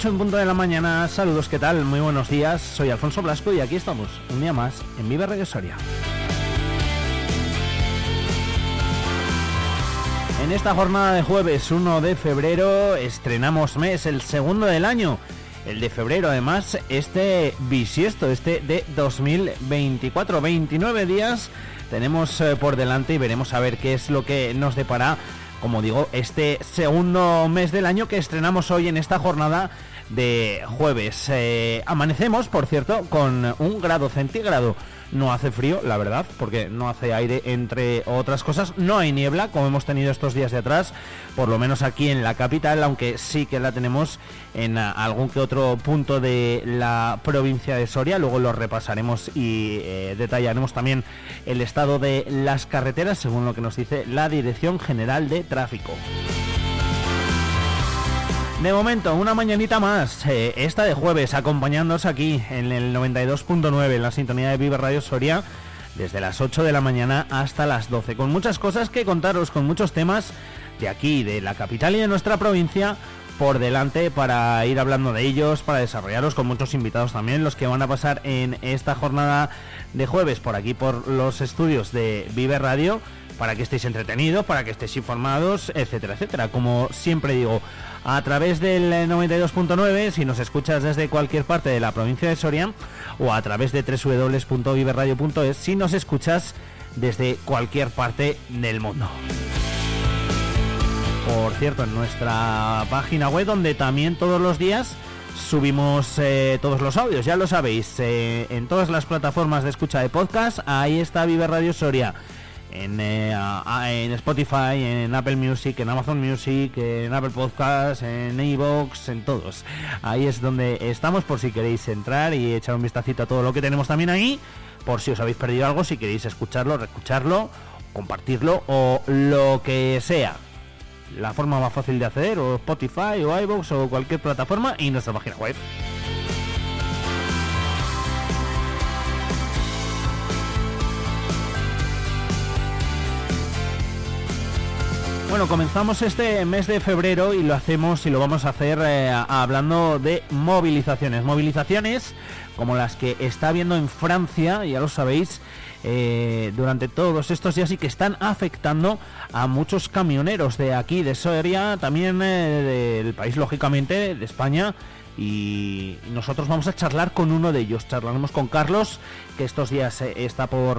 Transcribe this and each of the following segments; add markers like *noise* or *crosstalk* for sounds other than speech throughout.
8 en punto de la mañana, saludos, ¿qué tal? Muy buenos días, soy Alfonso Blasco y aquí estamos, un día más, en Viva Radio Soria. En esta jornada de jueves 1 de febrero estrenamos mes, el segundo del año, el de febrero además, este bisiesto, este de 2024, 29 días tenemos eh, por delante y veremos a ver qué es lo que nos depara como digo, este segundo mes del año que estrenamos hoy en esta jornada de jueves. Eh, amanecemos, por cierto, con un grado centígrado. No hace frío, la verdad, porque no hace aire, entre otras cosas. No hay niebla, como hemos tenido estos días de atrás, por lo menos aquí en la capital, aunque sí que la tenemos en algún que otro punto de la provincia de Soria. Luego lo repasaremos y eh, detallaremos también el estado de las carreteras, según lo que nos dice la Dirección General de Tráfico. De momento, una mañanita más, eh, esta de jueves, acompañándonos aquí en el 92.9, en la sintonía de Vive Radio Soria, desde las 8 de la mañana hasta las 12, con muchas cosas que contaros, con muchos temas de aquí, de la capital y de nuestra provincia, por delante para ir hablando de ellos, para desarrollarlos con muchos invitados también, los que van a pasar en esta jornada de jueves por aquí, por los estudios de Vive Radio, para que estéis entretenidos, para que estéis informados, etcétera, etcétera. Como siempre digo, a través del 92.9 si nos escuchas desde cualquier parte de la provincia de Soria o a través de www.viverradio.es si nos escuchas desde cualquier parte del mundo. Por cierto, en nuestra página web donde también todos los días subimos eh, todos los audios, ya lo sabéis, eh, en todas las plataformas de escucha de podcast, ahí está Vive Radio Soria en, eh, en Spotify, en Apple Music, en Amazon Music, en Apple Podcasts, en Evox, en todos. Ahí es donde estamos por si queréis entrar y echar un vistacito a todo lo que tenemos también ahí. Por si os habéis perdido algo, si queréis escucharlo, reescucharlo, compartirlo o lo que sea. La forma más fácil de hacer, o Spotify, o iVoox, o cualquier plataforma, y nuestra página web. Bueno, comenzamos este mes de febrero y lo hacemos y lo vamos a hacer eh, hablando de movilizaciones. Movilizaciones como las que está habiendo en Francia, ya lo sabéis, eh, durante todos estos días y que están afectando a muchos camioneros de aquí, de Soria, también eh, del país, lógicamente, de España. Y nosotros vamos a charlar con uno de ellos. Charlaremos con Carlos, que estos días está por,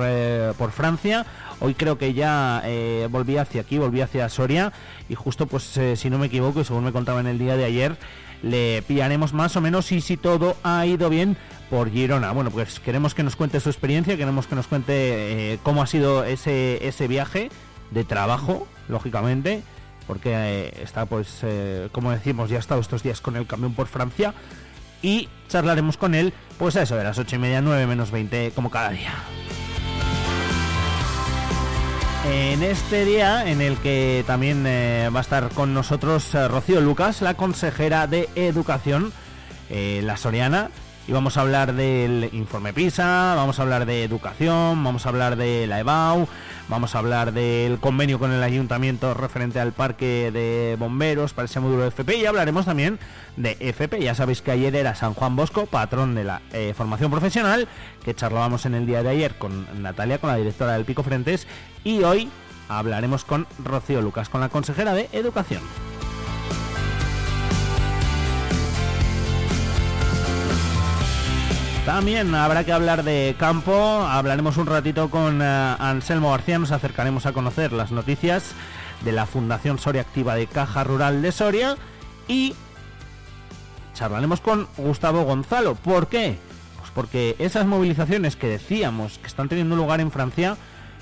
por Francia. Hoy creo que ya eh, volví hacia aquí, volví hacia Soria y justo pues eh, si no me equivoco y según me contaba en el día de ayer, le pillaremos más o menos y si todo ha ido bien por Girona. Bueno, pues queremos que nos cuente su experiencia, queremos que nos cuente eh, cómo ha sido ese, ese viaje de trabajo, lógicamente, porque está pues, como decimos, ya ha estado estos días con el camión por Francia y charlaremos con él pues a eso de las ocho y media, 9 menos 20 como cada día. En este día en el que también eh, va a estar con nosotros eh, Rocío Lucas, la consejera de Educación, eh, la Soriana, y vamos a hablar del informe PISA, vamos a hablar de educación, vamos a hablar de la EBAU, vamos a hablar del convenio con el ayuntamiento referente al parque de bomberos para ese módulo de FP y hablaremos también de FP. Ya sabéis que ayer era San Juan Bosco, patrón de la eh, formación profesional, que charlábamos en el día de ayer con Natalia, con la directora del Pico Frentes, y hoy hablaremos con Rocío Lucas, con la consejera de Educación. También habrá que hablar de campo, hablaremos un ratito con eh, Anselmo García, nos acercaremos a conocer las noticias de la Fundación Soria Activa de Caja Rural de Soria y charlaremos con Gustavo Gonzalo. ¿Por qué? Pues porque esas movilizaciones que decíamos que están teniendo lugar en Francia,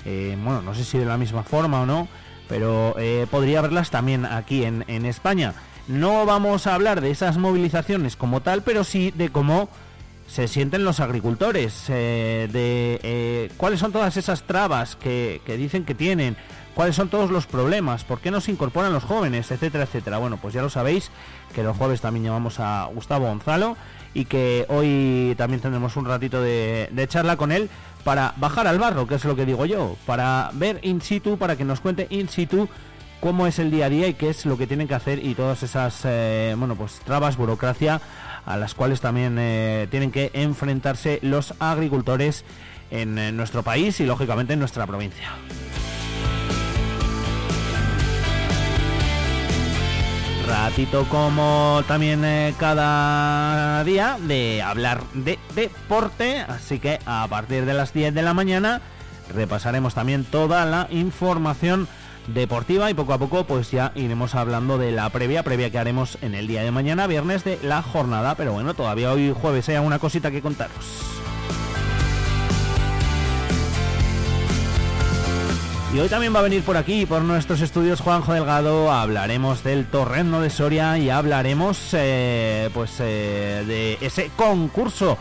eh, bueno, no sé si de la misma forma o no, pero eh, podría verlas también aquí en, en España. No vamos a hablar de esas movilizaciones como tal, pero sí de cómo se sienten los agricultores, eh, de eh, cuáles son todas esas trabas que, dicen que tienen, cuáles son todos los problemas, por qué no se incorporan los jóvenes, etcétera, etcétera. Bueno, pues ya lo sabéis que los jueves también llamamos a Gustavo Gonzalo y que hoy también tendremos un ratito de, de charla con él para bajar al barro, que es lo que digo yo, para ver in situ, para que nos cuente in situ cómo es el día a día y qué es lo que tienen que hacer y todas esas, eh, bueno, pues trabas, burocracia a las cuales también eh, tienen que enfrentarse los agricultores en, nuestro país y lógicamente en nuestra provincia. ratito como también eh, cada día de hablar de deporte, así que a partir de las 10 de la mañana repasaremos también toda la información deportiva y poco a poco pues ya iremos hablando de la previa, previa que haremos en el día de mañana, viernes de la jornada, pero bueno, todavía hoy jueves hay una cosita que contaros. Y hoy también va a venir por aquí, por nuestros estudios, Juanjo Delgado. Hablaremos del torreno de Soria y hablaremos, eh, pues, eh, de ese concurso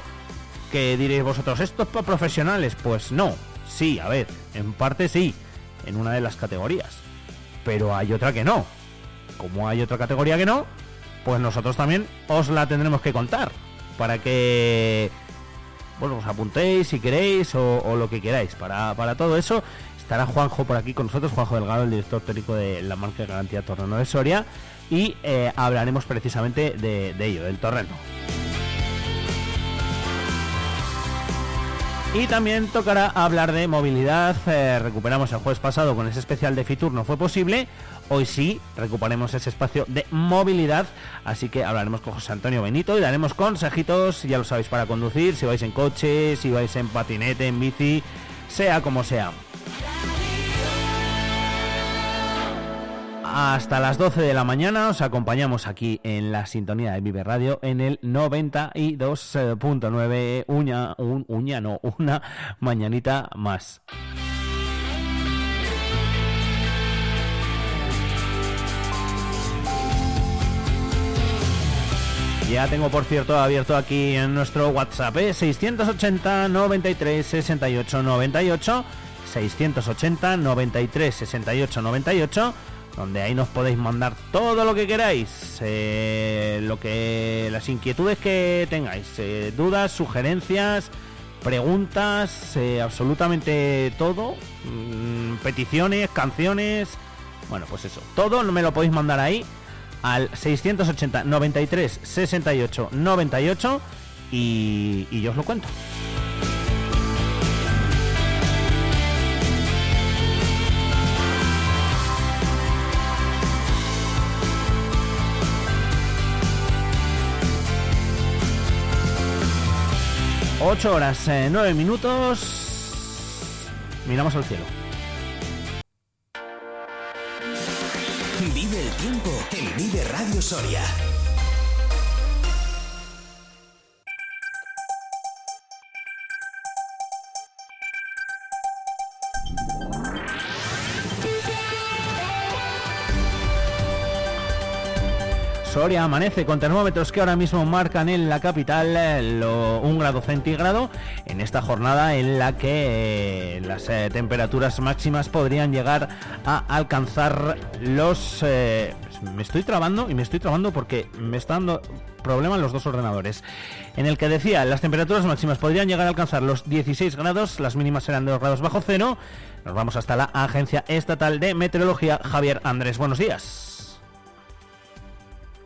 que diréis vosotros, ¿esto es para profesionales? Pues no, sí, a ver, en parte sí en una de las categorías. Pero hay otra que no. Como hay otra categoría que no, pues nosotros también os la tendremos que contar. Para que, bueno, os apuntéis si queréis o, lo que queráis. Para, para todo eso estará Juanjo por aquí con nosotros, Juanjo Delgado, el director técnico de la marca de garantía Torreno de Soria. Y eh, hablaremos precisamente de, de ello, del torreno. Y también tocará hablar de movilidad. Eh, recuperamos el jueves pasado con ese especial de Fitur, no fue posible. Hoy sí, recuperemos ese espacio de movilidad. Así que hablaremos con José Antonio Benito y daremos consejitos, ya lo sabéis, para conducir, si vais en coche, si vais en patinete, en bici, sea como sea. Hasta las 12 de la mañana. Os acompañamos aquí en la sintonía de Vive Radio en el 92.9. Uña, un, uña, una mañanita más. Ya tengo, por cierto, abierto aquí en nuestro WhatsApp, 680 93 68 98. 680 93 68 98 donde ahí nos podéis mandar todo lo que queráis, eh, lo que las inquietudes que tengáis, eh, dudas, sugerencias, preguntas, eh, absolutamente todo, mm, peticiones, canciones, bueno, pues eso, todo me lo podéis mandar ahí al 680 93 68 98 y, y yo os lo cuento. 8 horas 9 eh, minutos. Miramos al cielo. Vive el tiempo en Vive Radio Soria. Soria amanece con termómetros que ahora mismo marcan en la capital eh, un grado centígrado en esta jornada en la que eh, las eh, temperaturas máximas podrían llegar a alcanzar los... me estoy trabando y me estoy trabando porque me están dando problema en los dos ordenadores. En el que decía, las temperaturas máximas podrían llegar a alcanzar los 16 grados, las mínimas serán de 2 grados bajo cero. Nos vamos hasta la Agencia Estatal de Meteorología, Javier Andrés. Buenos días.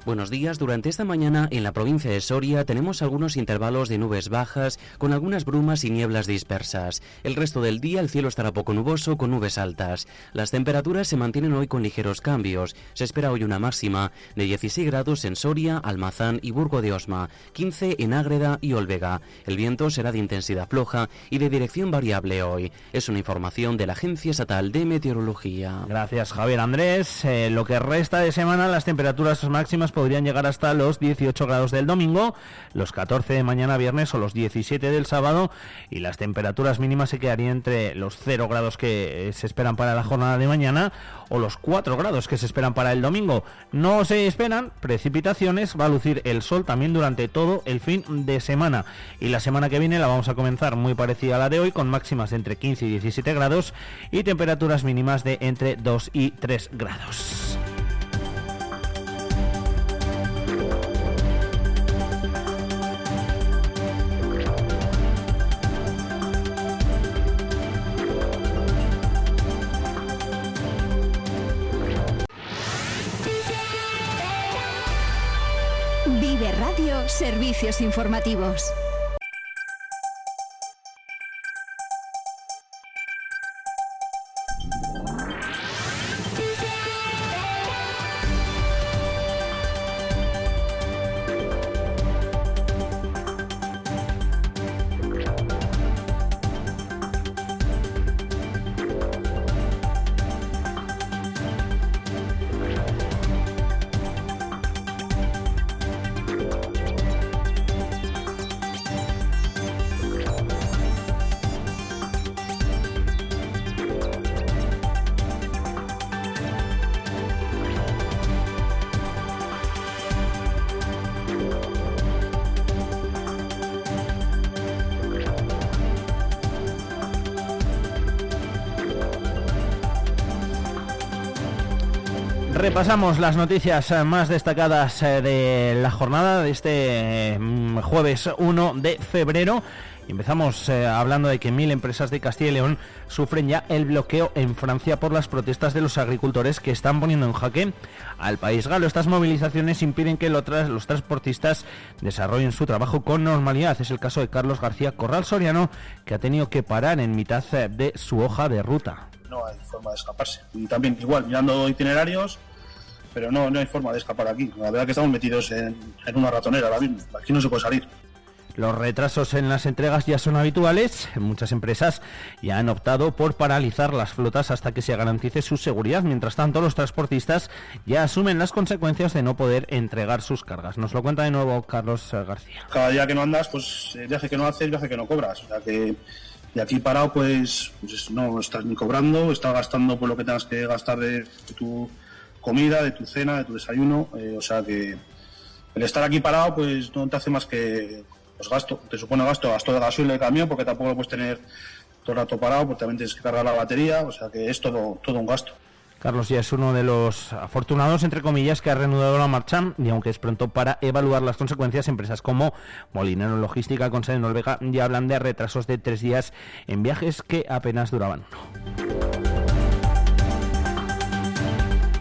Buenos días. Durante esta mañana en la provincia de Soria tenemos algunos intervalos de nubes bajas con algunas brumas y nieblas dispersas. El resto del día el cielo estará poco nuboso con nubes altas. Las temperaturas se mantienen hoy con ligeros cambios. Se espera hoy una máxima de 16 grados en Soria, Almazán y Burgo de Osma, 15 en Ágreda y Olvega. El viento será de intensidad floja y de dirección variable hoy. Es una información de la Agencia Estatal de Meteorología. Gracias Javier Andrés. Eh, lo que resta de semana las temperaturas máximas podrían llegar hasta los 18 grados del domingo, los 14 de mañana viernes o los 17 del sábado y las temperaturas mínimas se quedarían entre los 0 grados que se esperan para la jornada de mañana o los 4 grados que se esperan para el domingo. No se esperan precipitaciones, va a lucir el sol también durante todo el fin de semana y la semana que viene la vamos a comenzar muy parecida a la de hoy con máximas de entre 15 y 17 grados y temperaturas mínimas de entre 2 y 3 grados. Servicios informativos. Repasamos las noticias eh, más destacadas eh, de la jornada de este mm, jueves 1 de febrero. Empezamos eh, hablando de que mil empresas de Castilla y León sufren ya el bloqueo en Francia por las protestas de los agricultores que están poniendo en jaque al país galo. Estas movilizaciones impiden que los transportistas desarrollen su trabajo con normalidad. Es el caso de Carlos García Corral Soriano, que ha tenido que parar en mitad de su hoja de ruta. No hay forma de escaparse. Y también igual, mirando itinerarios, pero no, no hay forma de escapar aquí. La verdad que estamos metidos en, una ratonera ahora mismo. Aquí no se puede salir. Los retrasos en las entregas ya son habituales. Muchas empresas ya han optado por paralizar las flotas hasta que se garantice su seguridad. Mientras tanto, los transportistas ya asumen las consecuencias de no poder entregar sus cargas. Nos lo cuenta de nuevo Carlos García. Cada día que no andas, pues eh, viaje que no haces, viaje que no cobras. O sea que y aquí parado, pues, pues no estás ni cobrando, estás gastando por lo que tengas que gastar de tu comida, de tu cena, de tu desayuno. Eh, o sea que el estar aquí parado pues no te hace más que pues, gasto, te supone gasto, gasto de gasoil de camión porque tampoco lo puedes tener todo el rato parado porque también tienes que cargar la batería, o sea que es todo, todo un gasto. Carlos ya es uno de los afortunados, entre comillas, que ha reanudado la marcha y aunque es pronto para evaluar las consecuencias, empresas como Molinero Logística con sede Noruega ya hablan de retrasos de tres días en viajes que apenas duraban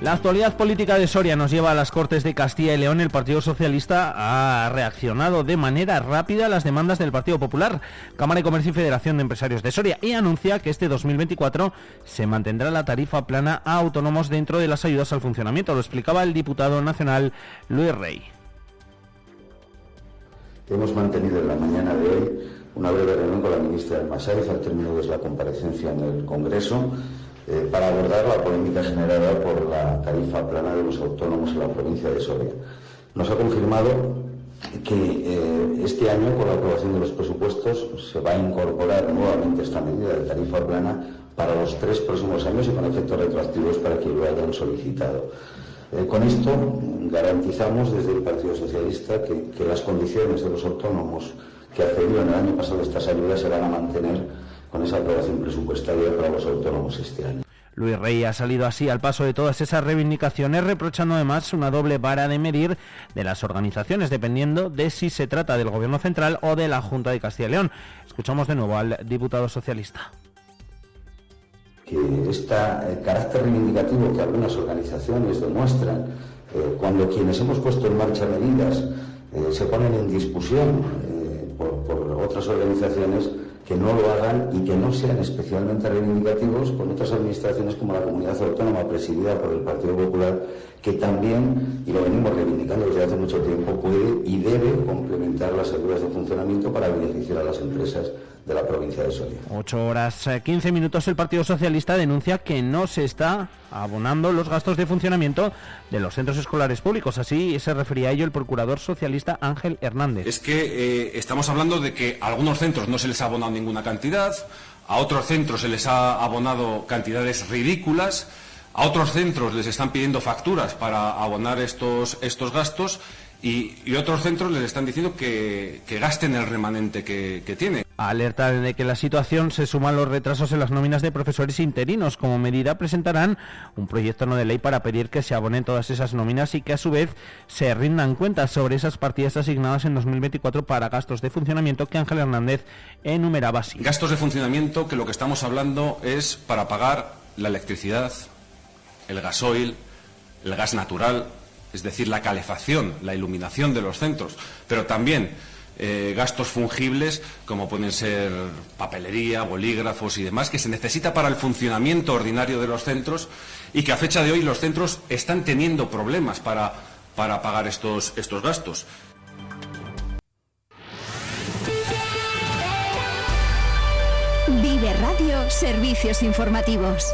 La actualidad política de Soria nos lleva a las Cortes de Castilla y León. El Partido Socialista ha reaccionado de manera rápida a las demandas del Partido Popular, Cámara de Comercio y Federación de Empresarios de Soria y anuncia que este 2024 se mantendrá la tarifa plana a autónomos dentro de las ayudas al funcionamiento. Lo explicaba el diputado nacional Luis Rey. Hemos mantenido en la mañana de hoy una breve reunión con la ministra Almasárez al término de la comparecencia en el Congreso eh, para abordar la polémica generada por la tarifa plana de los autónomos en la provincia de Soria. Nos ha confirmado que eh, este año, con la aprobación de los presupuestos, se va a incorporar nuevamente esta medida de tarifa plana para los tres próximos años y con efectos retroactivos para quien lo hayan solicitado. Eh, con esto garantizamos desde el Partido Socialista que, que las condiciones de los autónomos que accedieron el año pasado a estas ayudas se van a mantener con esa aprobación presupuestaria para los autónomos este año. Luis Rey ha salido así al paso de todas esas reivindicaciones, reprochando además una doble vara de medir de las organizaciones, dependiendo de si se trata del Gobierno central o de la Junta de Castilla y León. Escuchamos de nuevo al diputado socialista. Que este carácter reivindicativo que algunas organizaciones demuestran eh, cuando quienes hemos puesto en marcha medidas eh, se ponen en discusión eh, por, por otras organizaciones, que no lo hagan y que no sean especialmente reivindicativos con otras administraciones como la comunidad autónoma presidida por el Partido Popular, que también, y lo venimos reivindicando desde hace mucho tiempo, puede y debe complementar las ayudas de funcionamiento para beneficiar a las empresas de la provincia de Soria. 8 horas 15 eh, minutos el Partido Socialista denuncia que no se está abonando los gastos de funcionamiento de los centros escolares públicos. Así se refería a ello el procurador socialista Ángel Hernández. Es que eh, estamos hablando de que a algunos centros no se les ha abonado ninguna cantidad, a otros centros se les ha abonado cantidades ridículas, a otros centros les están pidiendo facturas para abonar estos, estos gastos y, otros centros les están diciendo que, gasten el remanente que, que tiene. Alerta de que la situación se suman los retrasos en las nóminas de profesores interinos. Como medida presentarán un proyecto no de ley para pedir que se abonen todas esas nóminas y que a su vez se rindan cuentas sobre esas partidas asignadas en 2024 para gastos de funcionamiento que Ángel Hernández enumeraba así. Gastos de funcionamiento que lo que estamos hablando es para pagar la electricidad, el gasoil, el gas natural, es decir, la calefacción, la iluminación de los centros, pero también eh, gastos fungibles como pueden ser papelería, bolígrafos y demás, que se necesita para el funcionamiento ordinario de los centros y que a fecha de hoy los centros están teniendo problemas para, para pagar estos, estos gastos. Vive Radio Servicios Informativos.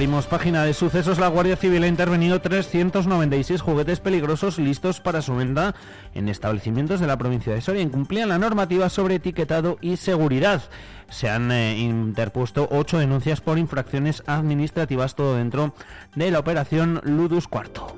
Abrimos página de sucesos. La Guardia Civil ha intervenido 396 juguetes peligrosos listos para su venta en establecimientos de la provincia de Soria. Incumplían la normativa sobre etiquetado y seguridad. Se han eh, interpuesto ocho denuncias por infracciones administrativas, todo dentro de la operación Ludus Cuarto.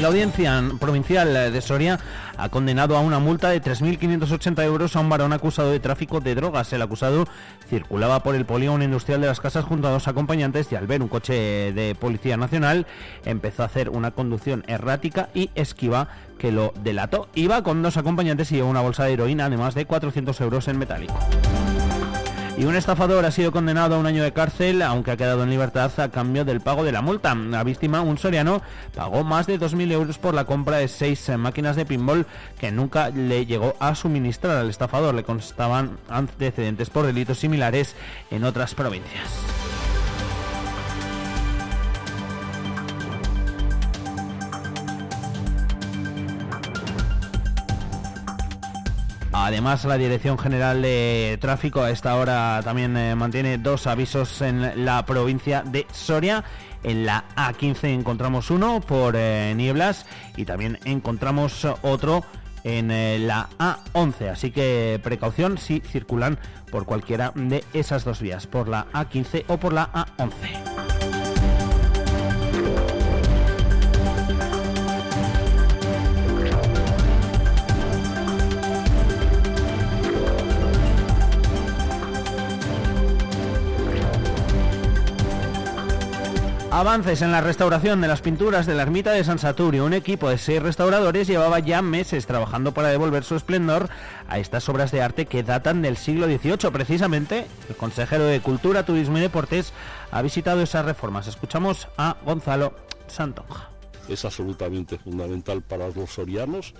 La audiencia provincial de Soria ha condenado a una multa de 3.580 euros a un varón acusado de tráfico de drogas. El acusado circulaba por el polígono industrial de las casas junto a dos acompañantes y al ver un coche de Policía Nacional empezó a hacer una conducción errática y esquiva que lo delató. Iba con dos acompañantes y llevó una bolsa de heroína, además de 400 euros en metálico. Y un estafador ha sido condenado a un año de cárcel, aunque ha quedado en libertad a cambio del pago de la multa. La víctima, un soriano, pagó más de 2.000 euros por la compra de seis eh, máquinas de pinball que nunca le llegó a suministrar al estafador. Le constaban antecedentes por delitos similares en otras provincias. Además, la Dirección General de Tráfico a esta hora también eh, mantiene dos avisos en la provincia de Soria. En la A15 encontramos uno por eh, nieblas y también encontramos otro en eh, la A11. Así que precaución si circulan por cualquiera de esas dos vías, por la A15 o por la A11. Avances en la restauración de las pinturas de la ermita de San Saturio. Un equipo de seis restauradores llevaba ya meses trabajando para devolver su esplendor a estas obras de arte que datan del siglo XVIII. Precisamente, el consejero de Cultura, Turismo y Deportes ha visitado esas reformas. Escuchamos a Gonzalo Santonja. Es absolutamente fundamental para los sorianos,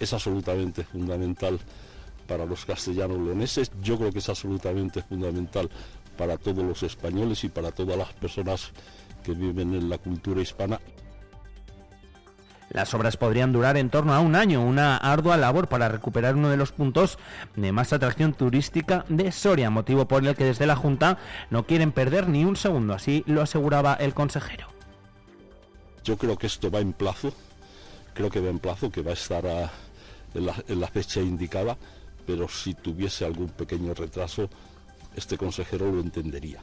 es absolutamente fundamental para los castellanos leoneses, yo creo que es absolutamente fundamental para todos los españoles y para todas las personas que viven en la cultura hispana. Las obras podrían durar en torno a un año, una ardua labor para recuperar uno de los puntos de más atracción turística de Soria, motivo por el que desde la Junta no quieren perder ni un segundo, así lo aseguraba el consejero. Yo creo que esto va en plazo, creo que va en plazo, que va a estar en, la, fecha indicada, pero si tuviese algún pequeño retraso, este consejero lo entendería.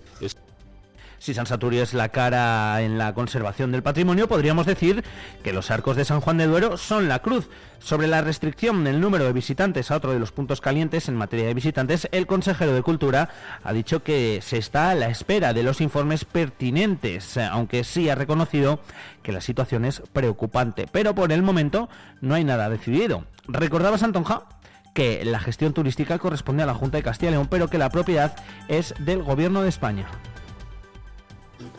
Si San Saturio es la cara en la conservación del patrimonio, podríamos decir que los arcos de San Juan de Duero son la cruz. Sobre la restricción del número de visitantes a otro de los puntos calientes en materia de visitantes, el consejero de Cultura ha dicho que se está a la espera de los informes pertinentes, aunque sí ha reconocido que la situación es preocupante. Pero por el momento no hay nada decidido. Recordaba Santonja que la gestión turística corresponde a la Junta de Castilla y León, pero que la propiedad es del Gobierno de España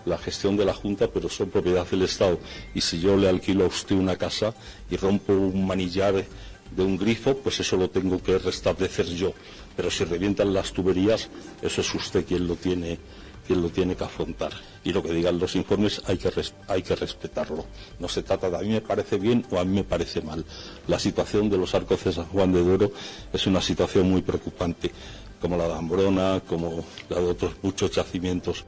la gestión de la Junta, pero son propiedad del Estado. Y si yo le alquilo a usted una casa y rompo un manillar de un grifo, pues eso lo tengo que restablecer yo. Pero si revientan las tuberías, eso es usted quien lo tiene, quien lo tiene que afrontar. Y lo que digan los informes hay que, hay que respetarlo. No se trata de a mí me parece bien o a mí me parece mal. La situación de los arcos de San Juan de Duero es una situación muy preocupante, como la de Ambrona, como la de otros muchos yacimientos.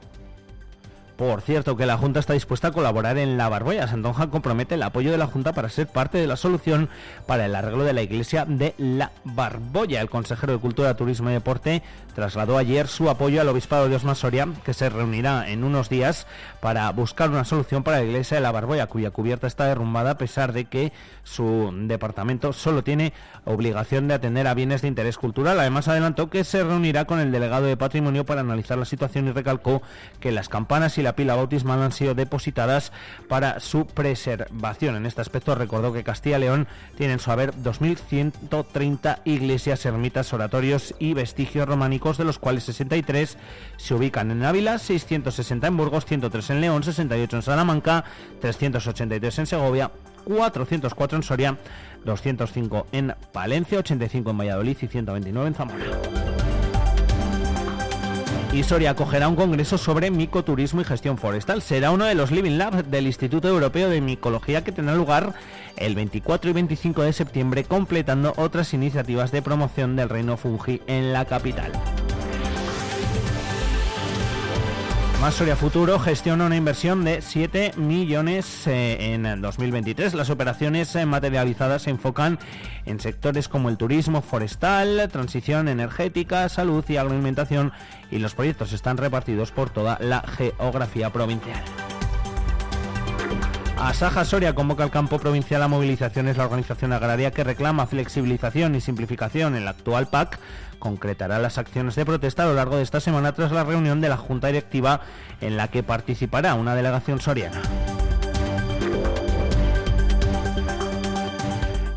Por cierto, que la Junta está dispuesta a colaborar en la Barboya. Santonja compromete el apoyo de la Junta para ser parte de la solución para el arreglo de la iglesia de la Barboya. El consejero de Cultura, Turismo y Deporte trasladó ayer su apoyo al Obispado de Osma Soria, que se reunirá en unos días para buscar una solución para la iglesia de la Barboya, cuya cubierta está derrumbada a pesar de que su departamento solo tiene obligación de atender a bienes de interés cultural. Además, adelantó que se reunirá con el delegado de Patrimonio para analizar la situación y recalcó que las campanas y la pila bautismal han sido depositadas para su preservación. En este aspecto recordó que Castilla y León tiene en su haber 2.130 iglesias, ermitas, oratorios y vestigios románicos, de los cuales 63 se ubican en Ávila, 660 en Burgos, 103 en León, 68 en Salamanca, 383 en Segovia, 404 en Soria, 205 en Palencia, 85 en Valladolid y 129 en Zamora y Soria acogerá un congreso sobre micoturismo y gestión forestal. Será uno de los Living Labs del Instituto Europeo de Micología que tendrá lugar el 24 y 25 de septiembre, completando otras iniciativas de promoción del reino fungi en la capital. Más Soria Futuro gestiona una inversión de 7 millones eh, en 2023. Las operaciones eh, materializadas se enfocan en sectores como el turismo forestal, transición energética, salud y alimentación y los proyectos están repartidos por toda la geografía provincial. Asaja Soria convoca al campo provincial a movilizaciones. La organización agraria que reclama flexibilización y simplificación en la actual PAC concretará las acciones de protesta a lo largo de esta semana tras la reunión de la Junta Directiva en la que participará una delegación soriana.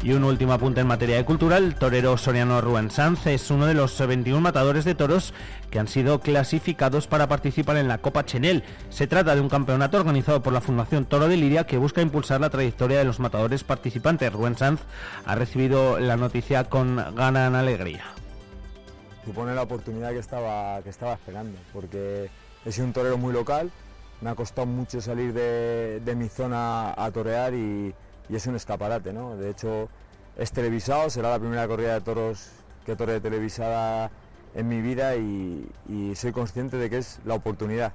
Y un último apunte en materia de cultura, el torero soriano Rubén Sanz es uno de los 21 matadores de toros que han sido clasificados para participar en la Copa Chenel. Se trata de un campeonato organizado por la Fundación Toro de Lidia que busca impulsar la trayectoria de los matadores participantes. Rubén Sanz ha recibido la noticia con gran alegría. Supone la oportunidad que estaba, que estaba esperando, porque he sido un torero muy local, me ha costado mucho salir de, mi zona a torear y y es un escaparate, ¿no? De hecho, es televisado, será la primera corrida de toros que torre televisada en mi vida y soy consciente de que es la oportunidad.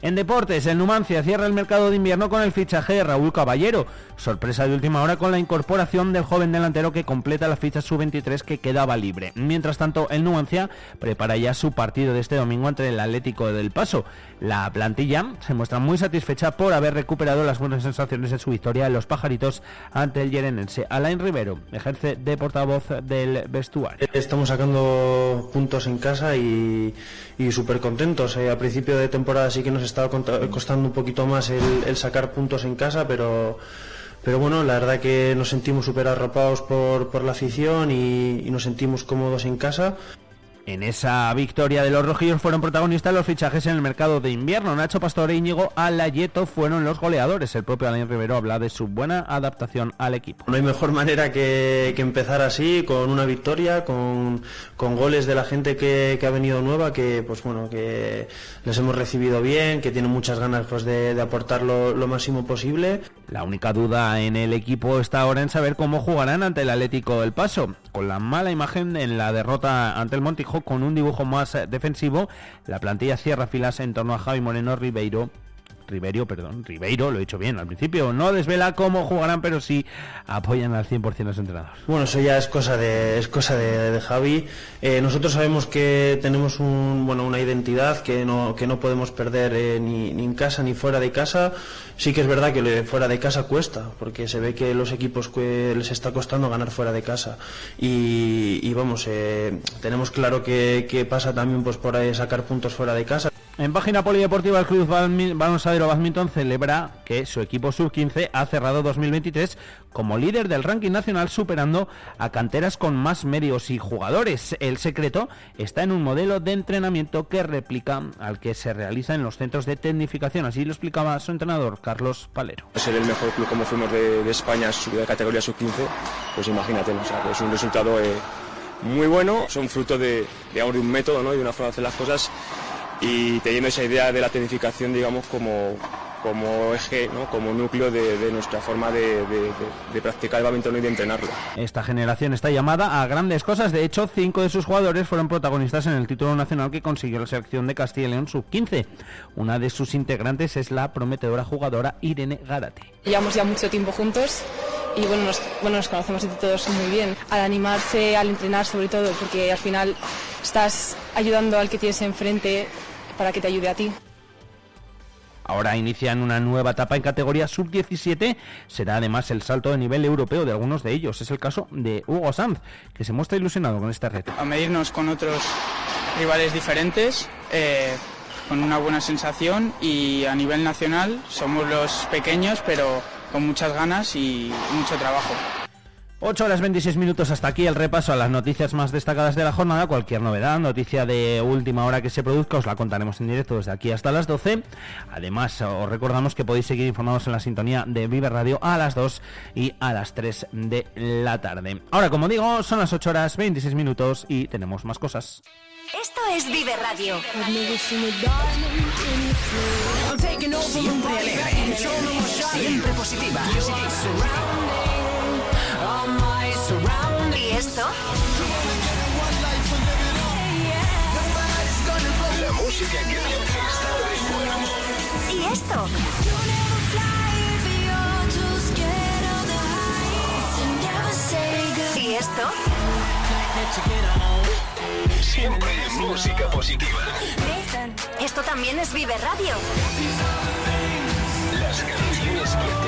En deportes, el Numancia cierra el mercado de invierno con el fichaje de Raúl Caballero. Sorpresa de última hora con la incorporación del joven delantero que completa la ficha sub-23 que quedaba libre. Mientras tanto, el Numancia prepara ya su partido de este domingo ante el Atlético del Paso. La plantilla se muestra muy satisfecha por haber recuperado las buenas sensaciones de su victoria en los pajaritos ante el yerenense. Alain Rivero ejerce de portavoz del vestuario. Estamos sacando puntos en casa y, súper contentos. Eh, a principio de temporada sí que nos estaba costando un poquito más el, sacar puntos en casa, pero, pero bueno, la verdad que nos sentimos súper arropados por, por la afición y nos sentimos cómodos en casa. En esa victoria de los rojillos fueron protagonistas los fichajes en el mercado de invierno. Nacho Pastor e Íñigo Alayeto fueron los goleadores. El propio Alain Rivero habla de su buena adaptación al equipo. No hay mejor manera que, empezar así, con una victoria, con, goles de la gente que, ha venido nueva, que pues bueno, que les hemos recibido bien, que tienen muchas ganas pues de, aportar lo, lo máximo posible. La única duda en el equipo está ahora en saber cómo jugarán ante el Atlético del Paso. Con la mala imagen en la derrota ante el Montijo con un dibujo más eh, defensivo. La plantilla cierra filas en torno a Javi Moreno Ribeiro Ribeiro, perdón, Ribeiro, lo he dicho bien al principio, no desvela cómo jugarán, pero sí apoyan al 100% a los entrenadores. Bueno, eso ya es cosa de, es cosa de, Javi. Eh, nosotros sabemos que tenemos un, bueno, una identidad que no, que no podemos perder eh, ni, ni, en casa ni fuera de casa. Sí que es verdad que fuera de casa cuesta, porque se ve que los equipos que les está costando ganar fuera de casa. Y, vamos, eh, tenemos claro que, que, pasa también pues por sacar puntos fuera de casa. En página polideportiva, el Club Balonsadero Badminton celebra que su equipo sub-15 ha cerrado 2023 como líder del ranking nacional, superando a canteras con más medios y jugadores. El secreto está en un modelo de entrenamiento que replica al que se realiza en los centros de tecnificación. Así lo explicaba su entrenador, Carlos Palero. Ser el mejor club como fuimos de, España, de categoría sub-15, pues imagínate, es un resultado eh, muy bueno, son fruto de, de, un método y una forma de hacer las cosas y teniendo esa idea de la tecnificación, digamos, como, como eje, ¿no? como núcleo de, nuestra forma de, practicar el badminton y de entrenarlo. Esta generación está llamada a grandes cosas. De hecho, cinco de sus jugadores fueron protagonistas en el título nacional que consiguió la selección de Castilla y León sub-15. Una de sus integrantes es la prometedora jugadora Irene Gárate. Llevamos ya mucho tiempo juntos y bueno nos, bueno, nos conocemos entre todos muy bien. Al animarse, al entrenar sobre todo, porque al final estás ayudando al que tienes enfrente para que te ayude a ti. Ahora inician una nueva etapa en categoría sub-17. Será además el salto de nivel europeo de algunos de ellos. Es el caso de Hugo Sanz, que se muestra ilusionado con este reto. A medirnos con otros rivales diferentes, eh, con una buena sensación y a nivel nacional somos los pequeños, pero con muchas ganas y mucho trabajo. 8 horas 26 minutos hasta aquí el repaso a las noticias más destacadas de la jornada. Cualquier novedad, noticia de última hora que se produzca, os la contaremos en directo desde aquí hasta las 12. Además, os recordamos que podéis seguir informados en la sintonía de Vive Radio a las 2 y a las 3 de la tarde. Ahora, como digo, son las 8 horas 26 minutos y tenemos más cosas. Esto es Vive Radio. Siempre alegre, siempre positiva. ¿Y esto? La música que te ¿Y esto? ¿Y esto? Siempre música positiva. Esto también es Vive Radio. Las canciones que te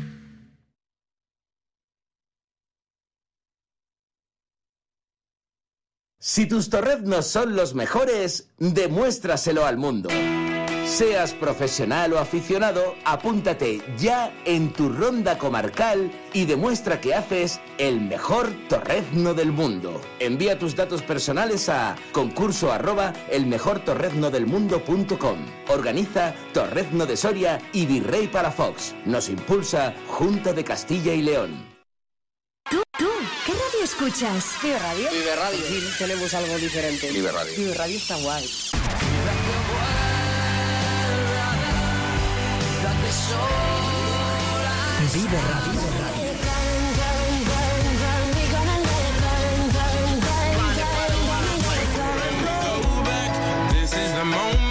Si tus torreznos son los mejores, demuéstraselo al mundo. Seas profesional o aficionado, apúntate ya en tu ronda comarcal y demuestra que haces el mejor torrezno del mundo. Envía tus datos personales a concurso arroba elmejortorreznodelmundo.com. Organiza Torrezno de Soria y Virrey para Fox. Nos impulsa Junta de Castilla y León. Escuchas? Vive Radio. Vive Radio. Aquí tenemos algo diferente. Vive Radio. Vive Radio está guay. Vive Radio. This is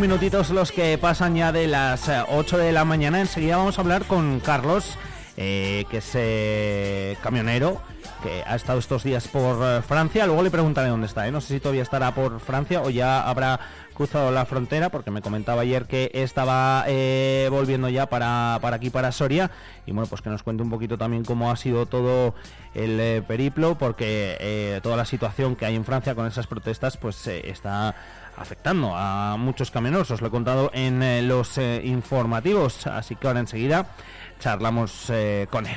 minutitos los que pasan ya de las eh, 8 de la mañana. Enseguida vamos a hablar con Carlos, eh, que es eh, camionero, que ha estado estos días por eh, Francia. Luego le preguntaré dónde está. No sé si todavía estará por Francia o ya habrá cruzado la frontera, porque me comentaba ayer que estaba volviendo ya para, para aquí, para Soria y bueno, pues que nos cuente un poquito también cómo ha sido todo el eh, periplo, porque eh, toda la situación que hay en Francia con esas protestas pues eh, está afectando a muchos camioneros, os lo he contado en eh, los informativos, así que ahora enseguida charlamos con él.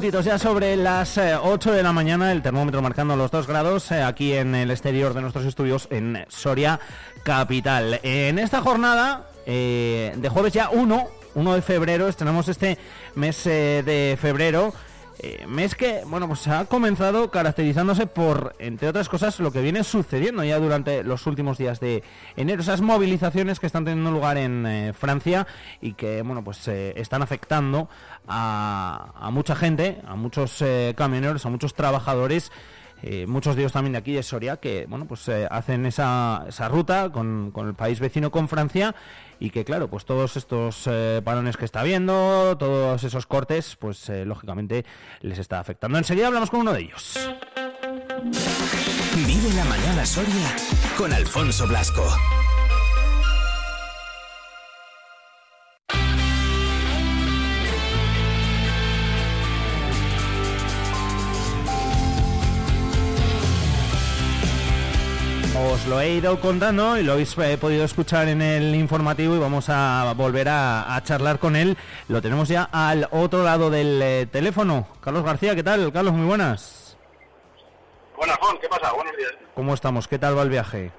Minutitos ya sobre las eh, 8 de la mañana, el termómetro marcando los 2 grados eh, aquí en el exterior de nuestros estudios en Soria Capital. En esta jornada eh, de jueves ya 1, 1 de febrero, estrenamos este mes eh, de febrero. Mes que, bueno, pues ha comenzado caracterizándose por, entre otras cosas, lo que viene sucediendo ya durante los últimos días de enero. Esas movilizaciones que están teniendo lugar en eh, Francia y que, bueno, pues eh, están afectando a, a mucha gente, a muchos eh, camioneros, a muchos trabajadores. eh, muchos de ellos también de aquí de Soria que bueno pues eh, hacen esa, esa ruta con, con el país vecino con Francia y que claro pues todos estos eh, parones que está habiendo todos esos cortes pues eh, lógicamente les está afectando enseguida hablamos con uno de ellos Vive la mañana Soria con Alfonso Blasco. Os lo he ido contando y lo habéis eh, podido escuchar en el informativo y vamos a volver a, a charlar con él. Lo tenemos ya al otro lado del eh, teléfono. Carlos García, ¿qué tal? Carlos, muy buenas. Buenas, Juan, ¿qué pasa? Buenos días. ¿Cómo estamos? ¿Qué tal va el viaje?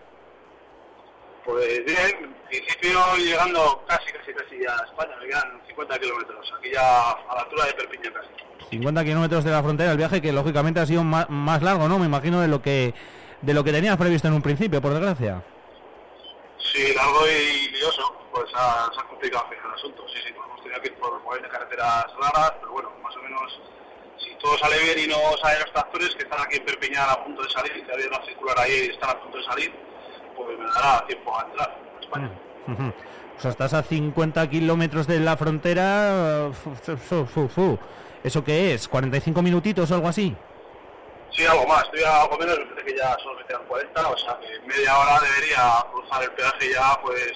Pues bien, en principio llegando casi, casi, casi a España, me quedan 50 kilómetros, aquí ya a la altura de Perpiñán casi. 50 kilómetros de la frontera, el viaje que lógicamente ha sido más, largo, ¿no? Me imagino de lo que de lo que tenías previsto en un principio, por desgracia. Sí, largo y lioso, pues ha- se ha complicado el asunto, sí, sí, pues hemos tenido que ir por 40 carreteras largas, pero bueno, más o menos, si todo sale bien y no salen los tractores que están aquí en Perpiñán a punto de salir, que había una circular ahí y están a punto de salir, pues me dará tiempo a entrar a España. O sea, estás a 50 kilómetros de la frontera. fu- fu- fu- fu. ¿Eso qué es? ¿45 minutitos o algo así? Sí, algo más, estoy a algo menos, me parece que ya solo me quedan 40, o sea que media hora debería cruzar el peaje ya, pues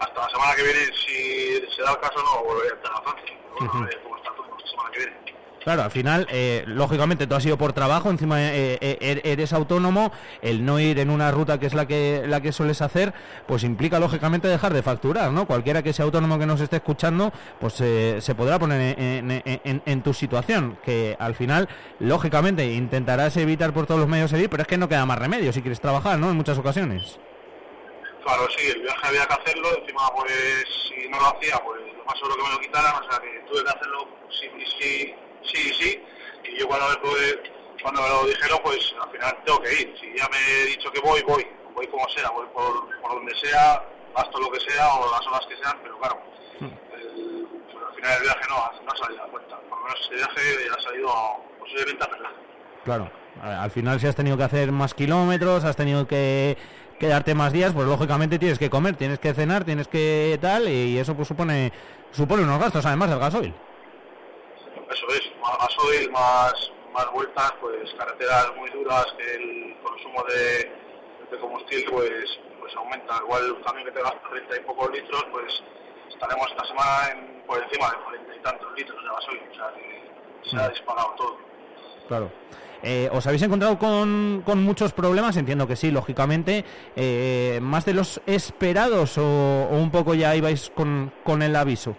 hasta la semana que viene, si se da el caso, no volveré a entrar a Francia. Pero bueno, Ujú. a ver cómo está todo la semana que viene. Claro, al final, eh, lógicamente, tú has ido por trabajo, encima eh, eh, er- eres autónomo, el no ir en una ruta que es la que la que sueles hacer, pues implica lógicamente dejar de facturar, ¿no? Cualquiera que sea autónomo que nos esté escuchando, pues eh, se podrá poner en, en- en- tu situación, que al final, lógicamente, intentarás evitar por todos los medios seguir, pero es que no queda más remedio si quieres trabajar, ¿no? En muchas ocasiones. Claro, sí, el viaje había que hacerlo, encima pues si no lo hacía, pues lo más seguro que me lo quitaran, o sea que tuve que hacerlo sí, sí, sí, sí, y yo cuando, me- cuando me lo dijeron, pues al final tengo que ir, si ya me he dicho que voy, voy, voy como sea, voy por, por donde sea, gasto lo que sea o las horas que sean, pero claro, el- pues, al final el viaje no, no ha salido a cuenta, por lo menos ese viaje ha salido posiblemente a perder. Claro, al final si has tenido que hacer más kilómetros, has tenido que quedarte más días, pues lógicamente tienes que comer, tienes que cenar, tienes que tal, y eso pues supone supone unos gastos además del gasoil. Eso es, más gasoil, más, más vueltas, pues carreteras muy duras, que el consumo de, de combustible pues, pues aumenta. Igual también que te gastas 30 y pocos litros, pues estaremos esta semana en- por encima de 40 y tantos litros de gasoil. O sea que se ha disparado todo. Claro. Eh, ¿Os habéis encontrado con, con muchos problemas? Entiendo que sí, lógicamente. Eh, ¿Más de los esperados o, o un poco ya ibais con, con el aviso?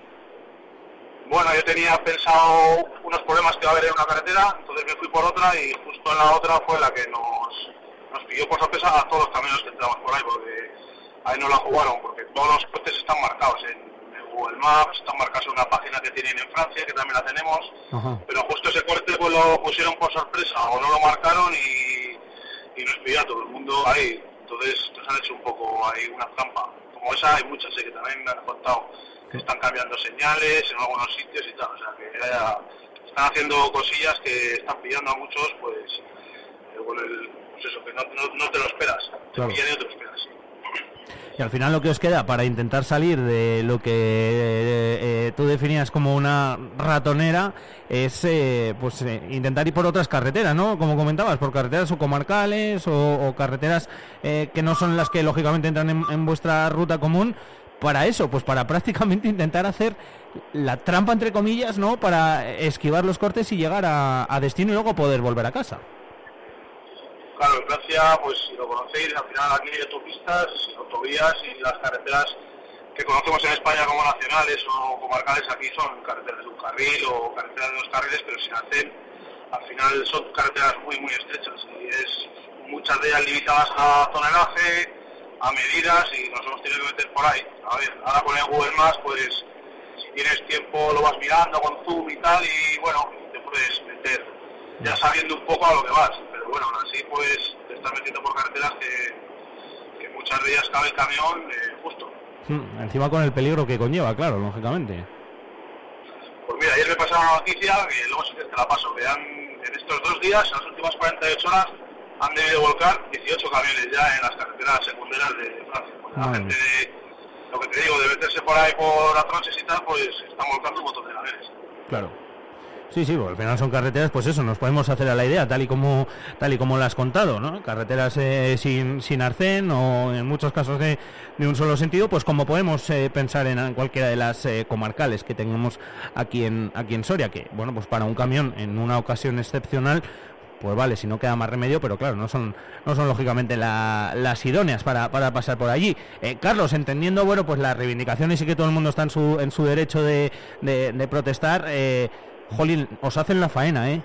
Bueno, yo tenía pensado unos problemas que va a haber en una carretera, entonces me fui por otra y justo en la otra fue la que nos, nos pilló por sorpresa a todos los camiones que entramos por ahí, porque ahí no la jugaron, porque todos los cortes están marcados en, en Google Maps, están marcados en una página que tienen en Francia, que también la tenemos, pero justo ese corte pues lo pusieron por sorpresa o no lo marcaron y, y nos pilló a todo el mundo ahí. Entonces nos han hecho un poco ahí una trampa. Como esa hay muchas, que también me han contado están cambiando señales en algunos sitios y tal. O sea, que haya- están haciendo cosillas que están pillando a muchos, pues, eh, con el, pues eso, que no, no- no te lo esperas. Claro. Te pillan y no te lo esperas. Y al final lo que os queda para intentar salir de lo que eh, eh, tú definías como una ratonera es eh, pues eh, intentar ir por otras carreteras, ¿no? Como comentabas, por carreteras o comarcales o, o carreteras eh, que no son las que lógicamente entran en, en vuestra ruta común. Para eso, pues para prácticamente intentar hacer la trampa entre comillas, ¿no? Para esquivar los cortes y llegar a, destino y luego poder volver a casa. Claro, en Francia, pues si lo conocéis, al final aquí hay autopistas, autovías y las carreteras que conocemos en España como nacionales o comarcales aquí son carreteras de un carril o carreteras de dos carriles, pero se hacen, al final son carreteras muy, muy estrechas y es muchas de ellas limitadas a tonelaje, a medidas y nos hemos tenido que meter por ahí. A ver, ahora con el Google Maps, pues si tienes tiempo lo vas mirando con zoom y tal y bueno, te puedes meter ya sabiendo un poco a lo que vas. Pero bueno, aún así pues te estás metiendo por carreteras que, que muchas de ellas cabe el camión eh, justo. Hmm, Encima con el peligro que conlleva, claro, lógicamente. Pues mira, ayer me pasaron una noticia que luego que te la paso, que han, en estos dos días, en las últimas 48 horas, han debido volcar 18 camiones ya en las carreteras secundarias de Francia. Pues la gente, de, lo que te digo, de meterse por ahí por atroces y tal, pues están volcando un montón de camiones. Claro. Sí, sí, porque al final son carreteras, pues eso, nos podemos hacer a la idea, tal y como tal y como lo has contado, ¿no? Carreteras eh, sin, sin arcén o en muchos casos de, de un solo sentido, pues como podemos eh, pensar en cualquiera de las eh, comarcales que tengamos aquí en aquí en Soria, que bueno, pues para un camión en una ocasión excepcional, pues vale, si no queda más remedio, pero claro, no son no son lógicamente la- las idóneas para, para pasar por allí. Eh, Carlos, entendiendo, bueno, pues las reivindicaciones y que todo el mundo está en su, en su derecho de, de- protestar, eh, jolín, os hacen la faena, ¿eh?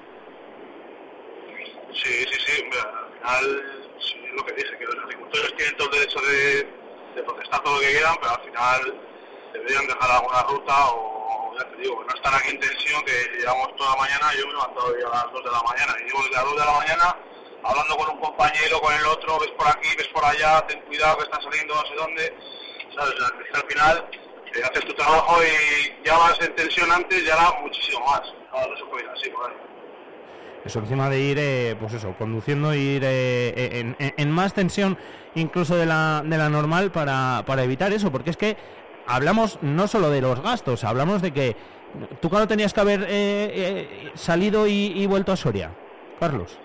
Sí, sí, sí, al final es lo que dije, que los agricultores tienen todo el derecho de, de protestar todo lo que quieran, pero al final deberían dejar alguna ruta o, ya digo, no estar aquí en tensión, que llevamos toda la mañana, yo me he levantado hoy a las 2 de la mañana, y llevo desde las 2 de la mañana hablando con un compañero, con el otro, ves por aquí, ves por allá, ten cuidado que están saliendo no sé dónde, ¿sabes? Al final eh, haces tu trabajo y ya vas en tensión antes y ahora muchísimo más. Ahora no se así, por ahí. Eso encima de ir, eh, pues eso, conduciendo, ir eh, en, en- en más tensión incluso de la, de la normal para, para evitar eso, porque es que hablamos no solo de los gastos, hablamos de que tú cuando tenías que haber eh, eh, salido y, y vuelto a Soria, Carlos.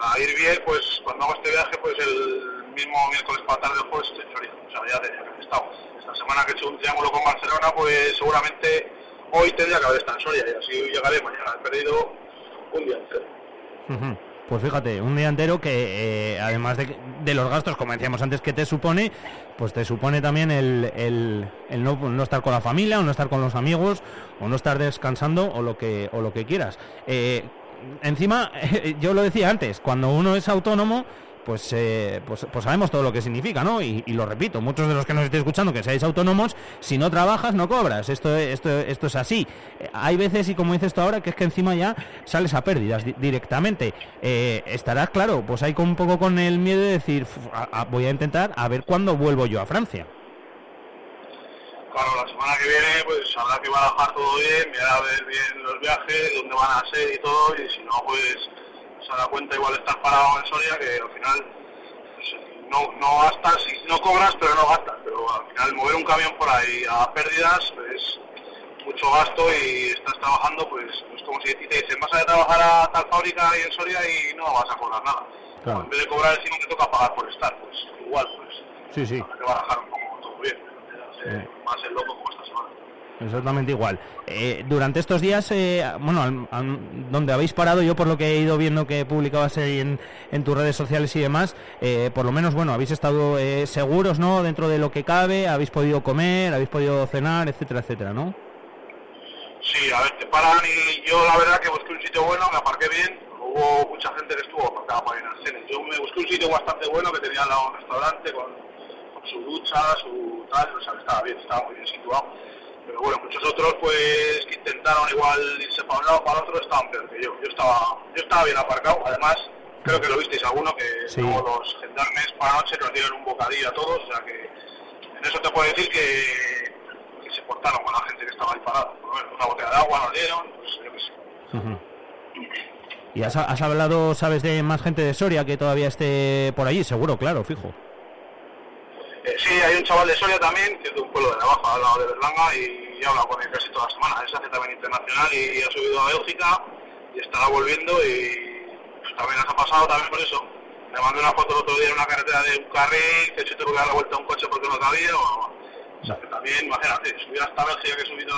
para ir bien, pues cuando hago este viaje, pues el mismo miércoles para tarde o jueves estoy en Florida. O sea, ya tenía que haber estado. Esta semana que he hecho un triángulo con Barcelona, pues seguramente hoy tendría que haber estado en Soria y así llegaré mañana. He perdido un día entero. Ujú. Pues fíjate, un día entero que eh, además de, de los gastos, como decíamos antes, que te supone, pues te supone también el, el- el no, no estar con la familia, o no estar con los amigos, o no estar descansando, o lo que, o lo que quieras. Eh, encima, *laughs* yo lo decía antes, cuando uno es autónomo, pues, eh, pues, pues sabemos todo lo que significa, ¿no? Y, lo repito, muchos de los que nos estéis escuchando, que seáis autónomos, si no trabajas, no cobras. Esto, esto, esto es así. Eh, Hay veces, y como dices tú ahora, que es que encima ya sales a pérdidas di- directamente. Eh, estarás, claro, pues con un poco con el miedo de decir, "Uf, a- a- voy a intentar a ver cuándo vuelvo yo a Francia. Claro, la semana que viene, pues habrá que barajar todo bien, mirar a ver bien los viajes, dónde van a ser y todo, y si no, pues se da cuenta igual estar parado en Soria, que al final pues, no, no gastas, no cobras, pero no gastas. Pero al final mover un camión por ahí a pérdidas es mucho gasto y estás trabajando, pues es como si te dicen, vas a trabajar a tal fábrica ahí en Soria y no vas a cobrar nada. Claro. En vez de cobrar encima te toca pagar por estar, pues igual, pues Sí, sí. habrá que barajar un poco todo bien. Eh. Más el loco como esta semana. Exactamente igual. Eh, durante estos días, eh, bueno, al- donde habéis parado, yo por lo que he ido viendo que publicabas ahí en, en tus redes sociales y demás, eh, por lo menos, bueno, habéis estado eh, seguros, ¿no? Dentro de lo que cabe, habéis podido comer, habéis podido cenar, etcétera, etcétera, ¿no? Sí, a ver, te paran y yo la verdad que busqué un sitio bueno, me aparqué bien, hubo mucha gente que estuvo aparcada para ir al almacenes. Yo me busqué un sitio bastante bueno que tenía al lado un restaurante con, con su ducha, su tal, o sea, estaba bien, estaba muy bien situado. Pero bueno, muchos otros pues que intentaron igual irse para un lado para otro estaban peor que yo. Yo estaba, yo estaba bien aparcado, además creo que lo visteis alguno que Sí. luego los gendarmes para noche nos dieron un bocadillo a todos, o sea que en eso te puedo decir que, que se portaron con la gente que estaba ahí parada. Por lo menos una botella de agua nos dieron, pues yo qué sé. ¿Y has, has hablado, sabes, de más gente de Soria que todavía esté por allí? Seguro, claro, fijo. Eh, sí, hay un chaval de Soria también, que es de un pueblo de Navaja, al lado de Berlanga, y he hablado con él casi toda la semana. Él se hace también internacional y ha subido a Bélgica y estará volviendo y pues, también nos ha pasado también por eso. Me mandó una foto el otro día en una carretera de un carril, que se tuvo que dar la vuelta a un coche porque no cabía. O, o sea, que también, imagínate, subir hasta Bélgica que, he subido,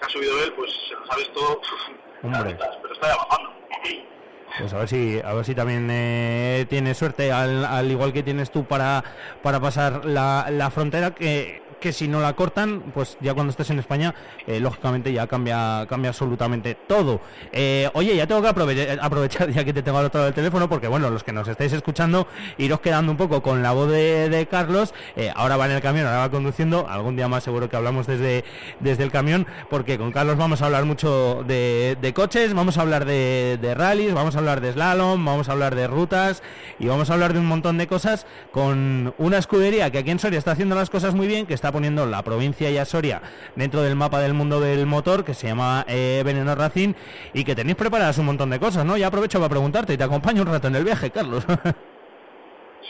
que ha subido él, pues se lo sabes todo, *laughs* Hombre, pero está ya bajando. *laughs* pues a ver si, a ver si también eh, tienes suerte, al, al igual que tienes tú para, para pasar la, la frontera, que, que si no la cortan, pues ya cuando estés en España, eh, lógicamente ya cambia, cambia absolutamente todo. Eh, oye, ya tengo que aprove- aprovechar, ya que te tengo al otro lado teléfono, porque bueno, los que nos estáis escuchando, iros quedando un poco con la voz de, Carlos, eh, ahora va en el camión, ahora va conduciendo, algún día más seguro que hablamos desde, desde el camión, porque con Carlos vamos a hablar mucho de, de coches, vamos a hablar de, de rallies, vamos a hablar de slalom, vamos a hablar de rutas y vamos a hablar de un montón de cosas con una escudería que aquí en Soria está haciendo las cosas muy bien, que está poniendo la provincia y a Soria dentro del mapa del mundo del motor, que se llama eh, Veneno Racing y que tenéis preparadas un montón de cosas, ¿no? Ya aprovecho para preguntarte y te acompaño un rato en el viaje, Carlos. *laughs*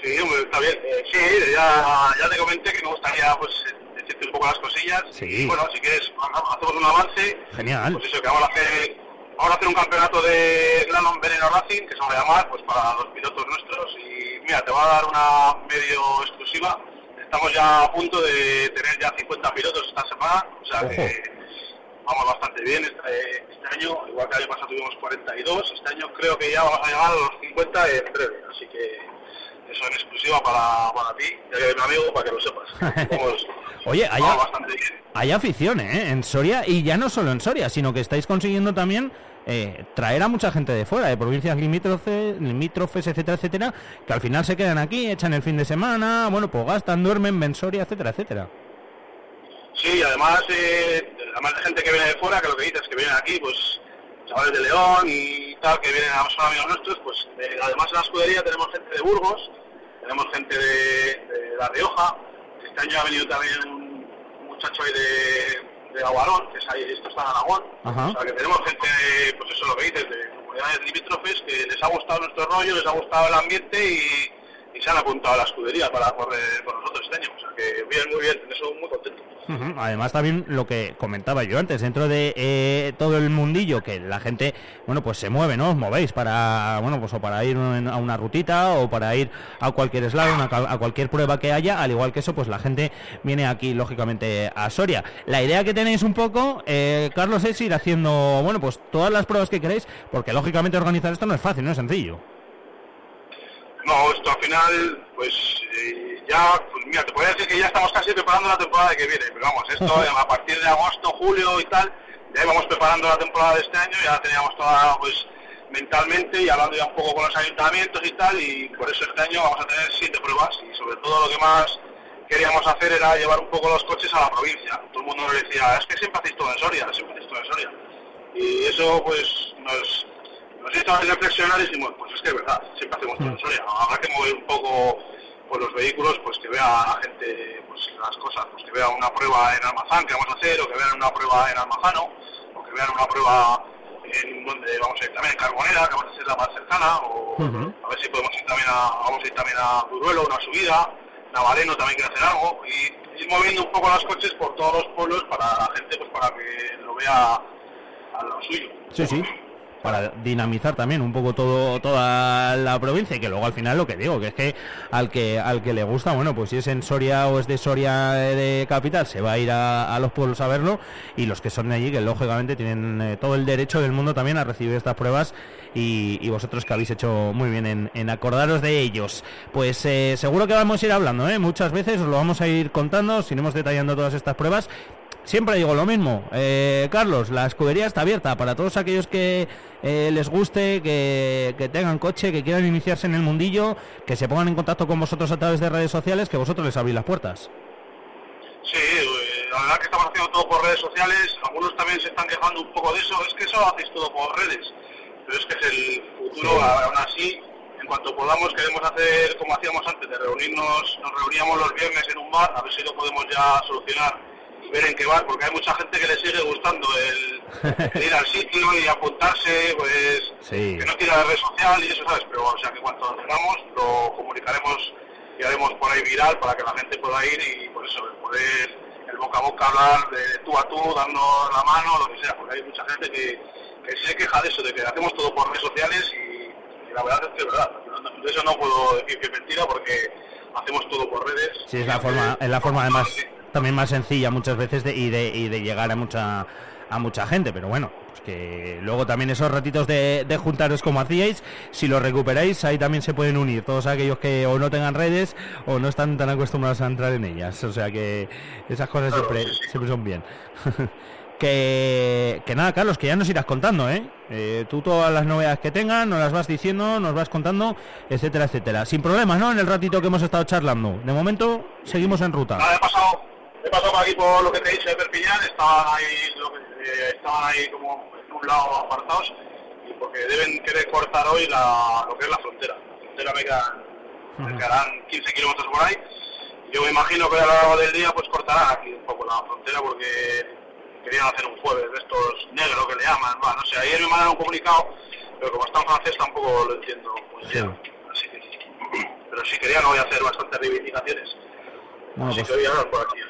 Sí, hombre, está bien. Eh, sí, ya, ya te comenté que me gustaría pues decirte un poco las cosillas. Sí. Y bueno, si quieres, ha- hacemos un avance. Genial. Pues eso, que vamos a hacer, vamos a hacer un campeonato de Slalom Veneno Racing, que se va a llamar pues para los pilotos nuestros. Y mira, te voy a dar una medio exclusiva. Estamos ya a punto de tener ya 50 pilotos esta semana. O sea que vamos bastante bien este, este año. Igual que el año pasado tuvimos 42. Este año creo que ya vamos a llegar a los 50 en breve. Así que eso en exclusiva para, para ti, ya que mi amigo, para que lo sepas. *laughs* Vamos, Oye, bien. hay afición, ¿eh? En Soria y ya no solo en Soria, sino que estáis consiguiendo también eh, traer a mucha gente de fuera, de provincias limítrofes, limítrofes, etcétera, etcétera, que al final se quedan aquí, echan el fin de semana, bueno, pues gastan, duermen, ven Soria, etcétera, etcétera. Sí, además, eh, además de gente que viene de fuera, que lo que dices, que vienen aquí, pues chavales de León y tal, que vienen a son amigos nuestros, pues eh, además en la escudería tenemos gente de Burgos, tenemos gente de, de La Rioja, este año ha venido también un muchacho ahí de, de Aguarón, que es ahí, esto está en Aragón, Ajá. o sea que tenemos gente, pues eso lo que dices, de comunidades limítrofes, que les ha gustado nuestro rollo, les ha gustado el ambiente y, y se han apuntado a la escudería para correr con nosotros este año, o sea que bien, muy bien, en eso muy contento. Además también lo que comentaba yo antes, dentro de eh, todo el mundillo que la gente, bueno, pues se mueve, ¿no? Os movéis para, bueno, pues o para ir a una rutita o para ir a cualquier slalom, a cualquier prueba que haya, al igual que eso, pues la gente viene aquí, lógicamente, a Soria. La idea que tenéis un poco, eh, Carlos, es ir haciendo, bueno, pues todas las pruebas que queréis, porque lógicamente organizar esto no es fácil, no es sencillo. No, esto al final, pues eh, ya, pues mira, te podría decir que ya estamos casi preparando la temporada que viene, pero vamos, esto *laughs* a partir de agosto, julio y tal, ya íbamos preparando la temporada de este año, ya la teníamos toda, pues, mentalmente y hablando ya un poco con los ayuntamientos y tal, y por eso este año vamos a tener siete pruebas y sobre todo lo que más queríamos hacer era llevar un poco los coches a la provincia. Todo el mundo nos decía, es que siempre hacéis todo en Soria, siempre hacéis todo en Soria. Y eso, pues, nos, nos hizo reflexionar y dijimos, pues es que es verdad, siempre hacemos en Soria. Habrá que mover un poco pues, los vehículos, pues que vea la gente pues, las cosas, pues que vea una prueba en Almazán que vamos a hacer, o que vean una prueba en Almazano, o que vean una prueba en donde vamos a ir también en Carbonera, que vamos a ser la más cercana, o a ver si podemos ir también a, vamos a ir también a Duruelo, una subida, Navareno también quiere hacer algo, y ir moviendo un poco los coches por todos los pueblos para la gente, pues para que lo vea a lo suyo. Sí, sí. Para dinamizar también un poco todo toda la provincia y que luego al final lo que digo, que es que al que al que le gusta, bueno, pues si es en Soria o es de Soria de capital, se va a ir a, los pueblos a verlo y los que son de allí, que lógicamente tienen eh, todo el derecho del mundo también a recibir estas pruebas y, y vosotros que habéis hecho muy bien en, en acordaros de ellos. Pues eh, seguro que vamos a ir hablando, ¿eh? muchas veces os lo vamos a ir contando, os iremos detallando todas estas pruebas siempre digo lo mismo. Eh, Carlos, la escudería está abierta para todos aquellos que eh, les guste, que, que tengan coche, que quieran iniciarse en el mundillo, que se pongan en contacto con vosotros a través de redes sociales, que vosotros les abrís las puertas. Sí, eh, la verdad que estamos haciendo todo por redes sociales, algunos también se están quejando un poco de eso, es que eso lo hacéis todo por redes, pero es que es el futuro, Sí. aún así, en cuanto podamos queremos hacer como hacíamos antes, de reunirnos, nos reuníamos los viernes en un bar, a ver si lo podemos ya solucionar ver en qué bar, porque hay mucha gente que le sigue gustando el, el ir al sitio y apuntarse, pues Sí. que no tiene la red social y eso, ¿sabes? Pero, o sea, que cuando lo tengamos lo comunicaremos y haremos por ahí viral para que la gente pueda ir y, por eso, poder el boca a boca hablar de tú a tú, darnos la mano, lo que sea, porque hay mucha gente que, que se queja de eso, de que hacemos todo por redes sociales y, y la verdad es que es verdad. De eso no puedo decir que es mentira porque hacemos todo por redes. Sí, es la forma, es la forma además también más sencilla muchas veces de, y, de, y de llegar a mucha a mucha gente, pero bueno, pues que luego también esos ratitos de, de juntaros como hacíais, si los recuperáis, ahí también se pueden unir todos aquellos que o no tengan redes o no están tan acostumbrados a entrar en ellas, o sea que esas cosas siempre, siempre son bien. *laughs* que, que nada, Carlos, que ya nos irás contando, ¿eh? Eh, Tú todas las novedades que tengan, nos las vas diciendo, nos vas contando, etcétera, etcétera. Sin problemas, ¿no? En el ratito que hemos estado charlando. De momento, seguimos en ruta. Pasado, he pasado por aquí por lo que te he dicho de Perpiñán, estaban ahí, lo que- eh, estaban ahí como en un lado apartados, y porque deben querer cortar hoy la, lo que es la frontera. La frontera me quedan, me quedarán 15 kilómetros por ahí. Yo me imagino que a lo largo del día pues cortarán aquí un poco la frontera porque querían hacer un jueves de estos negros que le llaman. Bueno, no sé, ayer me mandaron un comunicado, pero como está en francés tampoco lo entiendo muy bien. Así que, *clears throat* pero si querían voy a hacer bastantes reivindicaciones. Así pues- que voy a hablar por aquí.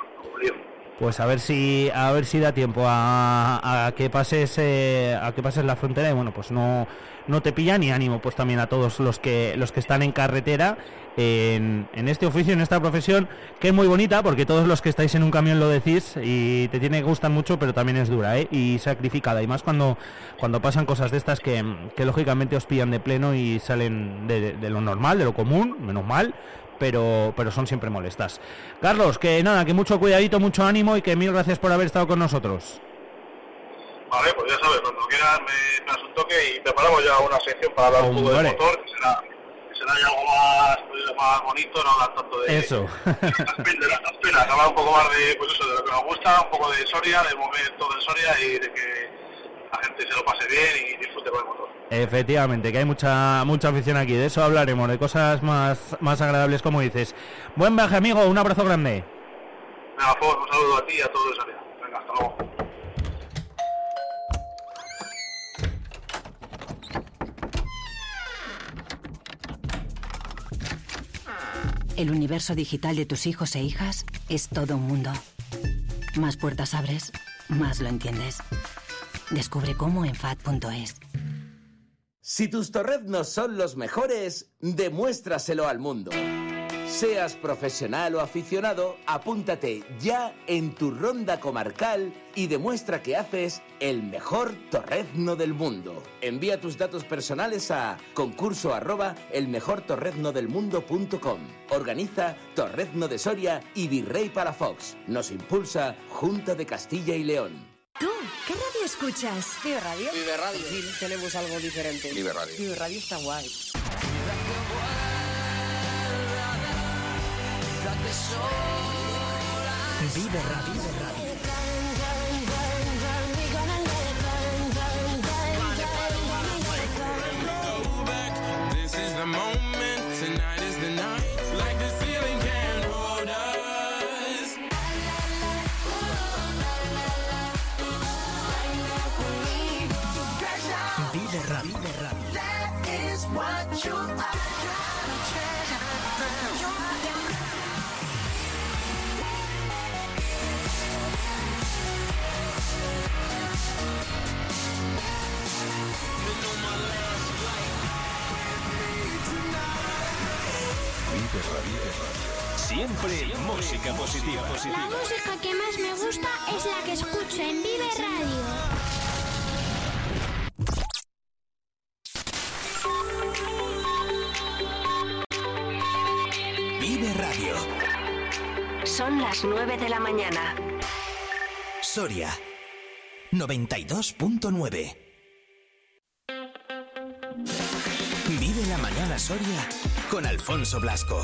Pues a ver si a ver si da tiempo a, a que pases eh, a que pases la frontera y bueno pues no no te pillan y ánimo pues también a todos los que los que están en carretera en, en este oficio en esta profesión que es muy bonita porque todos los que estáis en un camión lo decís y te tiene que gustar mucho pero también es dura ¿eh? y sacrificada y más cuando cuando pasan cosas de estas que, que lógicamente os pillan de pleno y salen de, de lo normal de lo común menos mal pero, pero son siempre molestas. Carlos, que nada, que mucho cuidadito, mucho ánimo y que mil gracias por haber estado con nosotros. Vale, pues ya sabes, cuando quieras me, me das un toque y preparamos ya una sección para hablar un poco del motor, que será, que será ya algo más, pues, más bonito, no hablar tanto de, Eso. *laughs* de las penas, hablar un poco más de, pues eso, de lo que nos gusta, un poco de Soria, del momento de Soria y de que la gente se lo pase bien y disfrute con el motor. Efectivamente, que hay mucha mucha afición aquí. De eso hablaremos, de cosas más, más agradables, como dices. Buen viaje, amigo. Un abrazo grande. Venga, Ford, un saludo a ti y a todos. Venga, hasta luego. El universo digital de tus hijos e hijas es todo un mundo. Más puertas abres, más lo entiendes. Descubre cómo en FAD.es. Si tus torreznos son los mejores, demuéstraselo al mundo. Seas profesional o aficionado, apúntate ya en tu ronda comarcal y demuestra que haces el mejor torrezno del mundo. Envía tus datos personales a concurso arroba elmejortorreznodelmundo.com. Organiza Torrezno de Soria y Virrey Palafox. Nos impulsa Junta de Castilla y León. ¿Tú qué radio escuchas? Vive Radio. Vive Radio. Sí, tenemos algo diferente. Vive Radio. Vive Radio está guay. Vive Radio. This is the moment, música positiva. La música que más me gusta es la que escucho en Vive Radio. Vive Radio. Son las 9 de la mañana. Soria 92.9. Vive la mañana Soria con Alfonso Blasco.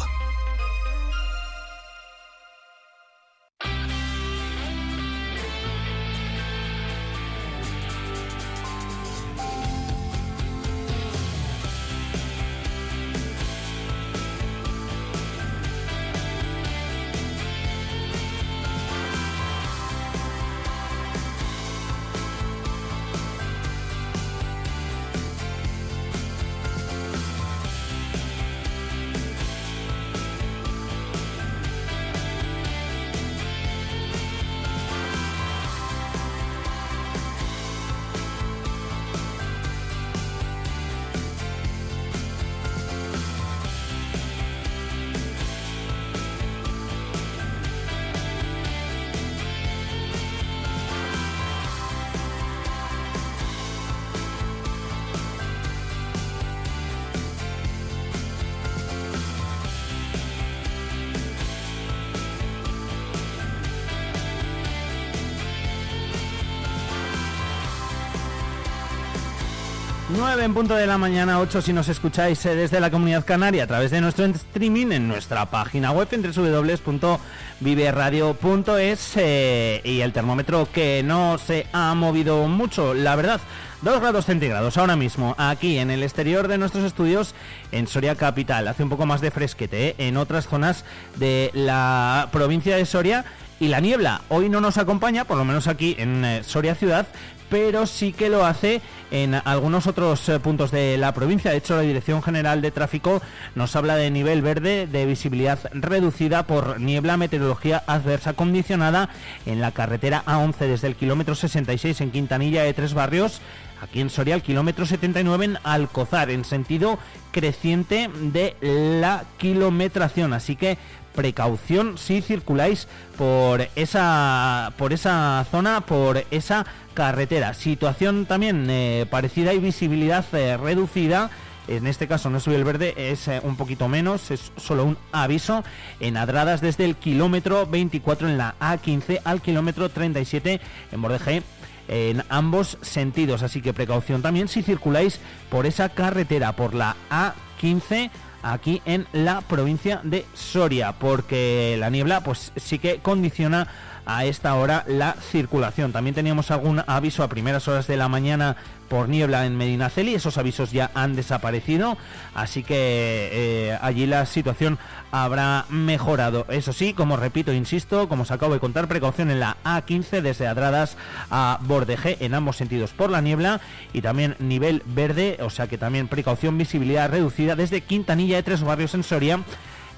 En punto de la mañana, 8 si nos escucháis eh, desde la comunidad canaria a través de nuestro streaming en nuestra página web en www.viveradio.es eh, y el termómetro que no se ha movido mucho, la verdad. 2 grados centígrados ahora mismo aquí en el exterior de nuestros estudios en Soria Capital. Hace un poco más de fresquete ¿eh? en otras zonas de la provincia de Soria y la niebla hoy no nos acompaña, por lo menos aquí en eh, Soria Ciudad, pero sí que lo hace en algunos otros eh, puntos de la provincia. De hecho, la Dirección General de Tráfico nos habla de nivel verde de visibilidad reducida por niebla, meteorología adversa condicionada en la carretera A11 desde el kilómetro 66 en Quintanilla de Tres Barrios. Aquí en Soria, el kilómetro 79 en Alcozar, en sentido creciente de la kilometración. Así que precaución si circuláis por esa por esa zona, por esa carretera. Situación también eh, parecida y visibilidad eh, reducida. En este caso no es el verde, es eh, un poquito menos, es solo un aviso en Adradas desde el kilómetro 24 en la A15 al kilómetro 37 en Bordejé en ambos sentidos. Así que precaución también si circuláis por esa carretera, por la A15 aquí en la provincia de Soria, porque la niebla pues sí que condiciona a esta hora la circulación. También teníamos algún aviso a primeras horas de la mañana por niebla en Medinaceli, esos avisos ya han desaparecido, así que eh, allí la situación habrá mejorado. Eso sí, como repito, insisto, como os acabo de contar, precaución en la A15 desde Adradas a Bordejé en ambos sentidos por la niebla y también nivel verde, o sea que también precaución, visibilidad reducida desde Quintanilla de Tres Barrios en Soria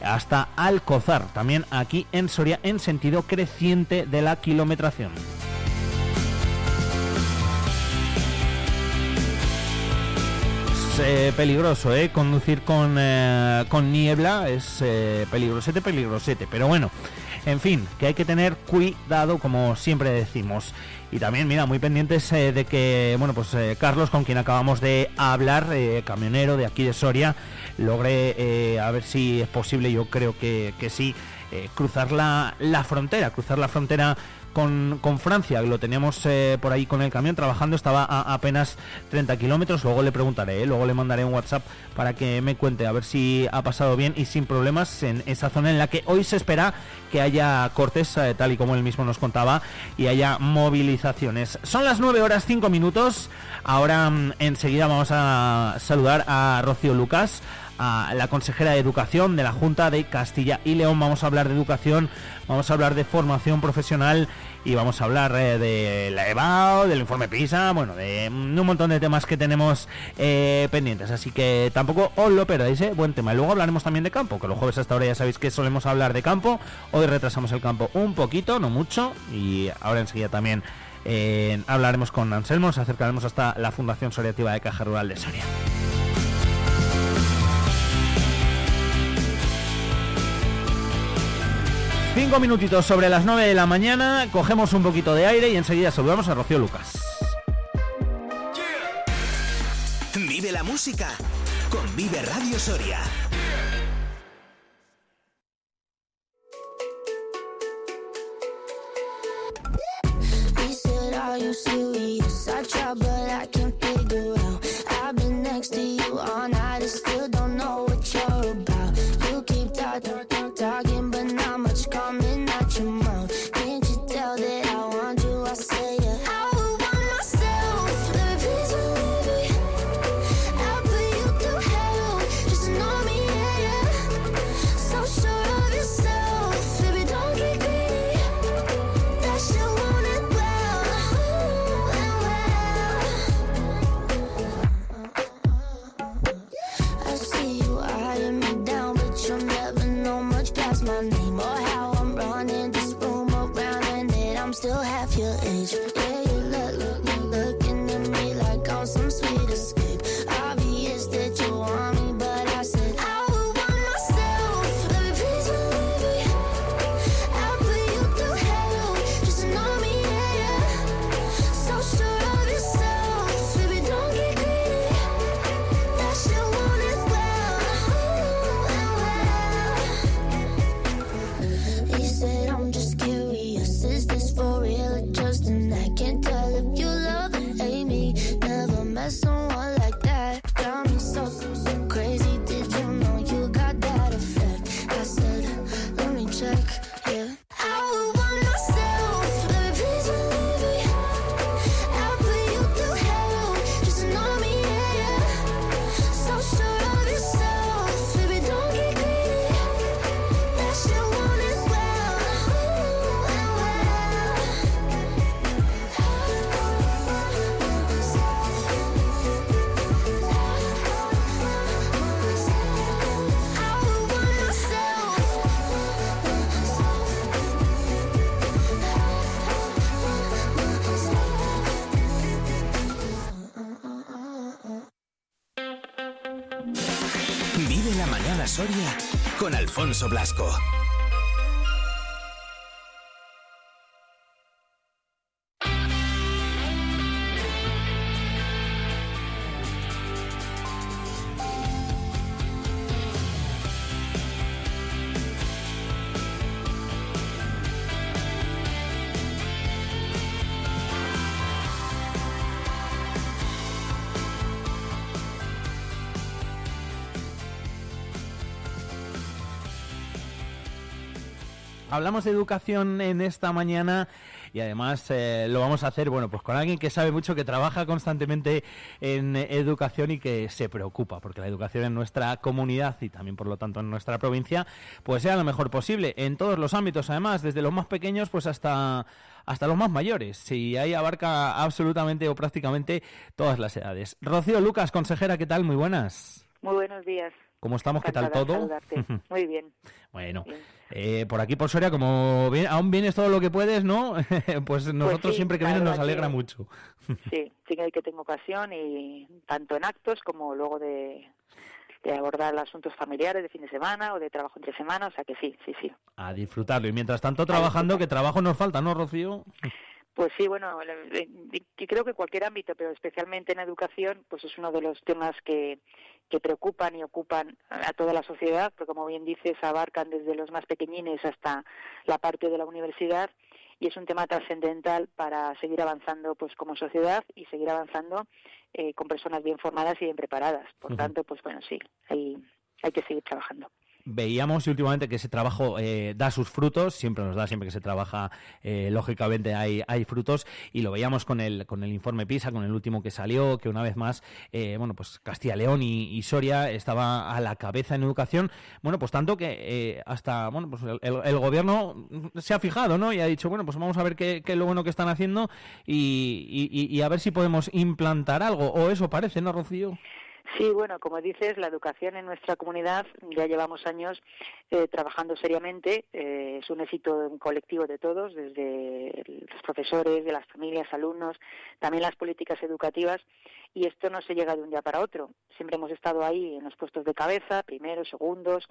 hasta Alcozar, también aquí en Soria en sentido creciente de la kilometración. Peligroso, ¿eh? Conducir con, eh, con niebla es eh, peligrosete, peligrosete. Pero bueno, en fin, que hay que tener cuidado, como siempre decimos. Y también, mira, muy pendientes eh, de que, bueno, pues eh, Carlos, con quien acabamos de hablar, eh, camionero de aquí de Soria, logre, a ver si es posible, yo creo que, que sí, cruzar la, la frontera, cruzar la frontera con, con Francia, lo teníamos eh, por ahí con el camión trabajando, estaba a apenas 30 kilómetros, luego le preguntaré, ¿eh? luego le mandaré un WhatsApp para que me cuente a ver si ha pasado bien y sin problemas en esa zona en la que hoy se espera que haya cortes, eh, tal y como él mismo nos contaba, y haya movilizaciones. Son las 9 horas 5 minutos, ahora mm, enseguida vamos a saludar a Rocío Lucas, la consejera de Educación de la Junta de Castilla y León. Vamos a hablar de educación, vamos a hablar de formación profesional y vamos a hablar eh, de la EVAO, del informe PISA, bueno, de un montón de temas que tenemos eh, pendientes. Así que tampoco os lo perdáis, ¿eh? buen tema. Y luego hablaremos también de campo, que los jueves hasta ahora ya sabéis que solemos hablar de campo. Hoy retrasamos el campo un poquito, no mucho, y ahora enseguida también hablaremos con Anselmo, nos acercaremos hasta la Fundación Soriativa de Caja Rural de Soria. Cinco minutitos sobre las 9 de la mañana, cogemos un poquito de aire y enseguida saludamos a Rocío Lucas. Vive la música con Vive Radio Soria. We Yes, I try, but I can't figure out. I've been next to you all night and still Alfonso Blasco. Hablamos de educación en esta mañana y además eh, lo vamos a hacer, bueno, pues con alguien que sabe mucho, que trabaja constantemente en educación y que se preocupa porque la educación en nuestra comunidad y también por lo tanto en nuestra provincia, pues sea lo mejor posible en todos los ámbitos, además, desde los más pequeños pues hasta hasta los más mayores. Y ahí abarca absolutamente o prácticamente todas las edades. Rocío Lucas, consejera, ¿qué tal? Muy buenas. Muy buenos días. ¿Cómo estamos? ¿Qué tal todo? *laughs* Muy bien. Bueno, eh, por aquí por Soria, como bien- aún vienes todo lo que puedes, ¿no? *laughs* pues nosotros sí, siempre que vienes nos alegra que- mucho. *laughs* Sí, sí que que tengo ocasión y tanto en actos como luego de, de abordar asuntos familiares de fin de semana o de trabajo entre semana, o sea que sí, sí, sí. A disfrutarlo. Y mientras tanto trabajando, que trabajo nos falta, ¿no, Rocío? Pues sí, bueno, creo que cualquier ámbito, pero especialmente en educación, pues es uno de los temas que, que preocupan y ocupan a toda la sociedad, porque como bien dices, abarcan desde los más pequeñines hasta la parte de la universidad y es un tema trascendental para seguir avanzando pues como sociedad y seguir avanzando eh, con personas bien formadas y bien preparadas. Por tanto, pues bueno, sí, hay, hay que seguir trabajando. Veíamos últimamente que ese trabajo eh, da sus frutos, siempre nos da, siempre que se trabaja, eh, lógicamente hay, hay frutos, y lo veíamos con el, con el informe PISA, con el último que salió, que una vez más, eh, bueno, pues Castilla León y, y Soria estaba a la cabeza en educación, bueno, pues tanto que eh, hasta, bueno, pues el, el- gobierno se ha fijado, ¿no? Y ha dicho, bueno, pues vamos a ver qué, es lo bueno que están haciendo y, y- y- y a ver si podemos implantar algo, o eso parece, ¿no, Rocío? Sí, bueno, como dices, la educación en nuestra comunidad ya llevamos años eh, trabajando seriamente. eh, es un éxito colectivo de todos, desde los profesores, de las familias, alumnos, también las políticas educativas. Y esto no se llega de un día para otro. Siempre hemos estado ahí en los puestos de cabeza, primeros, segundos.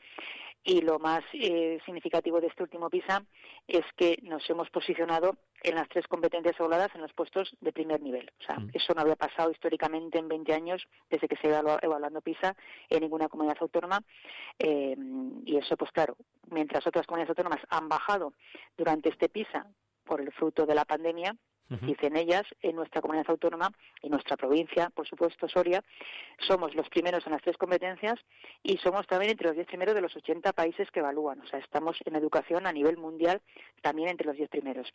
Y lo más eh, significativo de este último PISA es que nos hemos posicionado en las tres competencias evaluadas en los puestos de primer nivel. O sea, eso no había pasado históricamente en 20 años desde que se iba evalua- evaluando PISA en ninguna comunidad autónoma. Eh, y eso, pues claro, mientras otras comunidades autónomas han bajado durante este PISA por el fruto de la pandemia. Dicen ellas, en nuestra comunidad autónoma, en nuestra provincia, por supuesto, Soria, somos los primeros en las tres competencias y somos también entre los 10 primeros de los 80 países que evalúan. O sea, estamos en educación a nivel mundial también entre los 10 primeros.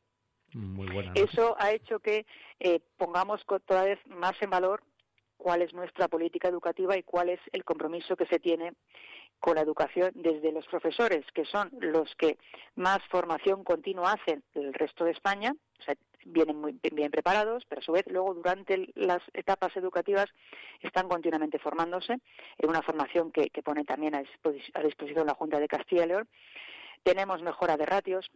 Eso ha hecho que eh, pongamos toda vez más en valor cuál es nuestra política educativa y cuál es el compromiso que se tiene con la educación desde los profesores, que son los que más formación continua hacen del resto de España, o sea, vienen muy bien- preparados, pero a su vez luego durante las etapas educativas están continuamente formándose en una formación que, que pone también a disposición la Junta de Castilla y León. Tenemos mejora de ratios,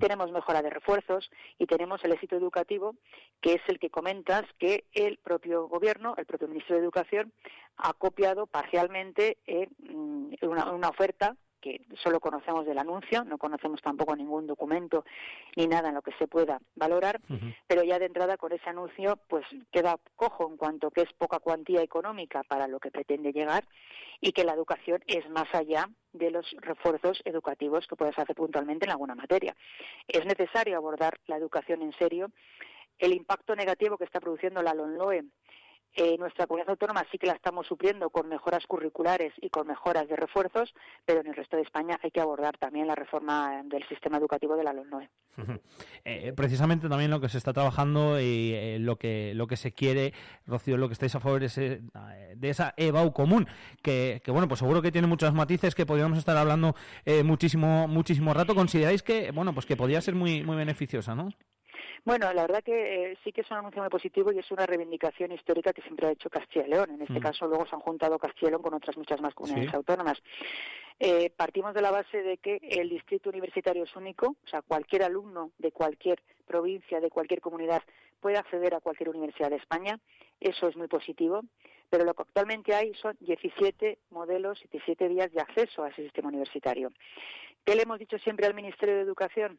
tenemos mejora de refuerzos y tenemos el éxito educativo, que es el que comentas que el propio gobierno, el propio ministro de Educación, ha copiado parcialmente eh, mm, una, una oferta que solo conocemos del anuncio, no conocemos tampoco ningún documento ni nada en lo que se pueda valorar, pero ya de entrada con ese anuncio pues queda cojo en cuanto que es poca cuantía económica para lo que pretende llegar y que la educación es más allá de los refuerzos educativos que puedes hacer puntualmente en alguna materia. Es necesario abordar la educación en serio. El impacto negativo que está produciendo la LONLOE eh, nuestra comunidad autónoma sí que la estamos supliendo con mejoras curriculares y con mejoras de refuerzos, pero en el resto de España hay que abordar también la reforma del sistema educativo de la LONLOE. *laughs* Eh, precisamente también lo que se está trabajando y eh, lo que lo que se quiere, Rocío, lo que estáis a favor es, eh, de esa EBAU común, que, que, bueno, pues seguro que tiene muchos matices que podríamos estar hablando eh, muchísimo muchísimo rato. ¿Consideráis que, bueno, pues que podría ser muy muy beneficiosa, no? Bueno, la verdad que eh, sí que es un anuncio muy positivo y es una reivindicación histórica que siempre ha hecho Castilla y León. En este Mm. caso, luego se han juntado Castilla y León con otras muchas más comunidades Sí. autónomas. Eh, partimos de la base de que el distrito universitario es único, o sea, cualquier alumno de cualquier provincia, de cualquier comunidad, puede acceder a cualquier universidad de España. Eso es muy positivo. Pero lo que actualmente hay son 17 modelos, 17 vías de acceso a ese sistema universitario. ¿Qué le hemos dicho siempre al Ministerio de Educación?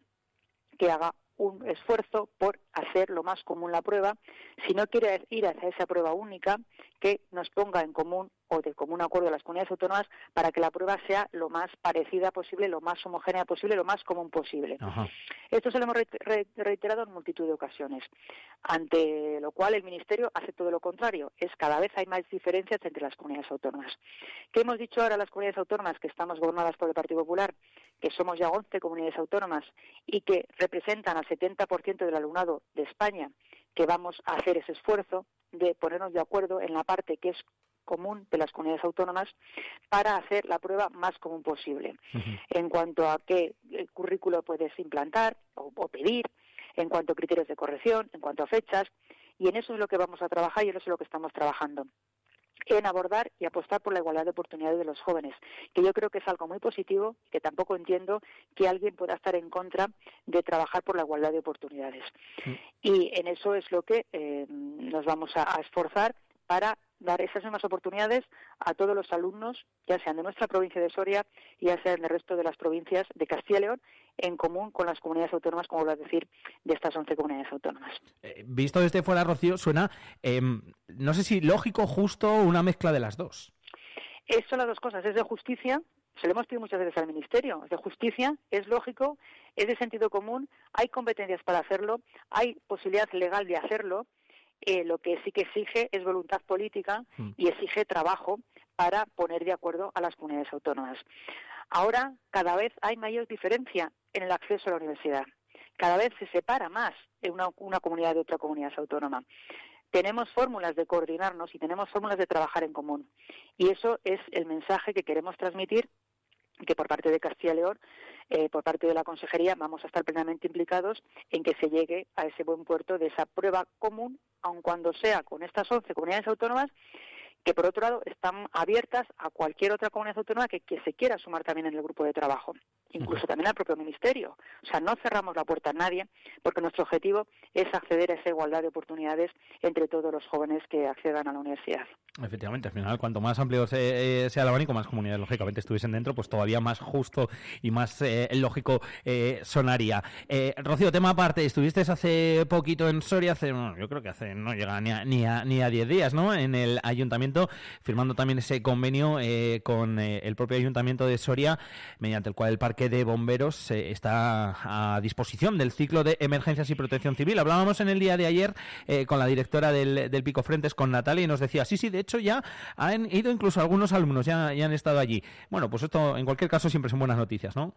que haga un esfuerzo por hacer lo más común la prueba. Si no quiere ir hacia esa prueba única, que nos ponga en común o de común acuerdo las comunidades autónomas para que la prueba sea lo más parecida posible, lo más homogénea posible, lo más común posible. Esto se lo hemos re- re- reiterado en multitud de ocasiones, ante lo cual el Ministerio hace todo lo contrario. Es cada vez hay más diferencias entre las comunidades autónomas. ¿Qué hemos dicho ahora las comunidades autónomas que estamos gobernadas por el Partido Popular? Que somos ya 11 comunidades autónomas y que representan al 70% del alumnado de España, que vamos a hacer ese esfuerzo de ponernos de acuerdo en la parte que es común de las comunidades autónomas para hacer la prueba más común posible. En cuanto a qué eh, currículo puedes implantar o, o pedir, en cuanto a criterios de corrección, en cuanto a fechas, y en eso es lo que vamos a trabajar y en eso es lo que estamos trabajando en abordar y apostar por la igualdad de oportunidades de los jóvenes, que yo creo que es algo muy positivo y que tampoco entiendo que alguien pueda estar en contra de trabajar por la igualdad de oportunidades. Y en eso es lo que eh, nos vamos a, a esforzar para dar esas mismas oportunidades a todos los alumnos, ya sean de nuestra provincia de Soria, ya sean del resto de las provincias de Castilla y León, en común con las comunidades autónomas, como vuelvo a decir, de estas 11 comunidades autónomas. Eh, visto desde fuera, Rocío, suena, em, no sé si lógico, justo, una mezcla de las dos. Es son las dos cosas, es de justicia, se lo hemos pedido muchas veces al Ministerio, es de justicia, es lógico, es de sentido común, hay competencias para hacerlo, hay posibilidad legal de hacerlo, eh, lo que sí que exige es voluntad política y exige trabajo para poner de acuerdo a las comunidades autónomas. Ahora cada vez hay mayor diferencia en el acceso a la universidad. Cada vez se separa más una, una comunidad de otra comunidad autónoma. Tenemos fórmulas de coordinarnos y tenemos fórmulas de trabajar en común. Y eso es el mensaje que queremos transmitir que por parte de Castilla y León, eh, por parte de la Consejería, vamos a estar plenamente implicados en que se llegue a ese buen puerto de esa prueba común, aun cuando sea con estas 11 comunidades autónomas, que por otro lado están abiertas a cualquier otra comunidad autónoma que, que se quiera sumar también en el grupo de trabajo, incluso también al propio Ministerio. O sea, no cerramos la puerta a nadie, porque nuestro objetivo es acceder a esa igualdad de oportunidades entre todos los jóvenes que accedan a la universidad. Efectivamente, al final, cuanto más amplio eh, sea el abanico, más comunidades lógicamente estuviesen dentro, pues todavía más justo y más eh, lógico eh, sonaría. Eh, Rocío, tema aparte, estuviste hace poquito en Soria, hace, bueno, yo creo que hace, no llega ni a, ni a, ni a 10 días, ¿no? En el ayuntamiento firmando también ese convenio eh, con eh, el propio ayuntamiento de Soria, mediante el cual el parque de bomberos eh, está a disposición del ciclo de emergencias y protección civil. Hablábamos en el día de ayer eh, con la directora del, del Pico Frentes, con Natalia, y nos decía, sí, sí, de hecho ya han ido incluso algunos alumnos, ya, ya han estado allí. Bueno, pues esto en cualquier caso siempre son buenas noticias, ¿no?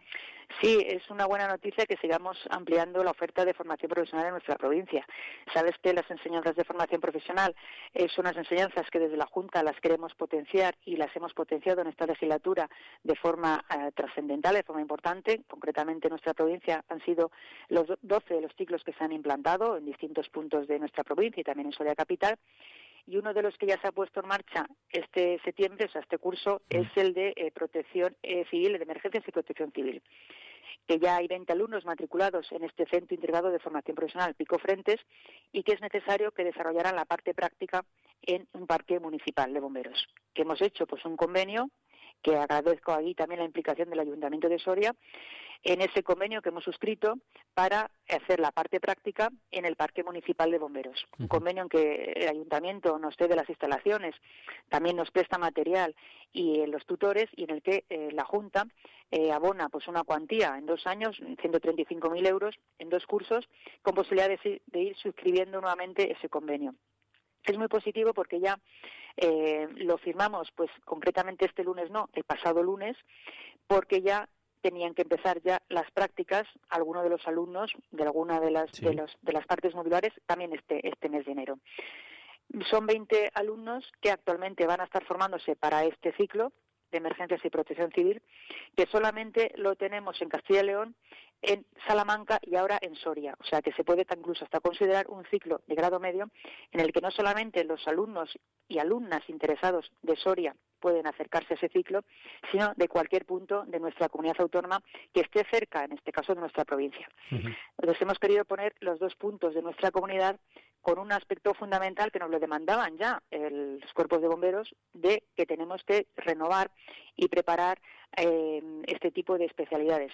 Sí, es una buena noticia que sigamos ampliando la oferta de formación profesional en nuestra provincia. Sabes que las enseñanzas de formación profesional eh, son unas enseñanzas que desde la Junta las queremos potenciar y las hemos potenciado en esta legislatura de forma eh, trascendental, de forma importante. Concretamente en nuestra provincia han sido los do- 12 de los ciclos que se han implantado en distintos puntos de nuestra provincia y también en Soria Capital y uno de los que ya se ha puesto en marcha este septiembre, o sea, este curso, es el de eh, protección eh, civil, de emergencias y protección civil que ya hay 20 alumnos matriculados en este Centro Integrado de Formación Profesional Pico Frentes y que es necesario que desarrollaran la parte práctica en un parque municipal de bomberos. Que hemos hecho pues un convenio que agradezco ahí también la implicación del Ayuntamiento de Soria en ese convenio que hemos suscrito para hacer la parte práctica en el Parque Municipal de Bomberos. Un convenio en que el Ayuntamiento nos cede las instalaciones, también nos presta material y eh, los tutores y en el que eh, la Junta eh, abona pues una cuantía en dos años, 135.000 euros en dos cursos, con posibilidad de, ir suscribiendo nuevamente ese convenio. Es muy positivo porque ya eh, lo firmamos, pues concretamente este lunes no, el pasado lunes, porque ya tenían que empezar ya las prácticas algunos de los alumnos de alguna de las de, los- de las partes modulares también este este mes de enero. Son 20 alumnos que actualmente van a estar formándose para este ciclo de emergencias y protección civil, que solamente lo tenemos en Castilla y León, en Salamanca y ahora en Soria. O sea que se puede incluso hasta considerar un ciclo de grado medio en el que no solamente los alumnos y alumnas interesados de Soria pueden acercarse a ese ciclo, sino de cualquier punto de nuestra comunidad autónoma que esté cerca, en este caso de nuestra provincia. Entonces hemos querido poner los dos puntos de nuestra comunidad con un aspecto fundamental que nos lo demandaban ya el- los cuerpos de bomberos de que tenemos que renovar y preparar eh, este tipo de especialidades.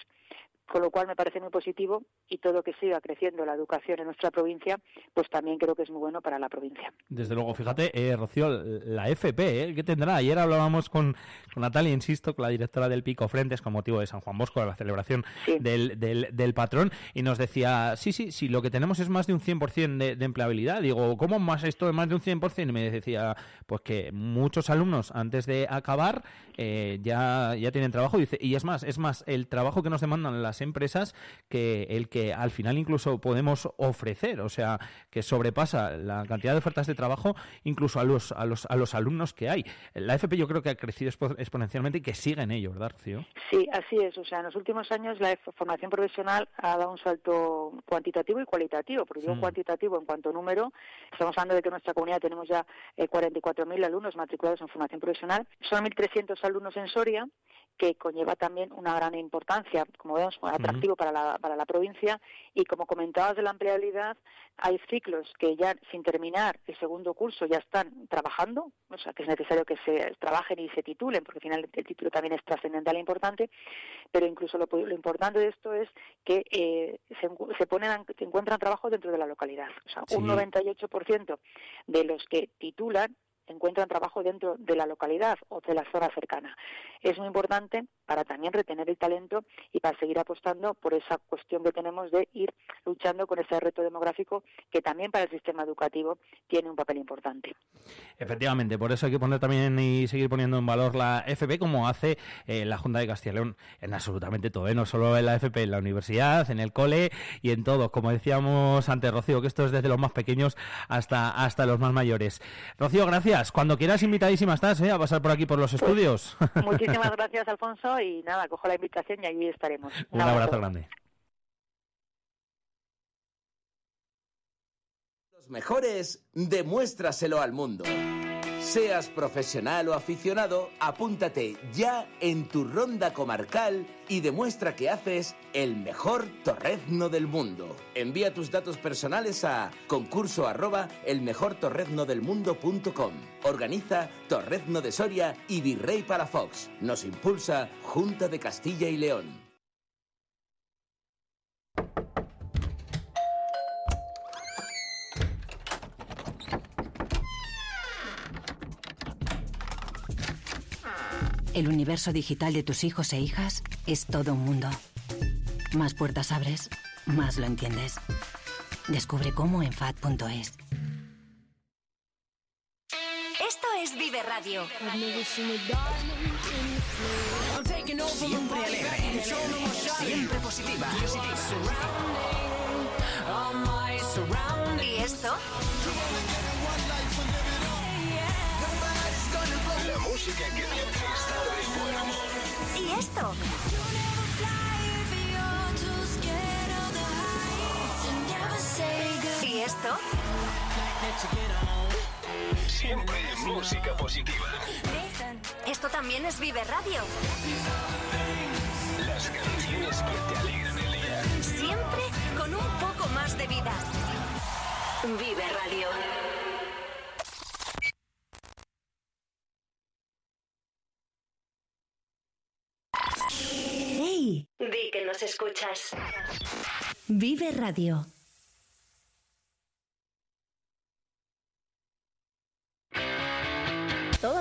Con lo cual me parece muy positivo y todo que siga creciendo la educación en nuestra provincia, pues también creo que es muy bueno para la provincia. Desde luego, fíjate, eh, Rocío, la FP, ¿eh? ¿qué tendrá? Ayer hablábamos con, con Natalia, insisto, con la directora del Pico Frentes, con motivo de San Juan Bosco, de la celebración del, del, del patrón, y nos decía, sí, sí, sí, lo que tenemos es más de un 100% de, de empleabilidad. Digo, ¿cómo más esto de más de un 100%? Y me decía, pues que muchos alumnos antes de acabar eh, ya, ya tienen trabajo. Dice, y es más, es más, el trabajo que nos demandan las empresas que el que al final incluso podemos ofrecer, o sea, que sobrepasa la cantidad de ofertas de trabajo incluso a los, a los, a los alumnos que hay. La FP yo creo que ha crecido expo- exponencialmente y que sigue en ello, ¿verdad, Rocío? Sí, así es. O sea, en los últimos años la formación profesional ha dado un salto cuantitativo y cualitativo. Porque digo Mm. cuantitativo en cuanto a número, estamos hablando de que en nuestra comunidad tenemos ya eh, 44.000 alumnos matriculados en formación profesional. Son 1.300 alumnos en Soria que conlleva también una gran importancia, como vemos, atractivo para, la, para la provincia. Y como comentabas de la empleabilidad, hay ciclos que ya sin terminar el segundo curso ya están trabajando, o sea que es necesario que se trabajen y se titulen, porque al final el título también es trascendental e importante, pero incluso lo, lo importante de esto es que eh, se, se ponen, se encuentran trabajo dentro de la localidad. O sea, un Sí. 98% de los que titulan encuentran trabajo dentro de la localidad o de la zona cercana. Es muy importante para también retener el talento y para seguir apostando por esa cuestión que tenemos de ir luchando con ese reto demográfico que también para el sistema educativo tiene un papel importante. Efectivamente, por eso hay que poner también y seguir poniendo en valor la FP como hace eh, la Junta de Castilla y León en absolutamente todo, ¿eh? no solo en la FP, en la universidad, en el cole y en todo. Como decíamos antes, Rocío, que esto es desde los más pequeños hasta, hasta los más mayores. Rocío, gracias. Cuando quieras, invitadísima estás ¿eh? a pasar por aquí por los estudios. *laughs* Muchísimas *laughs* gracias, Alfonso, y nada, cojo la invitación y allí estaremos. Un abrazo grande. Los mejores, demuéstraselo al mundo. Seas profesional o aficionado, apúntate ya en tu ronda comarcal y demuestra que haces el mejor torrezno del mundo. Envía tus datos personales a concurso arroba elmejortorreznodelmundo.com. Organiza Torrezno de Soria y Virrey Palafox. Nos impulsa Junta de Castilla y León. El universo digital de tus hijos e hijas es todo un mundo. Más puertas abres, más lo entiendes. Descubre cómo en FAD.es. Esto es Vive Radio. Siempre alegre, siempre positiva. ¿Y esto? Música que te hace estar de buen humor. ¿Y esto? ¿Y esto? Siempre música positiva. Esto también es Vive Radio. Las canciones que te alegran el día. Siempre con un poco más de vida. Vive Radio. Di que nos escuchas. Vive Radio.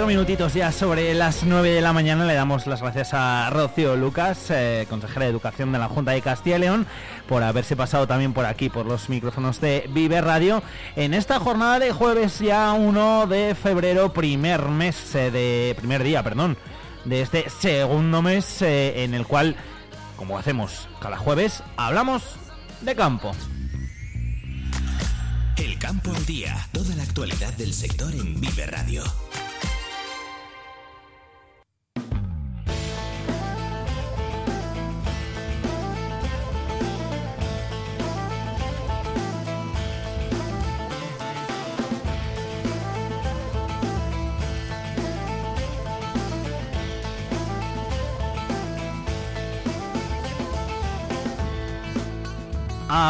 24 minutitos ya sobre las 9 de la mañana. Le damos las gracias a Rocío Lucas, eh, consejera de Educación de la Junta de Castilla y León, por haberse pasado también por aquí, por los micrófonos de Vive Radio, en esta jornada de jueves ya 1 de febrero, primer mes eh, de... primer día, perdón, de este segundo mes eh, en el cual, como hacemos cada jueves, hablamos de campo. El campo al día. Toda la actualidad del sector en Vive Radio.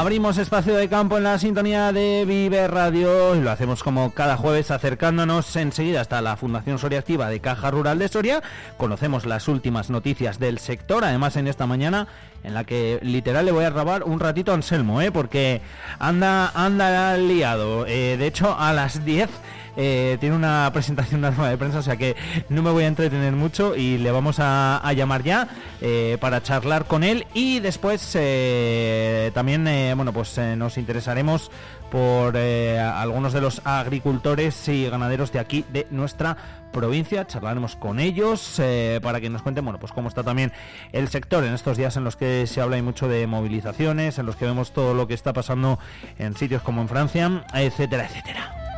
Abrimos espacio de campo en la sintonía de Vive Radio y lo hacemos como cada jueves acercándonos enseguida hasta la Fundación Soria Activa de Caja Rural de Soria. Conocemos las últimas noticias del sector, además en esta mañana en la que literal le voy a robar un ratito a Anselmo, ¿eh? porque anda, anda liado. Eh, de hecho, a las 10 eh, tiene una presentación, *laughs* de prensa, o sea que no me voy a entretener mucho y le vamos a, llamar ya eh, para charlar con él y después eh, también, bueno, pues nos interesaremos por algunos de los agricultores y ganaderos de aquí, de nuestra provincia. Charlaremos con ellos para que nos cuenten, bueno, pues cómo está también el sector en estos días en los que se habla y mucho de movilizaciones, en los que vemos todo lo que está pasando en sitios como en Francia, etcétera, etcétera.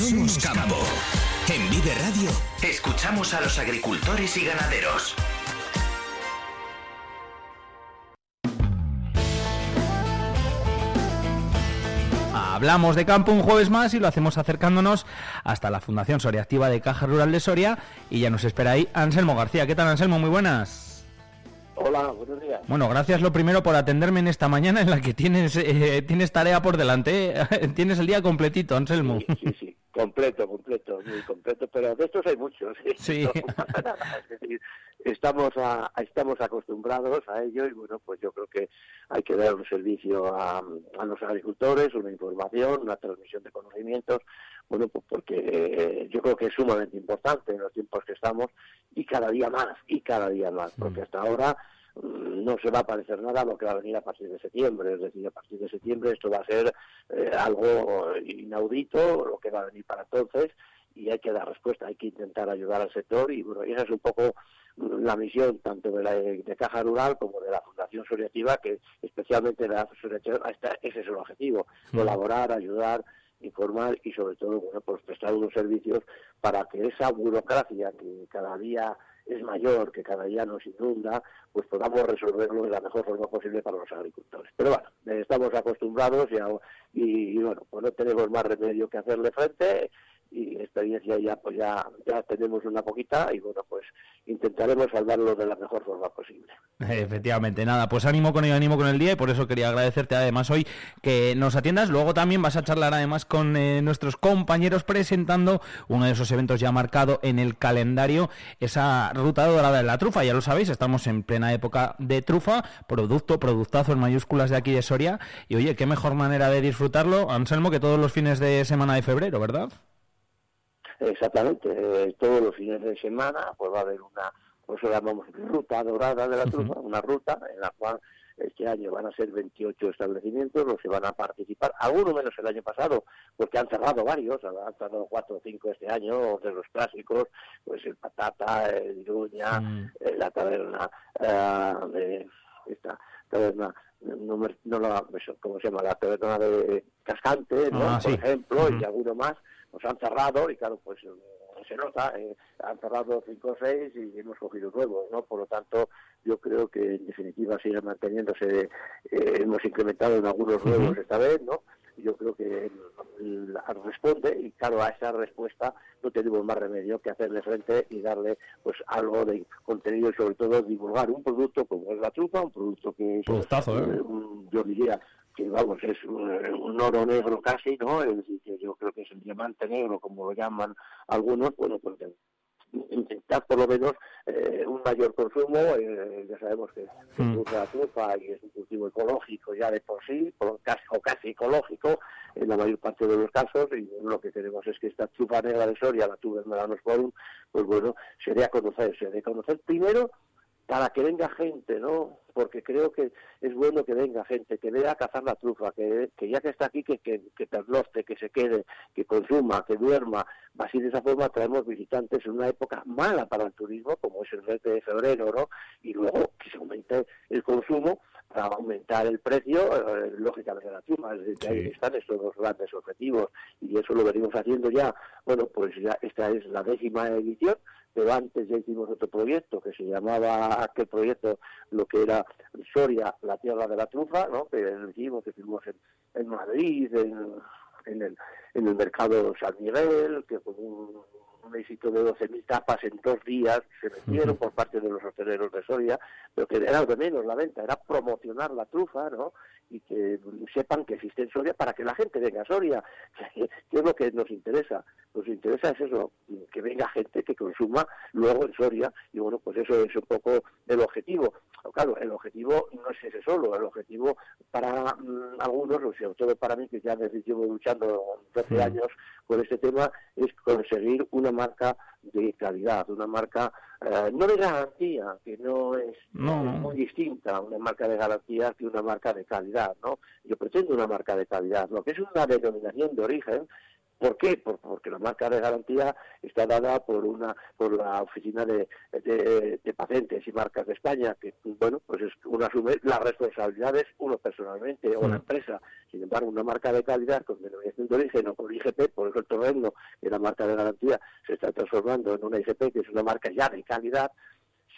Somos Campo. En Vive Radio escuchamos a los agricultores y ganaderos. Hablamos de campo un jueves más y lo hacemos acercándonos hasta la Fundación Soria Activa de Caja Rural de Soria y ya nos espera ahí Anselmo García. ¿Qué tal Anselmo? Muy buenas. Hola, buenos días. Bueno, gracias lo primero por atenderme en esta mañana en la que tienes eh, tienes tarea por delante. ¿eh? *laughs* tienes el día completito, Anselmo. Sí, sí, completo, completo, muy completo, pero de estos hay muchos. ¿eh? Sí. *laughs* Es decir, estamos, a, estamos acostumbrados a ello y bueno, pues yo creo que hay que dar un servicio a, a los agricultores, una información, una transmisión de conocimientos, bueno, pues porque eh, yo creo que es sumamente importante en los tiempos que estamos y cada día más, y cada día más, porque hasta ahora no se va a parecer nada a lo que va a venir a partir de septiembre. Es decir, a partir de septiembre esto va a ser eh, algo inaudito, lo que va a venir para entonces, y hay que dar respuesta, hay que intentar ayudar al sector, y bueno, y esa es un poco mm, la misión tanto de la de Caja Rural como de la Fundación Soriativa, que especialmente la Soriativa, ese es el objetivo, Mm. colaborar, ayudar, informar y sobre todo bueno pues prestar unos servicios para que esa burocracia que cada día es mayor, que cada día nos inunda, pues podamos resolverlo de la mejor forma posible para los agricultores. Pero bueno, eh, estamos acostumbrados y, y, y, bueno, pues no tenemos más remedio que hacerle frente y experiencia ya pues ya, ya tenemos una poquita y bueno pues intentaremos salvarlo de la mejor forma posible. Efectivamente, nada, pues ánimo con ello, ánimo con el día y por eso quería agradecerte además hoy que nos atiendas. Luego también vas a charlar además con eh, nuestros compañeros presentando uno de esos eventos ya marcado en el calendario, esa ruta dorada de la trufa. Ya lo sabéis, estamos en plena época de trufa, producto, productazo en mayúsculas de aquí de Soria. Y oye, qué mejor manera de disfrutarlo, Anselmo, que todos los fines de semana de febrero, ¿verdad? Exactamente, eh, todos los fines de semana pues va a haber una, por eso llamamos ruta dorada de la trufa, una ruta en la cual este año van a ser 28 establecimientos los que van a participar, algunos menos el año pasado, porque han cerrado varios, han cerrado cuatro o cinco este año, de los clásicos, pues el Patata, el Iruña, eh, la taberna eh, de esta taberna, no, no la, eso, ¿cómo se llama? La taberna de Cascante, ¿no? Ah, por sí. ejemplo, y alguno más, nos han cerrado y claro, pues eh, se nota, eh, han cerrado cinco o seis y hemos cogido nuevos, ¿no? Por lo tanto, yo creo que en definitiva sigue manteniéndose, eh, hemos incrementado en algunos nuevos esta vez, ¿no? Yo creo que responde y claro, a esa respuesta no tenemos más remedio que hacerle frente y darle pues algo de contenido y sobre todo divulgar un producto como es la trufa, un producto que es Productazo, ¿eh? eh, un- yo diría que vamos es un, un oro negro casi no es decir que yo creo que es el diamante negro como lo llaman algunos bueno pues intentar por lo menos eh, un mayor consumo eh, ya sabemos que Mm. la trufa y es un cultivo ecológico ya de por sí por casi, o casi ecológico en la mayor parte de los casos y lo que queremos es que esta trufa negra de Soria la tuve melanosporum pues bueno se dé a conocer se dé a conocer primero para que venga gente, ¿no? Porque creo que es bueno que venga gente, que vea a cazar la trufa, que, que ya que está aquí, que, que, que pernocte, que se quede, que consuma, que duerma. Así de esa forma traemos visitantes en una época mala para el turismo, como es el mes de febrero, ¿no? Y luego que se aumente el consumo para aumentar el precio, eh, lógicamente, de la trufa. Es decir, ahí están estos dos grandes objetivos y eso lo venimos haciendo ya. Bueno, pues ya esta es la décima edición pero antes ya hicimos otro proyecto que se llamaba aquel proyecto lo que era Soria, la tierra de la trufa, ¿no? que lo hicimos, que en, en Madrid, en, en el, en el mercado San Miguel, que fue un un éxito de 12.000 tapas en dos días, se metieron por parte de los hosteleros de Soria, pero que era lo de menos la venta, era promocionar la trufa, ¿no? Y que sepan que existe en Soria para que la gente venga a Soria, *laughs* que es lo que nos interesa. Nos interesa es eso, que venga gente que consuma luego en Soria, y bueno, pues eso es un poco el objetivo. Claro, el objetivo no es ese solo, el objetivo para mm, algunos, o sobre todo para mí, que ya me llevo luchando 12 años con este tema, es conseguir una marca de calidad, una marca eh, no de garantía, que no es, No, no. es muy distinta una marca de garantía que una marca de calidad, ¿no? Yo pretendo una marca de calidad, lo que es una denominación de origen, ¿Por qué? Por- porque la marca de garantía está dada por una por la oficina de, de- de patentes y marcas de España, que bueno, pues es uno asume las responsabilidades uno personalmente o la Mm. empresa. Sin embargo, una marca de calidad con denominación de origen o con IGP, por eso el torreno, que la marca de garantía se está transformando en una IGP, que es una marca ya de calidad,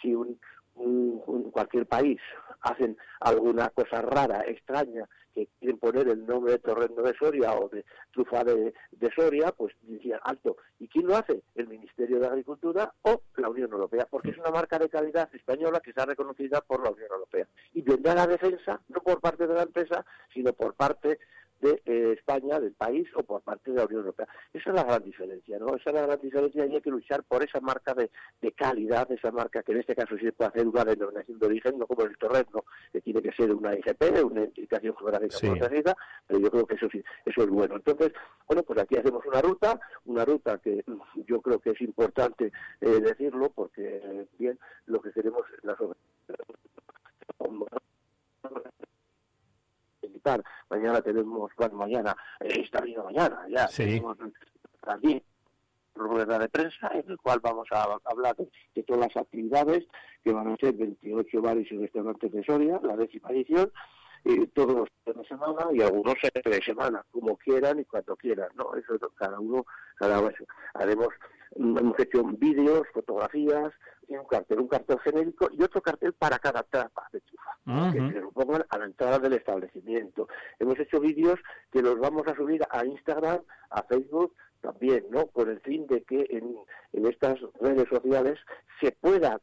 si un, un- un- cualquier país hacen alguna cosa rara, extraña, que quieren poner el nombre de Torrendo de Soria o de trufa de, Soria, pues decían alto. ¿Y quién lo hace? El Ministerio de Agricultura o la Unión Europea, porque es una marca de calidad española que está reconocida por la Unión Europea. Y vendrá la defensa no por parte de la empresa, sino por parte de eh, España, del país, o por parte de la Unión Europea. Esa es la gran diferencia, ¿no? Esa es la gran diferencia y hay que luchar por esa marca de, de calidad, esa marca que en este caso sí se puede hacer una denominación de origen, no como el torreno, que tiene que ser una IGP, una identificación geográfica Sí. pero yo creo que eso sí, eso es bueno. Entonces, bueno, pues aquí hacemos una ruta, una ruta que yo creo que es importante eh, decirlo, porque, eh, bien, lo que queremos es las Mañana tenemos, bueno, mañana, eh, esta misma mañana, ya Sí. tenemos también rueda de prensa en el cual vamos a hablar de, de todas las actividades que van a ser 28 bares y restaurantes de Soria, la décima edición, y todos los días de semana y algunos de semana, como quieran y cuando quieran, ¿no? Eso cada uno, cada vez haremos, mm, hemos hecho vídeos, fotografías, y un cartel, un cartel genérico y otro cartel para cada trapa de chufa que se lo pongan a la entrada del establecimiento. Hemos hecho vídeos que los vamos a subir a Instagram, a Facebook también, ¿no? Con el fin de que en, en estas redes sociales se pueda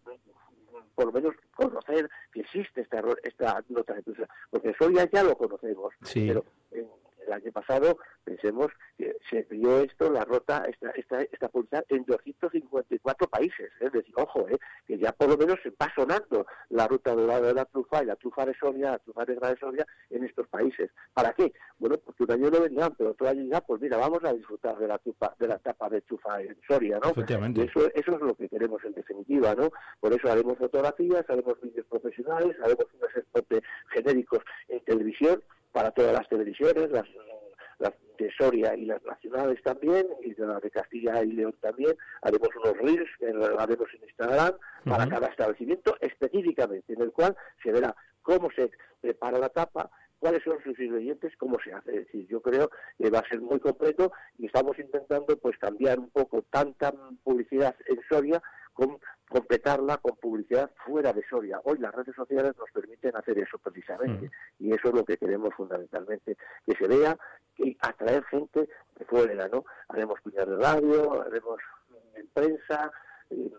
por lo menos conocer que existe esta, esta nota de prensa, porque Soria ya lo conocemos, Sí. pero en el año pasado pensemos que se vio esto, la rota, esta, esta, esta publicidad en 254 países, ¿eh? es decir, ojo, ¿eh? que ya por lo menos se va sonando la ruta de la, de la trufa y la trufa de Soria, la trufa negra de Soria en estos países. ¿Para qué? Bueno, porque un año no vendrán, pero otro año ya, pues mira, vamos a disfrutar de la trufa, de la tapa de trufa en Soria, ¿no? Efectivamente. Eso, eso es lo que queremos en definitiva, ¿no? Por eso haremos fotografías, haremos vídeos profesionales, haremos unos spots genéricos en televisión para todas las televisiones, las, las de Soria y las nacionales también, y de las de Castilla y León también. Haremos unos reels, haremos en Instagram, para cada establecimiento específicamente, en el cual se verá cómo se prepara la tapa, cuáles son sus ingredientes, cómo se hace. Es decir, yo creo que va a ser muy completo y estamos intentando pues cambiar un poco tanta publicidad en Soria con completarla con publicidad fuera de Soria. Hoy las redes sociales nos permiten hacer eso precisamente y eso es lo que queremos fundamentalmente, que se vea y atraer gente de fuera, ¿no? Haremos cuñas de radio, haremos en prensa, eh,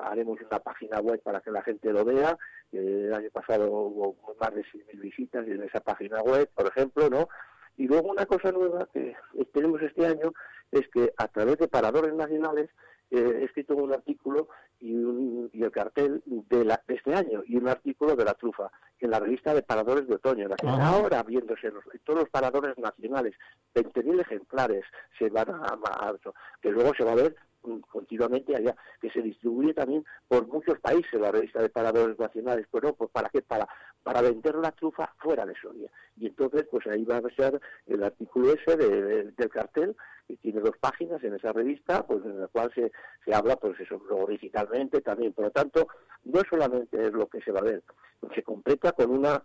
haremos una página web para que la gente lo vea. el año pasado hubo más de 6.000 visitas en esa página web, por ejemplo, ¿no? Y luego una cosa nueva que tenemos este año es que a través de paradores nacionales eh, he escrito un artículo y, un- y el cartel de, la, de este año y un artículo de la trufa en la revista de paradores de otoño, la que está Ajá. ahora viéndose en, los- todos los paradores nacionales, 20.000 ejemplares se van a, a- que luego se va a ver continuamente allá, que se distribuye también por muchos países la revista de paradores nacionales, pues no, pues para qué, para, para vender la trufa fuera de Soria. Y entonces, pues ahí va a ser el artículo ese de- de- del cartel, que tiene dos páginas en esa revista, pues en la cual se, se habla, pues eso, luego digitalmente también. Por lo tanto, no solamente es lo que se va a ver, se completa con una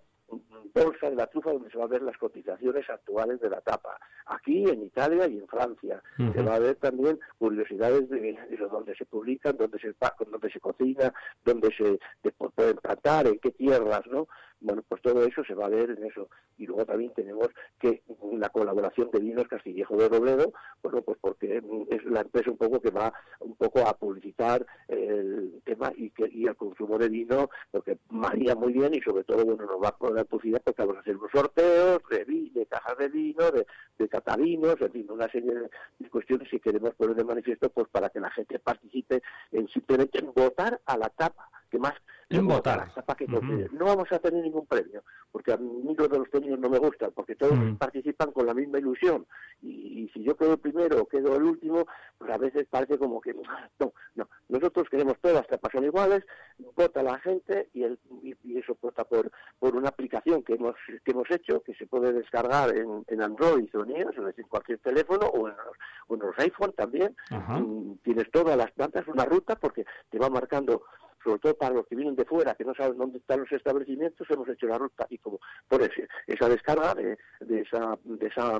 bolsa de la trufa donde se va a ver las cotizaciones actuales de la tapa, aquí en Italia y en Francia. Se va a ver también curiosidades de, de donde se publican, donde se donde se cocina, donde se se pu- pueden plantar, en qué tierras, ¿no? Bueno, pues todo eso se va a ver en eso. Y luego también tenemos que la colaboración de Vinos Castillejo de Robledo, bueno, pues porque es la empresa un poco que va un poco a publicitar el tema y que y el consumo de vino, porque maría muy bien y sobre todo, bueno, nos va a poder publicidad porque vamos a hacer unos sorteos de, de cajas de vino, de, de catalinos, en fin, una serie de, cuestiones que queremos poner de manifiesto pues para que la gente participe en simplemente en votar a la tapa, que más En votar. que considere. No vamos a tener ningún premio, porque a mí los de los premios no me gustan, porque todos participan con la misma ilusión. Y, y si yo quedo el primero o quedo el último, pues a veces parece como que *laughs* no, no. Nosotros queremos todas las tapas son iguales, vota la gente y, el, y, y eso vota por, por una aplicación que hemos que hemos hecho, que se puede descargar en, en Android o en iOS, es decir, cualquier teléfono o en los, o en los iPhone también. Mm, Tienes todas las plantas, una ruta, porque te va marcando sobre todo para los que vienen de fuera, que no saben dónde están los establecimientos, hemos hecho la ruta. Y como por ese- esa descarga de, de esa, de esa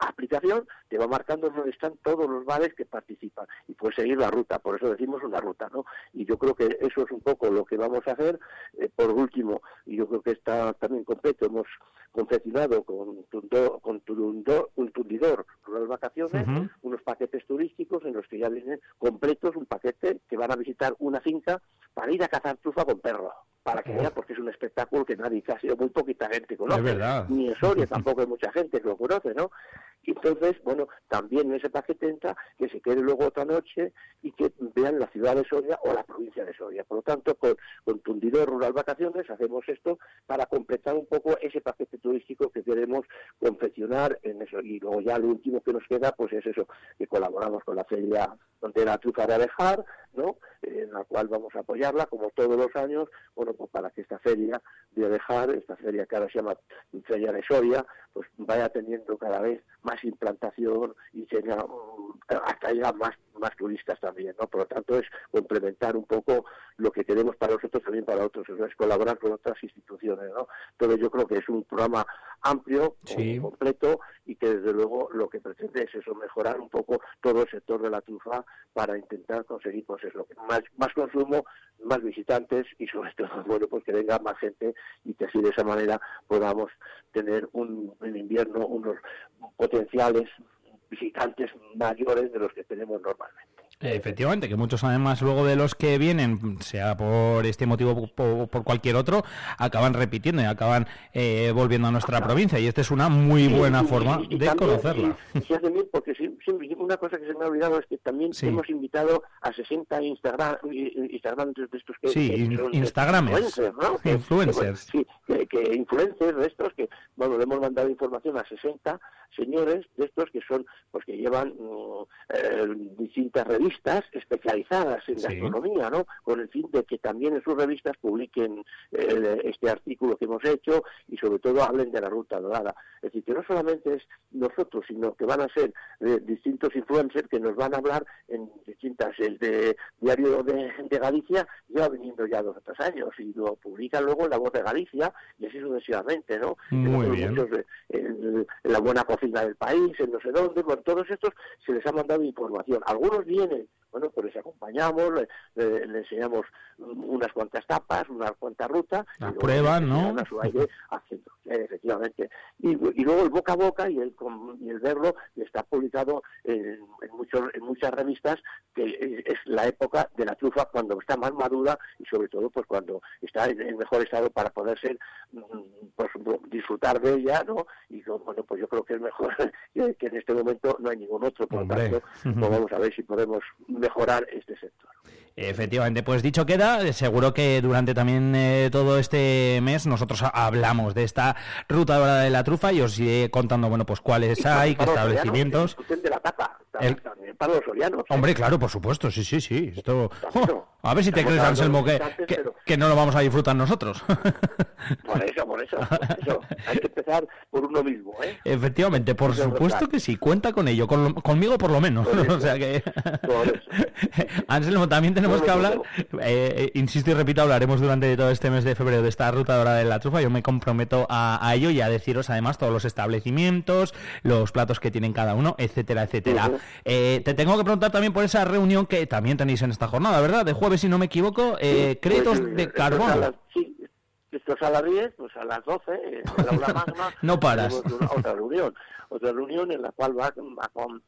aplicación te va marcando dónde están todos los bares que participan y puedes seguir la ruta, por eso decimos una ruta, ¿no? Y yo creo que eso es un poco lo que vamos a hacer. Eh, por último, y yo creo que está también completo, hemos confeccionado con, Tundo- con Turundo- un tundidor rural vacaciones unos paquetes turísticos en los que ya vienen completos un paquete que van a visitar una finca para ir a cazar trufa con perro, para que Uf. vean, porque es un espectáculo que nadie, casi muy poquita gente conoce. Es verdad. Ni en Soria *laughs* tampoco hay mucha gente que lo conoce, ¿no? Y entonces, bueno, también en ese paquete entra que se quede luego otra noche y que vean la ciudad de Soria o la provincia de Soria. Por lo tanto, con, con Tundidor Rural Vacaciones hacemos esto para completar un poco ese paquete turístico que queremos confeccionar en eso. Y luego ya lo último que nos queda, pues es eso, que colaboramos con la Feria de la Trufa de Alejar, ¿no? Eh, en la cual vamos a apoyarla, como todos los años, bueno, pues para que esta feria de Alejar, esta feria que ahora se llama Feria de Soria, pues vaya teniendo cada vez más implantación y tenga hasta haya más más turistas también, ¿no? Por lo tanto es complementar un poco lo que queremos para nosotros también para otros, o sea, es colaborar con otras instituciones, ¿no? Entonces yo creo que es un programa amplio, Sí. completo y que desde luego lo que pretende es eso, mejorar un poco todo el sector de la trufa para intentar conseguir pues eso, más, más consumo, más visitantes y sobre todo, *laughs* bueno, pues que venga más gente y que así de esa manera podamos tener un, en invierno unos potenciales visitantes mayores de los que tenemos normalmente. Efectivamente, que muchos además luego de los que vienen, sea por este motivo o por, por cualquier otro, acaban repitiendo y acaban eh, volviendo a nuestra provincia y esta es una muy Sí, buena y- forma y- y de también, conocerla. y- bien porque sí- siempre- una cosa que se me ha olvidado es que también Sí. hemos invitado a 60 Instagram, Instagram de estos que, Sí, que Instagramers. influencers, ¿no? Que- Influencers. que, bueno, sí, que, que influencers de estos que, bueno, le hemos mandado información a 60 señores de estos que son, pues que llevan mm, eh, distintas revistas especializadas en Sí. gastronomía, ¿no? Con el fin de que también en sus revistas publiquen eh, este artículo que hemos hecho y sobre todo hablen de la ruta dorada. Es decir, que no solamente es nosotros, sino que van a ser eh, distintos influencers que nos van a hablar en distintas, el de Diario de, de Galicia lleva viniendo ya dos o tres años y lo publican luego en La Voz de Galicia y así sucesivamente, ¿no? Muy bien. muchos en, en La Buena Cocina del País, en no sé dónde, con todos estos se les ha mandado información. Algunos vienen, bueno, pues les acompañamos, le, le- le enseñamos unas cuantas tapas, unas cuantas rutas. Las pruebas, ¿no? A su aire haciendo, efectivamente. Y, y luego el boca a boca y el, y el verlo está publicado en, en muchos, en muchas revistas, que es, la época de la trufa cuando está más madura y sobre todo pues cuando está en, en mejor estado para poder ser, pues, disfrutar de ella, ¿no? Y bueno, pues yo creo que es mejor *laughs* que, en este momento no hay ningún otro, por lo tanto, pues vamos a ver si podemos mejorar este sector. Efectivamente, pues dicho queda, seguro que durante también eh, todo este mes nosotros ha- hablamos de esta ruta dorada de la trufa y os iré contando, bueno, pues cuáles hay, qué establecimientos. disfruten de la tapa, El- también para los sorianos. ¿eh? Hombre, claro, por supuesto, sí, sí, sí. Esto... A ver si te crees, Anselmo, que, que, no lo vamos a disfrutar nosotros. *laughs* Por eso, por eso, por eso. Hay que empezar por uno mismo, ¿eh? Efectivamente, por supuesto que sí, cuenta con ello, con lo- conmigo por lo menos. Por *laughs* eso. o sea que... Por eso. *laughs* Anselmo, también tenemos que no, hablar, eh, eh, insisto y repito, hablaremos durante todo este mes de febrero de esta ruta dorada de la trufa. Yo me comprometo a, a ello y a deciros además todos los establecimientos, los platos que tienen cada uno, etcétera, etcétera. Eh, te tengo que preguntar también por esa reunión que también tenéis en esta jornada, ¿verdad? De jueves, si no me equivoco, eh, créditos Pues, de es las- sí, esto nosotros a las 10, pues a las 12, en el aula magna, No paras. una- otra reunión. Otra reunión en la cual va, va con-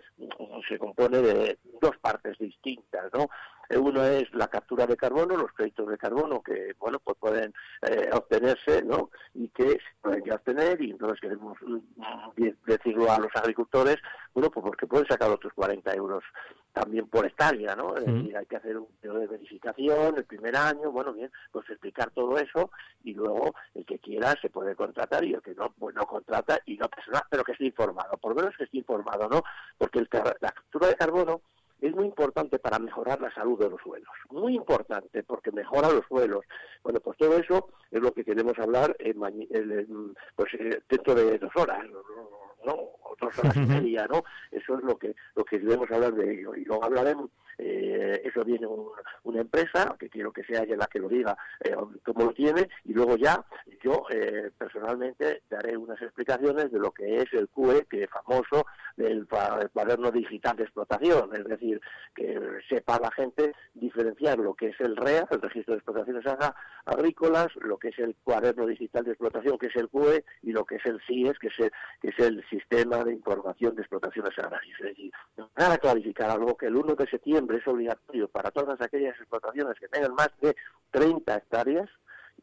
se compone de dos partes distintas, ¿no? Uno es la captura de carbono, los créditos de carbono que, bueno, pues pueden eh, obtenerse, ¿no? Y que se pueden ya obtener y entonces queremos mm, de- decirlo a los agricultores, bueno, pues porque pueden sacar otros 40 euros también por hectárea, ¿no? Es Mm. decir, hay que hacer un periodo de verificación el primer año, bueno, bien, pues explicar todo eso y luego el que quiera se puede contratar y el que no, pues no contrata y no pasa nada, pero que esté informado, por lo menos que esté informado, ¿no? Porque el la captura de carbono es muy importante para mejorar la salud de los suelos, muy importante porque mejora los suelos. Bueno, pues todo eso es lo que queremos hablar en pues, eh, dentro de dos horas, ¿no? O dos horas y media, ¿no? Eso es lo que lo que debemos hablar de ello. Y luego hablaremos, eh, eso viene un- una empresa, que quiero que sea ella la que lo diga, eh, cómo lo tiene, y luego ya yo eh, personalmente daré unas explicaciones de lo que es el QE, que es famoso, del cuaderno digital de explotación, es decir, que sepa la gente diferenciar lo que es el REA, el registro de explotaciones agrícolas, lo que es el cuaderno digital de explotación, que es el QE, y lo que es el CIES, que es el, que es el sistema de información de explotaciones agrarias. Es decir, para clarificar algo que el 1 de septiembre es obligatorio para todas aquellas explotaciones que tengan más de 30 hectáreas,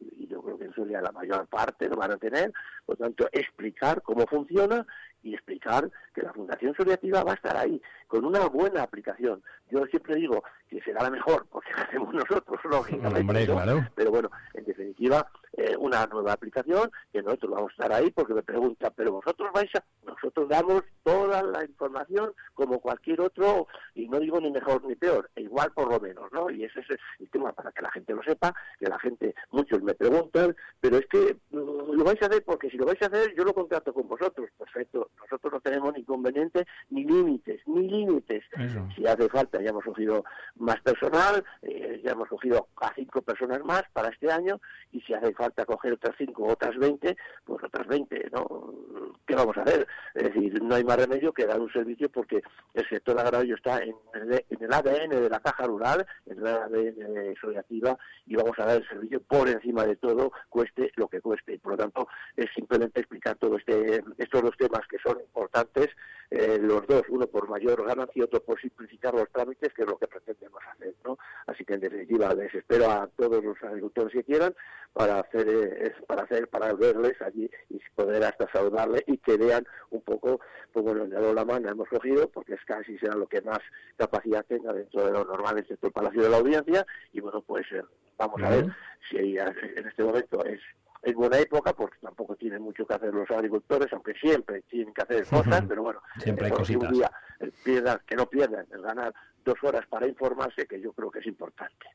y yo creo que eso ya la mayor parte lo van a tener, por tanto, explicar cómo funciona y explicar que la Fundación Asociativa va a estar ahí con una buena aplicación. Yo siempre digo que será la mejor porque la *laughs* hacemos nosotros, *laughs* lógicamente. Hombre, ¿no? claro. Pero bueno, en definitiva, eh, una nueva aplicación que nosotros vamos a estar ahí porque me preguntan, pero vosotros vais a... Nosotros damos toda la información como cualquier otro, y no digo ni mejor ni peor, e igual por lo menos, ¿no? Y ese es el tema para que la gente lo sepa, que la gente, muchos me preguntan, pero es que mm, lo vais a hacer porque si lo vais a hacer yo lo contrato con vosotros, perfecto, nosotros no tenemos ni inconveniente ni límites, ni límites. Eso. Si hace falta, ya hemos cogido más personal, eh, ya hemos cogido a cinco personas más para este año, y si hace falta coger otras cinco otras 20, pues otras 20, ¿no? ¿Qué vamos a hacer? Es decir, no hay más remedio que dar un servicio porque el sector agrario está en el, en el ADN de la caja rural, en el ADN de y vamos a dar el servicio por encima de todo, cueste lo que cueste. Por lo tanto, es simplemente explicar todo este, estos dos temas que son importantes, eh, los dos, uno por mayor ganancia y otro por simplificar los trámites, que es lo que pretendemos hacer, ¿no? Así que en definitiva les espero a todos los agricultores que quieran para hacer, eh, para hacer, para verles allí y poder hasta saludarles y que vean un poco, pues bueno, en la mano hemos cogido, porque es casi será lo que más capacidad tenga dentro de lo normal del sector Palacio de la Audiencia, y bueno, pues eh, vamos a ver si en este momento es es buena época porque tampoco tienen mucho que hacer los agricultores, aunque siempre tienen que hacer *laughs* cosas, pero bueno, Siempre hay si un día eh, pierdan, que no pierdan el ganar dos horas para informarse, que yo creo que es importante.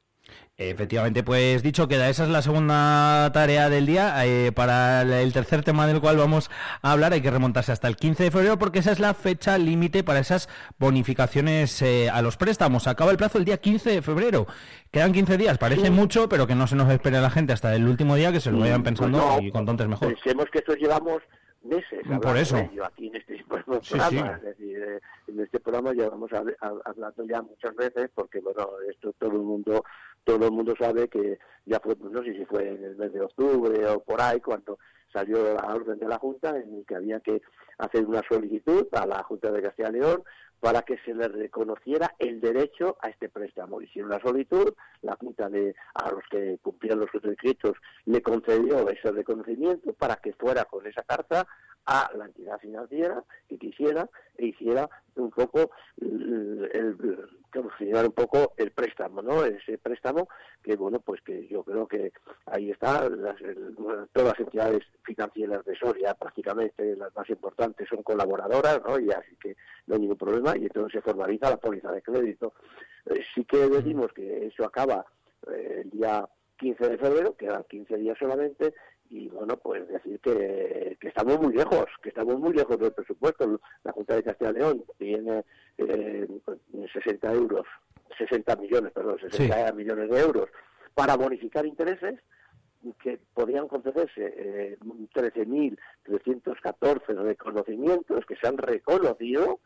Efectivamente, pues dicho queda, esa es la segunda tarea del día. Eh, para el- tercer tema del cual vamos a hablar hay que remontarse hasta el 15 de febrero porque esa es la fecha límite para esas bonificaciones eh, a los préstamos. Acaba el plazo el día 15 de febrero. Quedan 15 días, parece mucho, pero que no se nos espere la gente hasta el último día, que se lo vayan pensando Pues no, y cuanto antes mejor. Pensemos que esto llevamos meses Por eso. aquí en este programa. Sí, sí. Es decir, eh, en este programa llevamos hab- hab- hablando ya muchas veces porque, bueno, esto todo el mundo todo el mundo sabe que ya fue, no sé si fue en el mes de octubre o por ahí, cuando salió la orden de la Junta en que había que hacer una solicitud a la Junta de Castilla y León para que se le reconociera el derecho a este préstamo. Hicieron la solicitud, la Junta de, a los que cumplían los requisitos le concedió ese reconocimiento para que fuera con esa carta a la entidad financiera que quisiera e hiciera un poco el, el- un poco el préstamo, ¿no? Ese préstamo que bueno, pues que yo creo que ahí está todas las entidades financieras de Soria prácticamente las más importantes son colaboradoras, ¿no? Y así que no hay ningún problema y entonces se formaliza la póliza de crédito. Eh, sí que decimos que eso acaba eh, el día 15 de febrero, quedan 15 días solamente, y bueno, pues decir que, que estamos muy lejos, que estamos muy lejos del presupuesto. La Junta de Castilla y León tiene eh, 60 euros, 60 millones, perdón, 60 millones de euros para bonificar intereses que podrían concederse eh, 13.314 reconocimientos que se han reconocido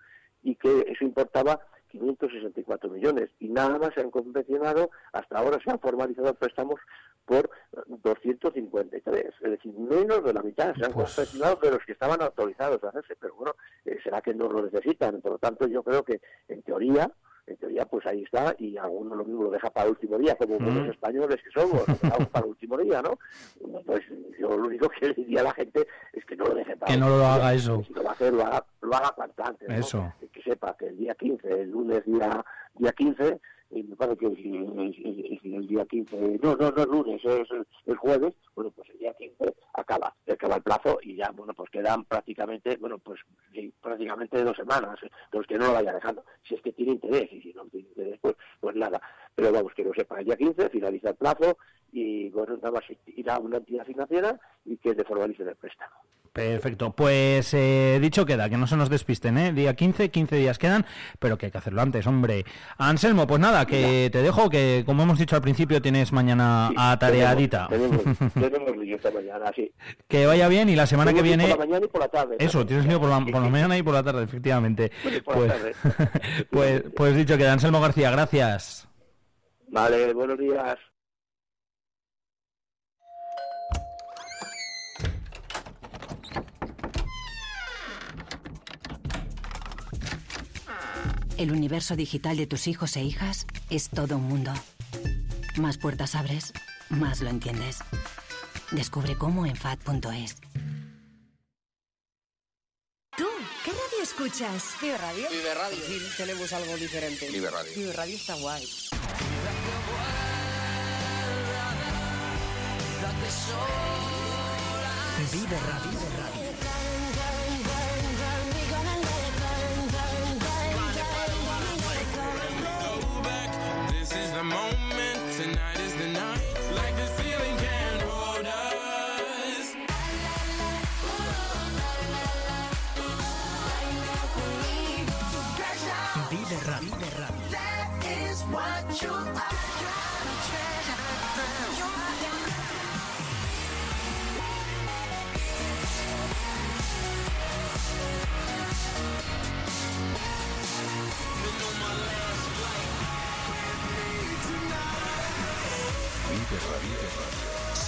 y que eso importaba 564 millones y nada más se han convencionado, hasta ahora se han formalizado préstamos por 253, es decir, menos de la mitad se han Pues- confeccionado de los que estaban autorizados a hacerse, pero bueno, eh, será que no lo necesitan, por lo tanto yo creo que en teoría en teoría pues ahí está y alguno lo mismo lo deja para el último día como Mm. buenos españoles que somos lo dejamos para el último día no pues yo lo único que le diría a la gente es que no lo deje para Que no lo haga día, eso. si lo va a hacer lo haga, lo haga cuanto antes ¿no? Eso. que sepa que el día 15 el lunes día día 15 y me parece que es el, día 15 no no no el lunes es jueves bueno pues el día 15 acaba acaba el plazo y ya bueno pues quedan prácticamente bueno pues prácticamente dos semanas eh, los que no lo vaya dejando si es que tiene interés y si no tiene interés pues pues nada pero vamos que lo sepa el día 15 finaliza el plazo y bueno nada más irá a una entidad financiera y que le formalicen el préstamo Perfecto, pues eh, dicho queda, que no se nos despisten, ¿eh? Día 15, 15 días quedan, pero que hay que hacerlo antes, hombre. Anselmo, pues nada, que te dejo, que como hemos dicho al principio, tienes mañana atareadita. tenemos *laughs* tenemos lío esta mañana sí que vaya bien y la semana que viene... por la mañana y por la tarde Eso, tienes lío por la, por la mañana y por la tarde, efectivamente. *laughs* por la Pues, tarde. *laughs* pues, pues dicho queda, Anselmo García, gracias. vale buenos días El universo digital de tus hijos e hijas es todo un mundo. Más puertas abres, más lo entiendes. Descubre cómo en FAD.es. ¿Tú qué radio escuchas? Vive Radio. Vive Radio. Fin tenemos algo diferente. Vive Radio. Vive Radio está guay. Vive Radio. This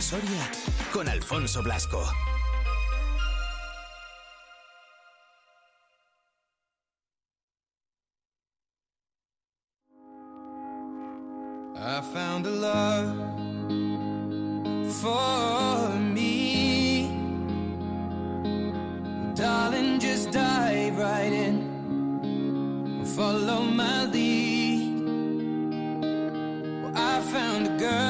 Soria con Alfonso Blasco. I found a love for me. Darling, just dive right in. Follow my lead. Well, I found a girl,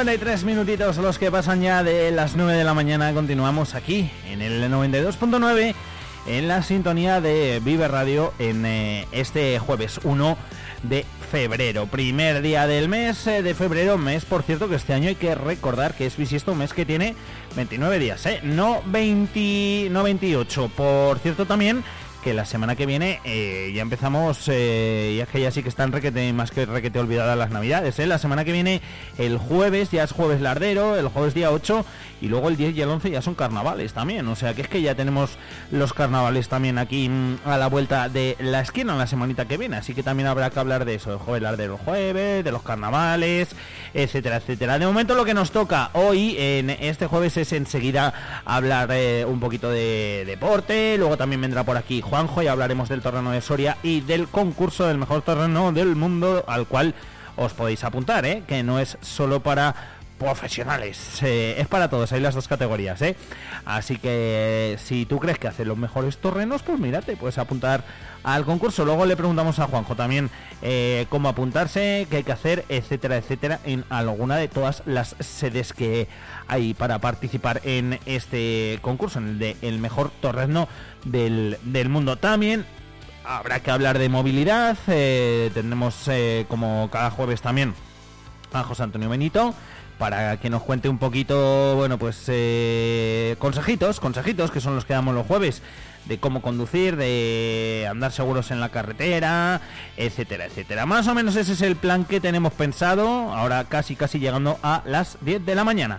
...53 minutitos los que pasan ya de las 9 de la mañana... ...continuamos aquí en el 92.9... ...en la sintonía de Vive Radio... ...en eh, este jueves 1 de febrero... ...primer día del mes eh, de febrero... ...mes, por cierto, que este año hay que recordar... ...que es bisiesto un mes que tiene 29 días... ¿eh? No, 20, no 28... ...por cierto también que la semana que viene eh, ya empezamos, eh, y es que ya sí que están requete, más que requete olvidadas las navidades, ¿eh? la semana que viene el jueves ya es jueves lardero, el jueves día 8 y luego el 10 y el 11 ya son carnavales también, o sea que es que ya tenemos los carnavales también aquí mm, a la vuelta de la esquina la semanita que viene, así que también habrá que hablar de eso, el jueves lardero el jueves, de los carnavales, etcétera, etcétera. De momento lo que nos toca hoy en este jueves es enseguida hablar eh, un poquito de deporte, luego también vendrá por aquí Juanjo y hablaremos del torneo de Soria y del concurso del mejor torneo del mundo al cual os podéis apuntar, ¿eh? que no es solo para profesionales, es para todos, hay las dos categorías, ¿eh? Así que si tú crees que hace los mejores torrenos, pues mírate, puedes apuntar al concurso. Luego le preguntamos a Juanjo también eh, cómo apuntarse, qué hay que hacer, etcétera, etcétera, en alguna de todas las sedes que hay para participar en este concurso, en el de el mejor torreno del, del mundo. También habrá que hablar de movilidad, eh, tendremos eh, como cada jueves también a José Antonio Benito para que nos cuente un poquito, bueno, pues eh, consejitos, consejitos que son los que damos los jueves de cómo conducir, de andar seguros en la carretera, etcétera, etcétera. Más o menos ese es el plan que tenemos pensado, ahora casi casi llegando a las 10 de la mañana.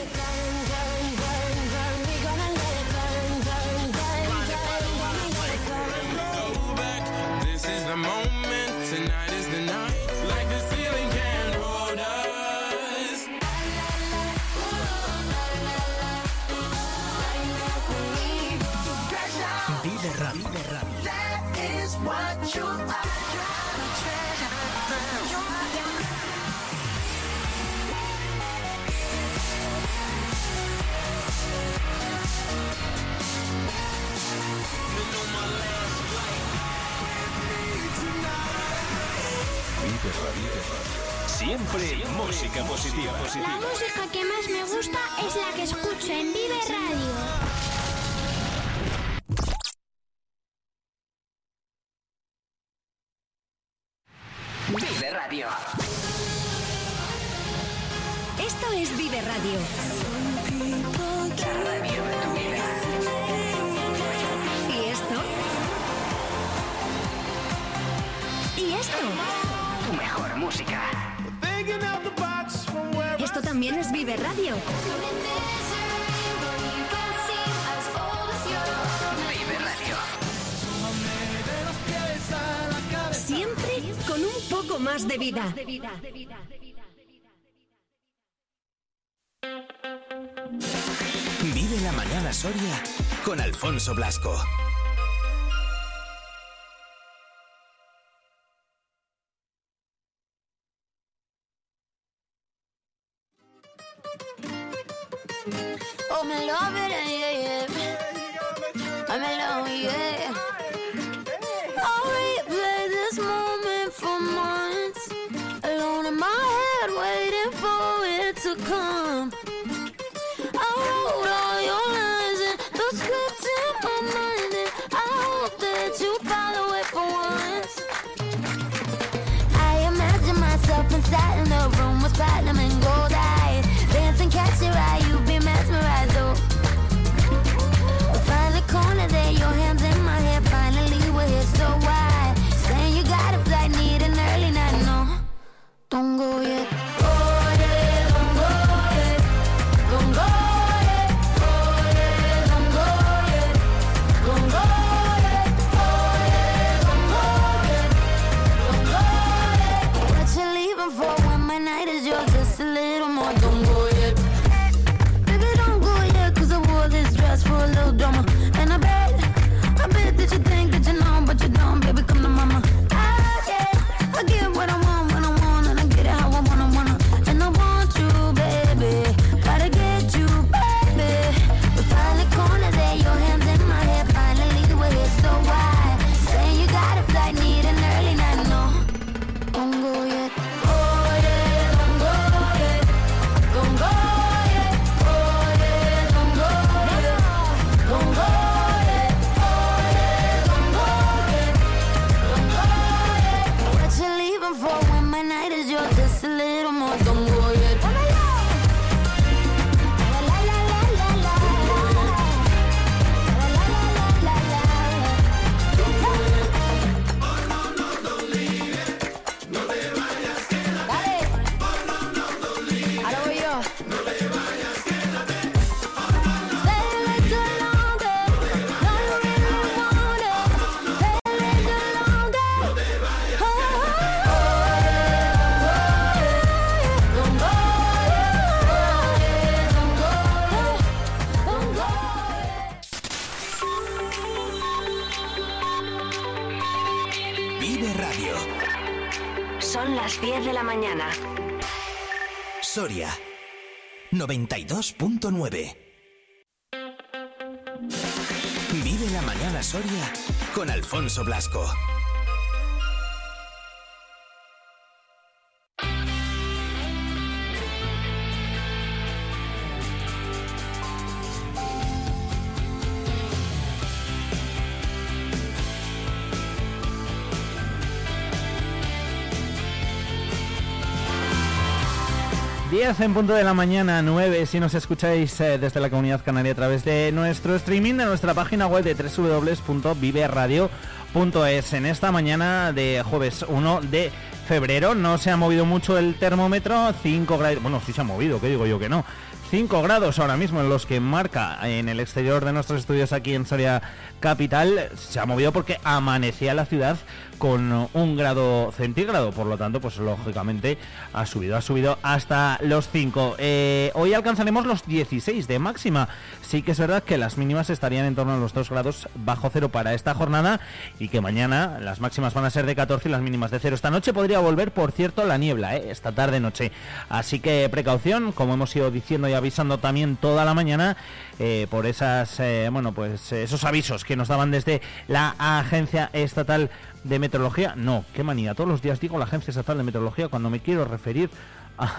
Vive Radio. Siempre música positiva. La música que más me gusta es la que escucho en Vive Radio. Vive Radio. Esto es Vive Radio. También es Vive Radio. Vive Radio. Siempre con un poco más de vida. Vive la mañana Soria con Alfonso Blasco. Oh, me love it, yeah, yeah. I'm alone, yeah. Soria 92.9. Vive la mañana Soria con Alfonso Blasco. Diez en punto de la mañana, 9 si nos escucháis eh, desde la comunidad canaria a través de nuestro streaming de nuestra página web de www.viveradio.es. En esta mañana de jueves 1 de febrero no se ha movido mucho el termómetro, 5 grados, bueno, sí se ha movido, que digo yo que no. 5 grados ahora mismo en los que marca en el exterior de nuestros estudios aquí en Soria Capital. Se ha movido porque amanecía la ciudad con un grado centígrado, por lo tanto, pues lógicamente ha subido, ha subido hasta los 5. Eh, hoy alcanzaremos los 16 de máxima. Sí que es verdad que las mínimas estarían en torno a los 2 grados bajo cero para esta jornada y que mañana las máximas van a ser de 14 y las mínimas de cero. Esta noche podría volver, por cierto, la niebla, ¿eh? esta tarde noche. Así que precaución, como hemos ido diciendo y avisando también toda la mañana, eh, por esas, eh, bueno, pues esos avisos que nos daban desde la Agencia Estatal de Meteorología. No, qué manía. Todos los días digo la Agencia Estatal de Meteorología cuando me quiero referir a,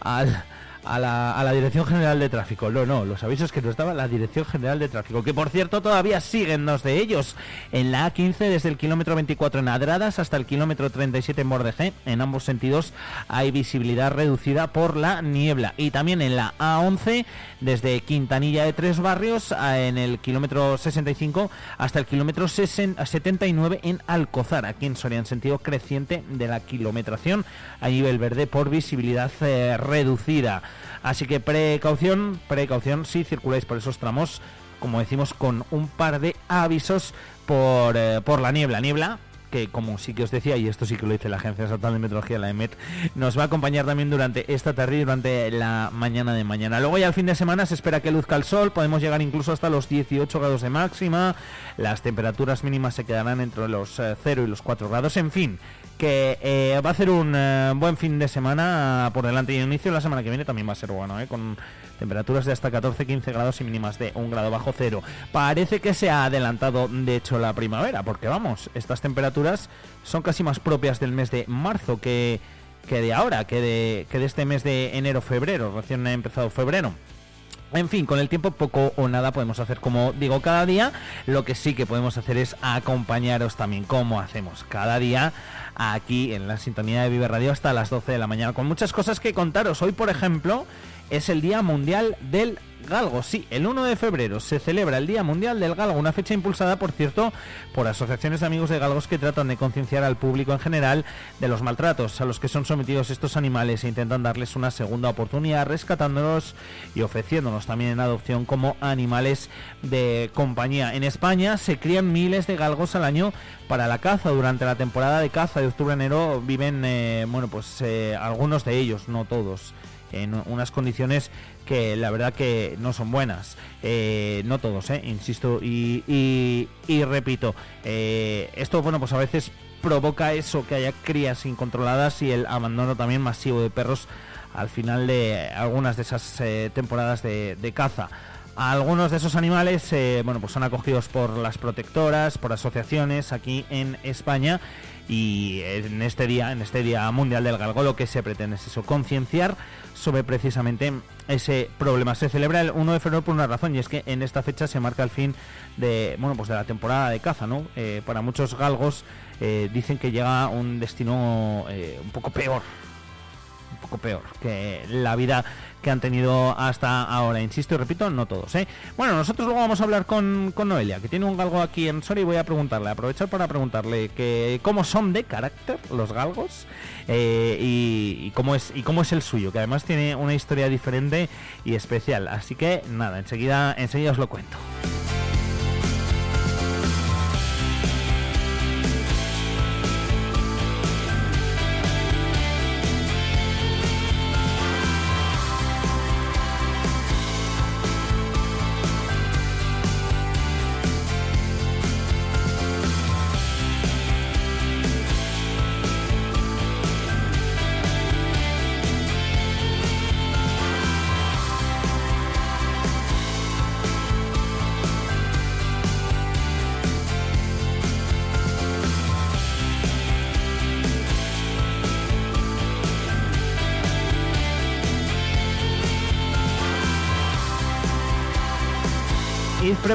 al- a la, a la Dirección General de Tráfico. No, no, los avisos que nos daba la Dirección General de Tráfico, que por cierto todavía siguen dos de ellos. En la A15 desde el kilómetro 24 en Adradas hasta el kilómetro 37 en Bordejé. En ambos sentidos hay visibilidad reducida por la niebla. Y también en la A11 desde Quintanilla de Tres Barrios en el kilómetro 65 hasta el kilómetro 60 79 en Alcozar, aquí en Soria, en sentido creciente de la kilometración a nivel verde por visibilidad eh, reducida. Así que precaución, precaución si circuláis por esos tramos, como decimos, con un par de avisos por, eh, por la niebla. Niebla que como sí que os decía, y esto sí que lo dice la Agencia Estatal de Meteorología, la EMET, nos va a acompañar también durante esta tarde y durante la mañana de mañana. Luego ya al fin de semana se espera que luzca el sol, podemos llegar incluso hasta los 18 grados de máxima, las temperaturas mínimas se quedarán entre los eh, 0 y los 4 grados, en fin, que eh, va a ser un eh, buen fin de semana por delante y el inicio la semana que viene también va a ser bueno, eh, con temperaturas de hasta 14-15 grados y mínimas de un grado bajo cero. Parece que se ha adelantado de hecho la primavera, porque vamos, estas temperaturas son casi más propias del mes de marzo que, que de ahora, que de, que de este mes de enero-febrero, recién ha empezado febrero. En fin, con el tiempo poco o nada podemos hacer como digo cada día. Lo que sí que podemos hacer es acompañaros también como hacemos cada día aquí en la sintonía de Vive Radio hasta las 12 de la mañana con muchas cosas que contaros. Hoy, por ejemplo, es el Día Mundial del Galgo. Sí, el 1 de febrero se celebra el Día Mundial del Galgo, una fecha impulsada, por cierto, por asociaciones de amigos de galgos que tratan de concienciar al público en general de los maltratos a los que son sometidos estos animales e intentan darles una segunda oportunidad, rescatándolos y ofreciéndonos también en adopción como animales de compañía. En España se crían miles de galgos al año para la caza. Durante la temporada de caza de octubre a enero viven, eh, bueno, pues eh, algunos de ellos, no todos en unas condiciones que la verdad que no son buenas. Eh, no todos, eh, insisto y, repito. eh, esto, bueno, pues a veces provoca eso, que haya crías incontroladas y el abandono también masivo de perros al final de algunas de esas temporadas de, caza. Algunos de esos animales, bueno, pues son acogidos por las protectoras, por asociaciones aquí en España y en este día, en este día mundial del galgo, lo que se pretende es eso, concienciar sobre precisamente ese problema. Se celebra el 1 de febrero por una razón y es que en esta fecha se marca el fin de, bueno, pues de la temporada de caza, ¿no? Eh, para muchos galgos eh, dicen que llega un destino eh, un poco peor, un poco peor que la vida que han tenido hasta ahora. Insisto y repito, no todos. ¿eh? Bueno, nosotros luego vamos a hablar con, Noelia, que tiene un galgo aquí en Soria y voy a preguntarle, aprovechar para preguntarle que cómo son de carácter los galgos eh, y, y cómo es y cómo es el suyo, que además tiene una historia diferente y especial. Así que nada, enseguida, enseguida os lo cuento.「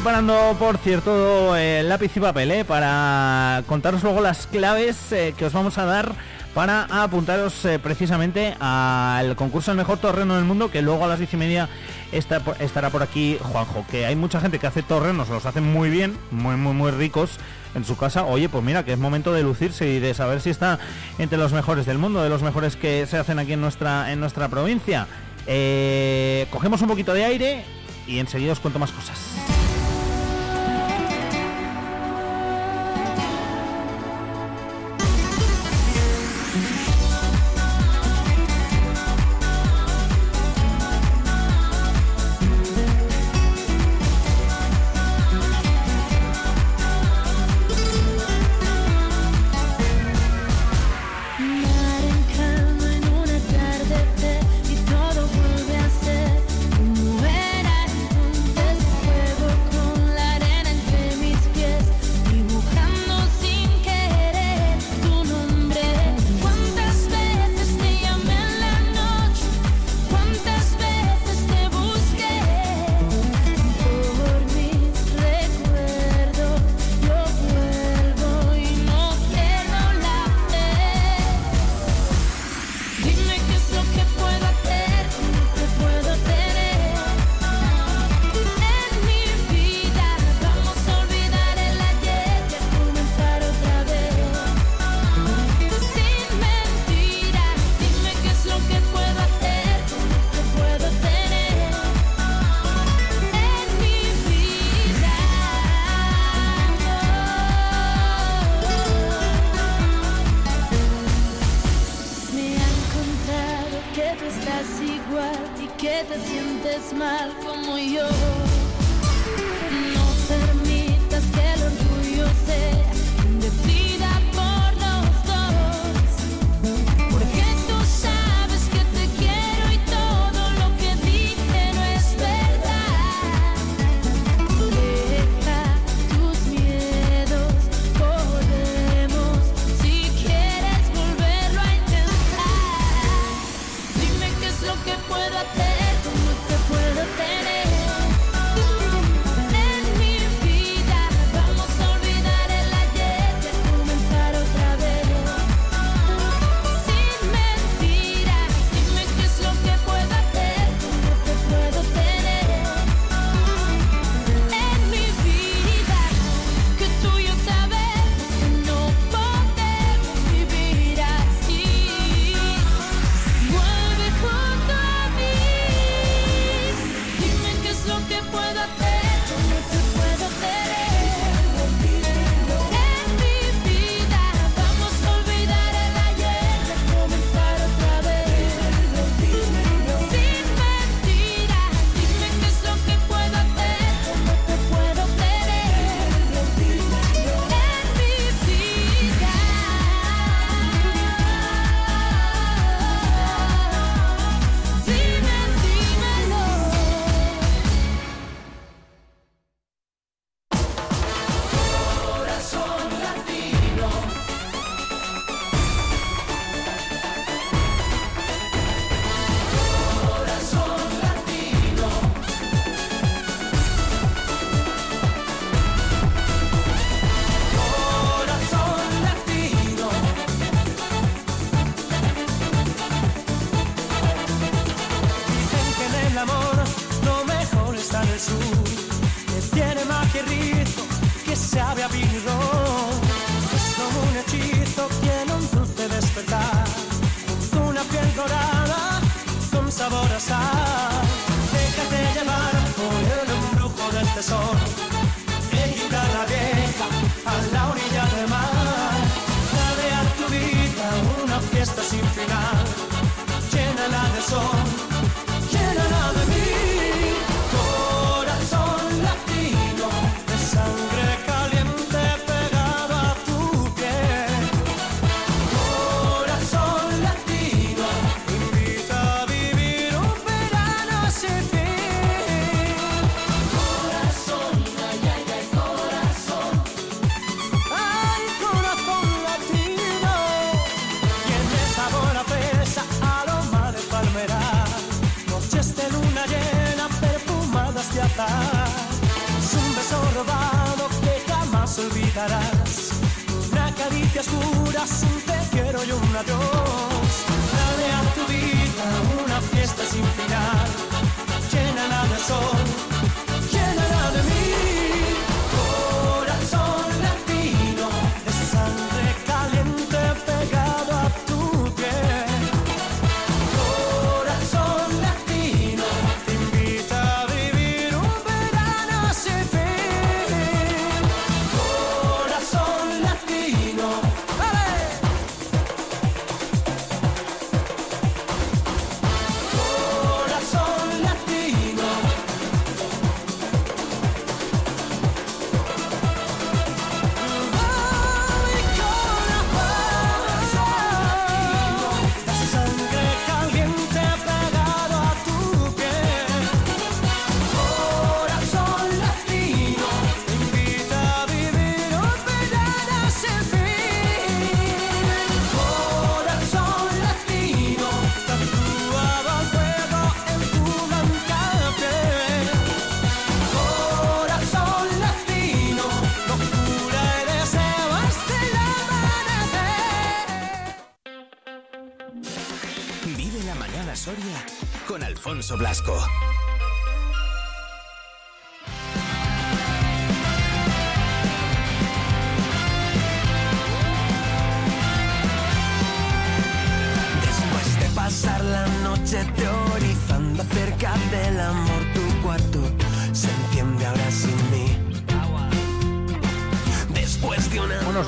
preparando, por cierto, el lápiz y papel eh, para contaros luego las claves eh, que os vamos a dar para apuntaros precisamente al concurso El Mejor Torreno del Mundo, que luego a las diez y media estará por aquí Juanjo, que hay mucha gente que hace torrenos, los hacen muy bien, muy, muy, muy ricos en su casa. Oye, pues mira, que es momento de lucirse y de saber si está entre los mejores del mundo, de los mejores que se hacen aquí en nuestra, en nuestra provincia. Cogemos un poquito de aire y enseguida os cuento más cosas. más como yo.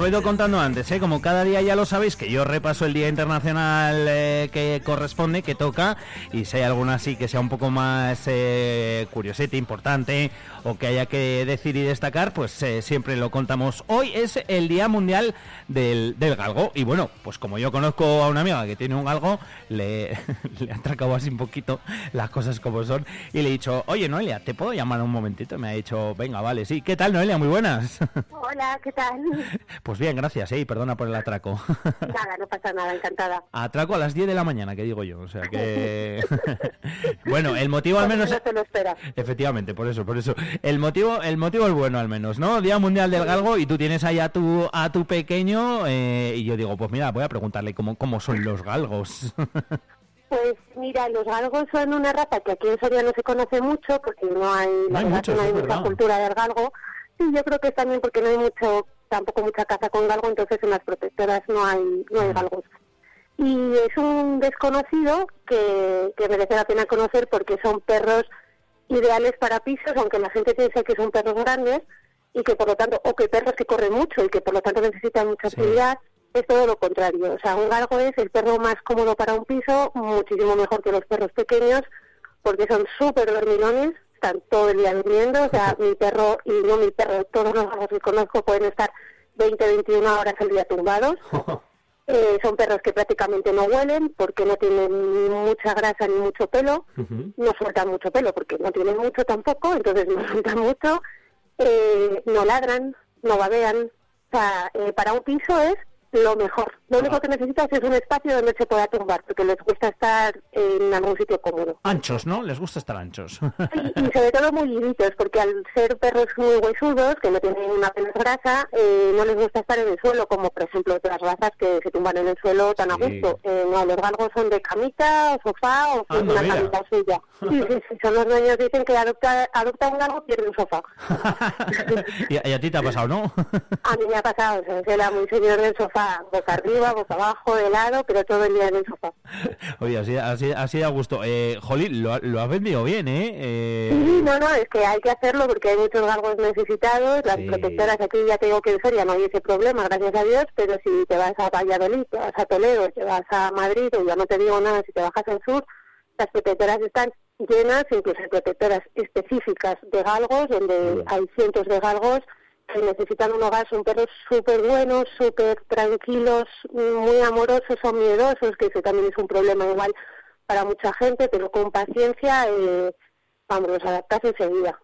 Ido contando antes, ¿eh? como cada día ya lo sabéis, que yo repaso el Día Internacional eh, que corresponde, que toca, y si hay alguna así que sea un poco más eh, importante, o que haya que decir y destacar, pues eh, siempre lo contamos. Hoy es el Día Mundial del, del Galgo, y bueno, pues como yo conozco a una amiga que tiene un galgo, le, *laughs* le he atracado así un poquito las cosas como son, y le he dicho, oye Noelia, ¿te puedo llamar un momentito? Y me ha dicho, venga, vale, sí. ¿Qué tal Noelia? Muy buenas. *laughs* Hola, ¿qué tal? *laughs* Pues bien, gracias, ¿eh? perdona por el atraco. Nada, no pasa nada, encantada. Atraco a las 10 de la mañana, que digo yo, o sea que... bueno, el motivo al menos... No te lo esperas. Efectivamente, por eso, por eso. El motivo, el motivo es bueno al menos, ¿no? Día Mundial del Galgo y tú tienes ahí a tu, a tu pequeño eh, y yo digo, pues mira, voy a preguntarle cómo, cómo son los galgos. Pues mira, los galgos son una raza que aquí en Soria no se conoce mucho porque no hay, No la hay verdad muchos, no hay mucha verdad. cultura del galgo. Sí, yo creo que es también porque no hay mucho, tampoco mucha caza con galgo, entonces en las protectoras no hay, no Mm. hay galgos. Y es un desconocido que, que merece la pena conocer porque son perros ideales para pisos, aunque la gente piensa que son perros grandes y que por lo tanto, o que perros que corren mucho y que por lo tanto necesitan mucha actividad, es todo lo contrario. O sea, un galgo es el perro más cómodo para un piso, muchísimo mejor que los perros pequeños, porque son súper dormilones, están todo el día durmiendo. O sea, mi perro, y no mi perro, todos los galgos que conozco pueden estar 20, 21 horas al día tumbados. *laughs* Eh, son perros que prácticamente no huelen porque no tienen ni mucha grasa ni mucho pelo no sueltan mucho pelo porque no tienen mucho tampoco, entonces no *laughs* sueltan mucho, eh, no ladran, no babean. O sea, eh, para un piso es lo mejor. Lo único que necesitas es un espacio donde se pueda tumbar, porque les gusta estar en algún sitio cómodo. Anchos, ¿no? Les gusta estar anchos. Y sobre todo muy livitos, porque al ser perros muy huesudos, que no tienen una apenas grasa, eh, no les gusta estar en el suelo, como por ejemplo otras razas que se tumban en el suelo tan a Sí. gusto. Eh, no, los galgos son de camita, o sofá o Anda, una mira. camita suya. Sí, sí, son los dueños dicen que adopta, adopta un galgo pierde un sofá. *laughs* y, y a ti te ha pasado, ¿no? *laughs* A mí me ha pasado, sea, era muy señor del sofá, boca arriba, boca abajo, de lado, pero todo el día en el sofá. *laughs* Oye, así, así, así da gusto. Eh, Jolín, lo, ha- lo has vendido bien, ¿eh? Eh, Sí, no, no, es que hay que hacerlo porque hay muchos galgos necesitados. Las Sí. protectoras aquí ya te digo que en Soria no hay ese problema, gracias a Dios, pero si te vas a Valladolid, te vas a Toledo, te vas a Madrid, o ya no te digo nada, si te bajas al sur, las protectoras están llenas, incluso protectoras específicas de galgos, donde hay cientos de galgos que necesitan un hogar, son perros súper buenos, súper tranquilos, muy amorosos, son miedosos, que eso también es un problema igual para mucha gente, pero con paciencia, eh, vamos, los adaptas enseguida.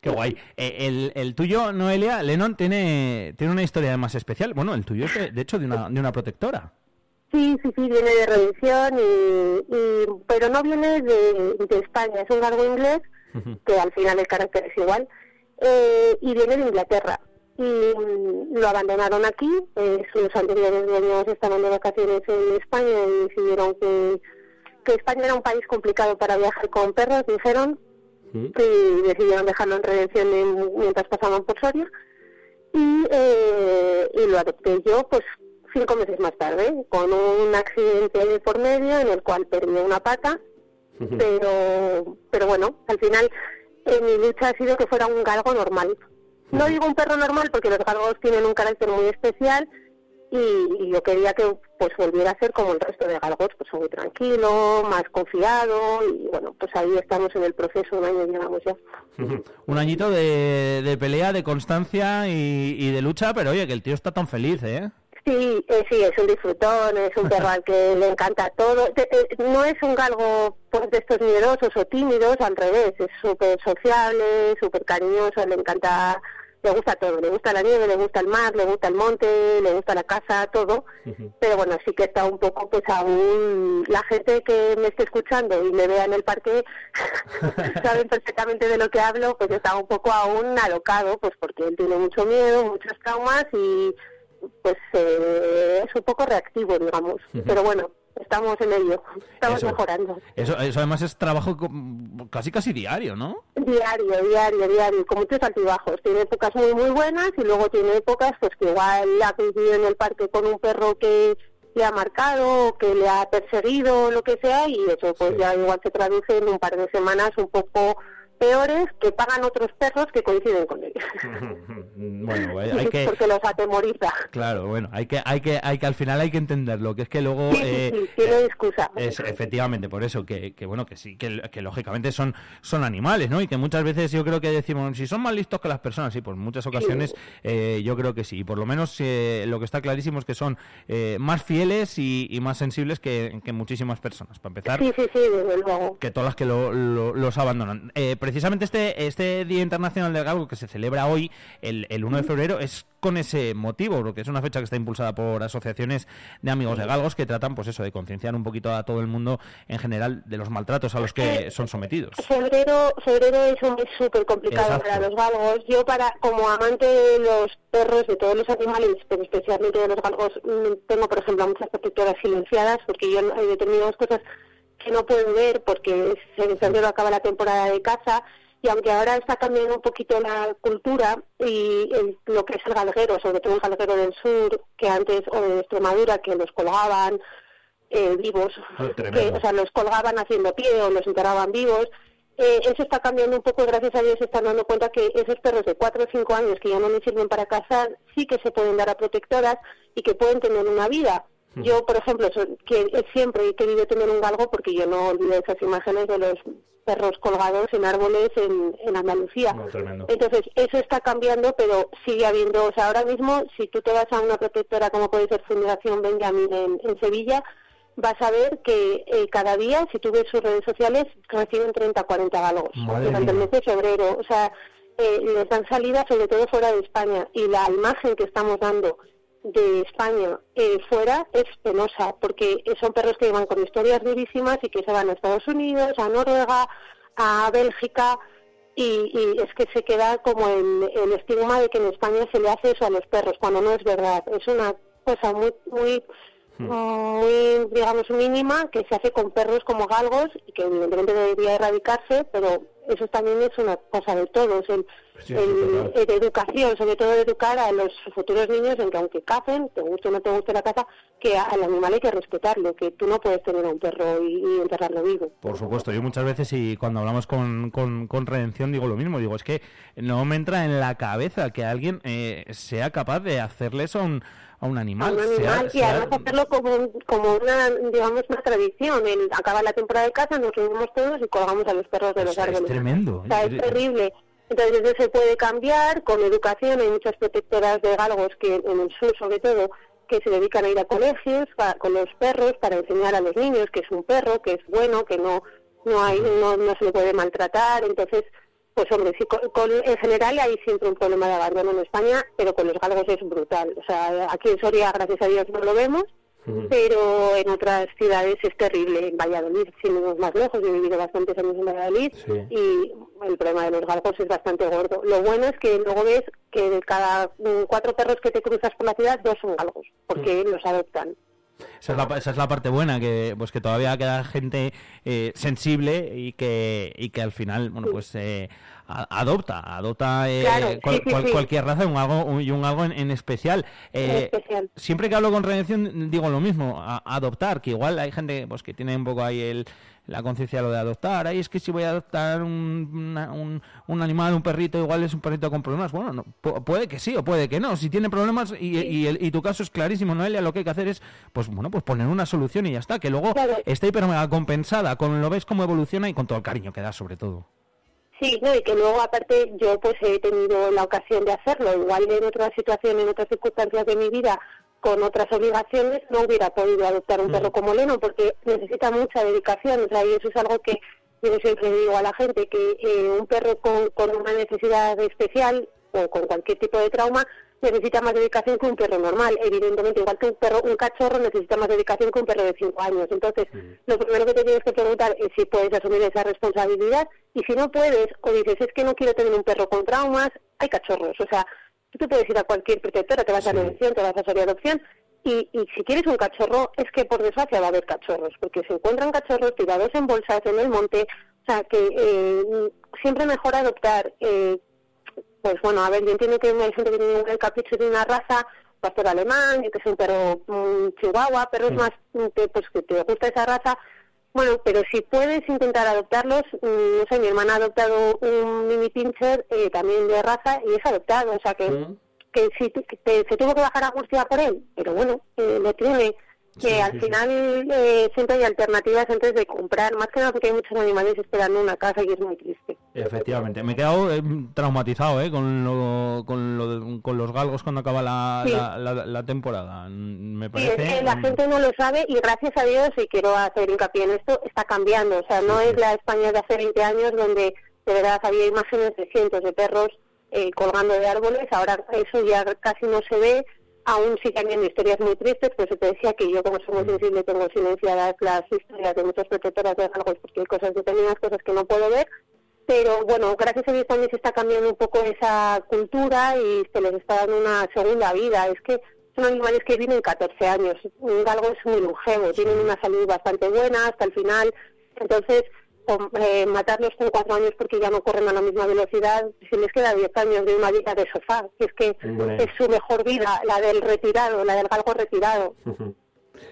Qué guay. Eh, el, el tuyo, Noelia, Lennon, tiene, tiene una historia además especial. Bueno, el tuyo es de, de hecho de una, de una protectora. Sí, sí, sí, viene de revisión, y, y- pero no viene de, de España, es un galgo inglés, que al final el carácter es igual, eh, y viene de Inglaterra. y mm, lo abandonaron aquí. Eh, sus anteriores dueños estaban de vacaciones en España y decidieron que, que España era un país complicado para viajar con perros, dijeron, y decidieron dejarlo en redención en- mientras pasaban por Soria. Y, eh, y lo adopté yo, pues cinco meses más tarde, con un accidente por medio en el cual perdí una pata, pero, pero bueno, al final eh, mi lucha ha sido que fuera un galgo normal. No digo un perro normal porque los galgos tienen un carácter muy especial y, y yo quería que pues volviera a ser como el resto de galgos, pues muy tranquilo, más confiado y bueno, pues ahí estamos en el proceso, un año llevamos ya. Un añito de, de pelea, de constancia y, y de lucha, pero oye, que el tío está tan feliz, ¿eh? Sí, eh, sí, es un disfrutón, es un perro al que le encanta todo. Te- no es un galgo pues, de estos miedosos o tímidos, al revés, es súper sociable, súper cariñoso, le encanta, le gusta todo, le gusta la nieve, le gusta el mar, le gusta el monte, le gusta la casa, todo. Pero bueno, sí que está un poco, pues aún, la gente que me esté escuchando y me vea en el parque *laughs* saben perfectamente de lo que hablo, pues está un poco aún alocado, pues porque él tiene mucho miedo, muchos traumas y pues eh, es un poco reactivo, digamos. Pero bueno, estamos en ello, estamos Eso. mejorando. Eso, eso además es trabajo casi casi diario, ¿no? Diario, diario, diario, con muchos altibajos. Tiene épocas muy, muy buenas y luego tiene épocas pues que igual ha coincidido en el parque con un perro que le ha marcado, que le ha perseguido, lo que sea, y eso pues ya igual se traduce en un par de semanas un poco peores que pagan otros perros que coinciden con él. *laughs* Bueno, hay que... Porque los atemoriza. Claro, bueno, hay que, hay que, hay que al final hay que entenderlo, que es que luego Sí, eh, sí, tiene excusa. es efectivamente por eso que, que bueno que sí, que, que lógicamente son son animales, ¿no? Y que muchas veces yo creo que decimos si son más listos que las personas, sí, en muchas ocasiones eh, yo creo que sí. Y por lo menos eh, lo que está clarísimo es que son eh, más fieles y, y más sensibles que, que muchísimas personas. Para empezar, Sí, sí, sí, desde luego. que todas las que lo- lo- los abandonan. Eh, precisamente este, este Día Internacional del Galgo que se celebra hoy, el, el 1 de febrero, es con ese motivo, porque es una fecha que está impulsada por asociaciones de amigos de galgos que tratan, pues eso, de concienciar un poquito a todo el mundo en general de los maltratos a los que son sometidos. Febrero, febrero es un mes súper complicado Exacto. para los galgos. Yo, para como amante de los perros, de todos los animales, pero especialmente de los galgos, mm, tengo, por ejemplo, muchas protectoras silenciadas, porque yo hay determinadas cosas que no puedo ver porque en febrero acaba la temporada de caza y aunque ahora está cambiando un poquito la cultura y el- lo que es el galguero, sobre todo el galguero del sur, que antes, o de Extremadura, que los colgaban eh, vivos, que, o sea, los colgaban haciendo pie o los enterraban vivos. Eh, eso está cambiando un poco, gracias a Dios se están dando cuenta que esos perros de 4 o 5 años que ya no les sirven para cazar, sí que se pueden dar a protectoras y que pueden tener una vida. Yo, por ejemplo, que eh, siempre he querido tener un galgo porque yo no olvido esas imágenes de los perros colgados en árboles en, en Andalucía. Entonces, eso está cambiando, pero sigue habiendo, o sea, ahora mismo, si tú te vas a una protectora como puede ser Fundación Benjamín en, en Sevilla, vas a ver que eh, cada día, si tú ves sus redes sociales, reciben 30 o 40 galgos Madre durante el mes de febrero. O sea, eh, les dan salida sobre todo fuera de España y la imagen que estamos dando de España eh, fuera es penosa porque son perros que van con historias durísimas y que se van a Estados Unidos, a Noruega, a Bélgica y, y es que se queda como el, el estigma de que en España se le hace eso a los perros cuando no es verdad. Es una cosa muy muy muy digamos mínima que se hace con perros como galgos y que evidentemente debería erradicarse pero eso también es una cosa de todos el, Sí, el- el de educación sobre todo de educar a los futuros niños en que aunque cacen te guste o no te guste la caza que al animal hay que respetarlo que tú no puedes tener a un perro y, y enterrarlo vivo. Por supuesto, yo muchas veces y cuando hablamos con, con, con Redención digo lo mismo, digo, es que no me entra en la cabeza que alguien eh, sea capaz de hacerle eso a un, a un a animal. y además hacerlo como, un- como una, digamos, una tradición. El, acaba la temporada de caza, nos reunimos todos y colgamos a los perros de los es árboles. tremendo. O sea, es terrible. Entonces eso se puede cambiar con educación. Hay muchas protectoras de galgos que en el sur, sobre todo, que se dedican a ir a colegios con los perros para enseñar a los niños que es un perro, que es bueno, que no no hay no, no se le puede maltratar. Entonces, pues hombre, sí, con- con- en general hay siempre un problema de abandono en España, pero con los galgos es brutal. O sea, aquí en Soria, gracias a Dios, no lo vemos. pero en otras ciudades es terrible. En Valladolid, sin irnos más lejos, yo he vivido bastantes años en Valladolid Sí. y el problema de los galgos es bastante gordo. Lo bueno es que luego ves que de cada mm, cuatro perros que te cruzas por la ciudad, dos son galgos, porque los adoptan. Esa es, la, esa es la parte buena, que pues que todavía queda gente eh, sensible y que, y que al final, bueno, pues eh, adopta, adopta eh, Claro, cual- sí, cual- sí. cualquier raza y un algo, un- y un algo en, en especial. Eh, especial. Siempre que hablo con redención digo lo mismo, a- adoptar, que igual hay gente pues que tiene un poco ahí el, la conciencia de lo de adoptar, ahí es que si voy a adoptar un, una- un, un animal, un perrito, igual es un perrito con problemas. Bueno, no, pu- puede que sí o puede que no. Si tiene problemas y, y, el- y tu caso es clarísimo, Noelia, lo que hay que hacer es, pues bueno, pues poner una solución y ya está. Que luego esté hiper mega compensada con lo ves cómo evoluciona y con todo el cariño que da sobre todo. Sí, no, y que luego aparte yo pues he tenido la ocasión de hacerlo, igual en otra situación, en otras circunstancias de mi vida, con otras obligaciones, no hubiera podido adoptar un perro como Leno, porque necesita mucha dedicación, o sea, y eso es algo que yo siempre digo a la gente, que eh, un perro con, con una necesidad especial o con cualquier tipo de trauma necesita más dedicación que un perro normal. Evidentemente, igual que un perro, un cachorro necesita más dedicación que un perro de 5 años. Entonces, lo primero que te tienes que preguntar es si puedes asumir esa responsabilidad y si no puedes o dices es que no quiero tener un perro con traumas, hay cachorros. O sea, tú te puedes ir a cualquier protectora, te vas a la adopción, te vas a Soria Adopción y, y si quieres un cachorro es que por desgracia va a haber cachorros, porque se encuentran cachorros tirados en bolsas en el monte. O sea, que eh, siempre mejor adoptar. Eh, pues bueno, a ver, yo entiendo que hay gente que tiene el capricho de una raza, pastor alemán, yo que sé, un perro mm, chihuahua, perros Mm. más mm, que, pues, que te gusta esa raza. Bueno, pero si puedes intentar adoptarlos, mm, no sé, mi hermana ha adoptado un mini pincher eh, también de raza y es adoptado, o sea que, que si que te- se tuvo que bajar a Murcia por él, pero bueno, eh, lo tiene. Que al final eh, siempre hay alternativas antes de comprar, más que nada porque hay muchos animales esperando una casa y es muy triste. Efectivamente, me he quedado eh, traumatizado eh, con, lo, con, lo con los galgos cuando acaba la, Sí. la, la- la temporada. Mm, Me Sí, parece. es que la gente no lo sabe y gracias a Dios, y quiero hacer hincapié en esto, está cambiando. O sea, no es la España de hace 20 años donde de verdad había imágenes de cientos de perros eh, colgando de árboles. Ahora eso ya casi no se ve. Aún sí que habiendo historias muy tristes, pues te decía que yo como soy muy sensible tengo silenciadas las historias de muchas protectoras de galgos porque hay cosas determinadas, cosas que no puedo ver. Pero bueno, gracias a Dios también se está cambiando un poco esa cultura y se les está dando una segunda vida. Es que son animales que viven 14 años. Un galgo es muy longevo, tienen una salud bastante buena hasta el final. Entonces, eh, matarlos con cuatro años porque ya no corren a la misma velocidad, si les queda 10 años de una vida de sofá, es que es su mejor vida, la del retirado, la del galgo retirado.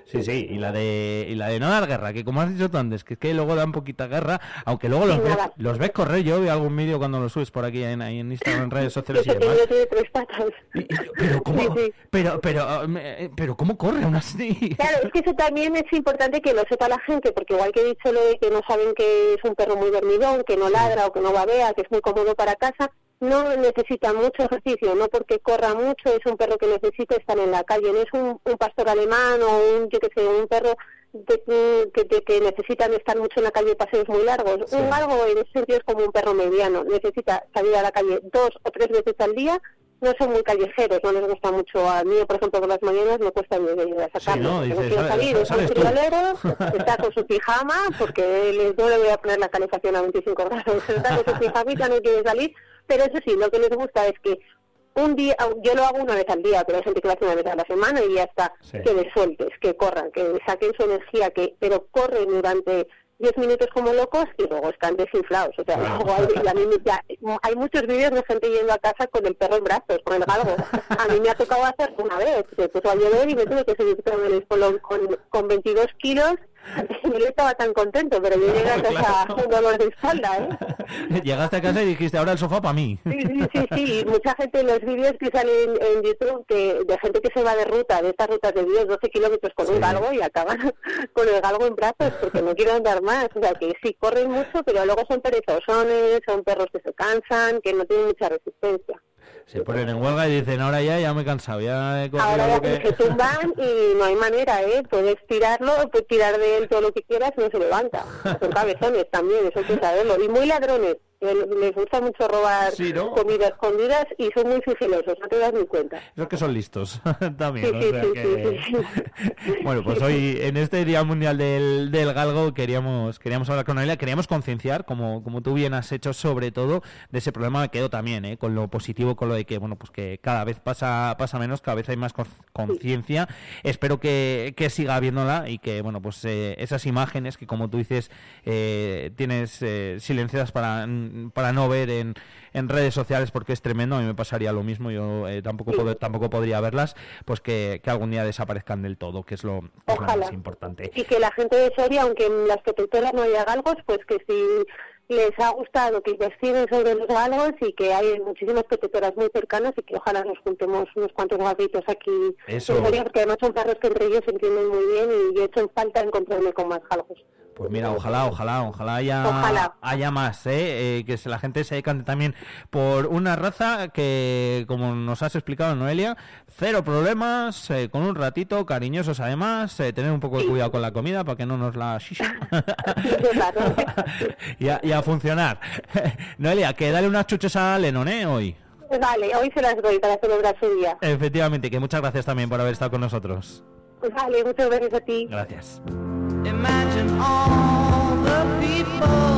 Sí, sí, y la de y la de no dar guerra, que como has dicho tú antes, que es que luego dan poquita guerra, aunque luego los ves, los ves correr, yo veo algún vídeo cuando los subes por aquí en, en Instagram, en redes sociales y demás. tres patas. Pero cómo, pero, pero, pero cómo corre aún así. Claro, es que eso también es importante que lo sepa la gente, porque igual que he dicho lo de que no saben que es un perro muy dormidón, que no ladra o que no babea, que es muy cómodo para casa, no necesita mucho ejercicio, no porque corra mucho, es un perro que necesita estar en la calle, no es un, un pastor alemán o un, yo qué sé, un perro de- que, que, que necesitan estar mucho en la calle paseos muy largos. Un galgo en ese sentido es como un perro mediano, necesita salir a la calle dos o tres veces al día, no son muy callejeros, no les gusta mucho. A mí, por ejemplo, por las mañanas me cuesta ir a sacarlo. ¿no? Dices, salir, es un friolero, *laughs* está con su pijama, porque no le voy a poner la calefacción a 25 grados, *laughs* está con su pijamita, no quiere salir, pero eso sí, lo que les gusta es que un día, yo lo hago una vez al día, pero hay gente que lo hace una vez a la semana y ya está, Sí. que les sueltes, que corran, que saquen su energía, que pero corren durante 10 minutos como locos y luego están desinflados. O sea, luego hay, y a mí me- ya- hay muchos vídeos de gente yendo a casa con el perro en brazos, con el galgo. A mí me ha tocado hacer una vez, se puso a llover y me tuve que seguir con el espolón con, con 22 kilos y él estaba tan contento, pero yo llegué a *laughs* casa *laughs* con dolor de espalda, ¿eh? *laughs* Llegaste a casa y dijiste, ahora el sofá para mí. Sí, sí, sí, sí. Mucha gente en los vídeos que salen en YouTube que de gente que se va de ruta, de estas rutas de 10, 12 kilómetros con un galgo y acaban con el galgo en brazos porque no quieren andar más. O sea, que sí, corren mucho, pero luego son perezosones, son perros que se cansan, que no tienen mucha resistencia. Se ponen en huelga y dicen, ahora ya, ya me he cansado, ya he Ahora ya que... se tumban y no hay manera, ¿eh? Puedes tirarlo, puedes tirar de él todo lo que quieras y no se levanta. Son cabezones también, eso hay que saberlo. Y muy ladrones. Les gusta mucho robar Sí, ¿no? comidas escondidas y son muy sigilosos, no te das ni cuenta. Esos que son listos *laughs* también. Sí, sí, sea que-. *laughs* Bueno, pues hoy en este Día Mundial del, del Galgo queríamos queríamos hablar con Noelia, queríamos concienciar, como, como tú bien has hecho, sobre todo de ese problema que quedó también, ¿eh? con lo positivo, con lo de que bueno pues que cada vez pasa pasa menos, cada vez hay más con- conciencia. Espero que, que siga habiéndola y que bueno pues eh, esas imágenes que como tú dices eh, tienes eh, silenciadas para, para no ver en, en redes sociales porque es tremendo, a mí me pasaría lo mismo, yo eh, tampoco pod- tampoco podría verlas, pues que, que algún día desaparezcan del todo, que es lo, que es lo Ojalá. más importante. Y que la gente de Soria, aunque en las protectoras no haya galgos, pues que si les ha gustado que investiguen sobre los galgos y que hay muchísimas protectoras muy cercanas y que ojalá nos juntemos unos cuantos galguitos aquí Eso. en Soria, porque además son perros que entre ellos se entienden muy bien y yo he hecho falta encontrarme con más galgos. Pues mira, ojalá, ojalá, ojalá haya, Ojalá. haya más, ¿eh? Eh, que se- la gente se decante también por una raza que, como nos has explicado, Noelia, cero problemas, eh, con un ratito, cariñosos además, eh, tener un poco de cuidado con la comida para que no nos la shishen. *laughs* *laughs* y, a, y a funcionar. *laughs* Noelia, que dale unas chuches a Lennon, ¿eh? Hoy. Vale, hoy se las doy para celebrar su día. Efectivamente, que muchas gracias también por haber estado con nosotros. Vale, muchas gracias a ti. Gracias. Imagine all the people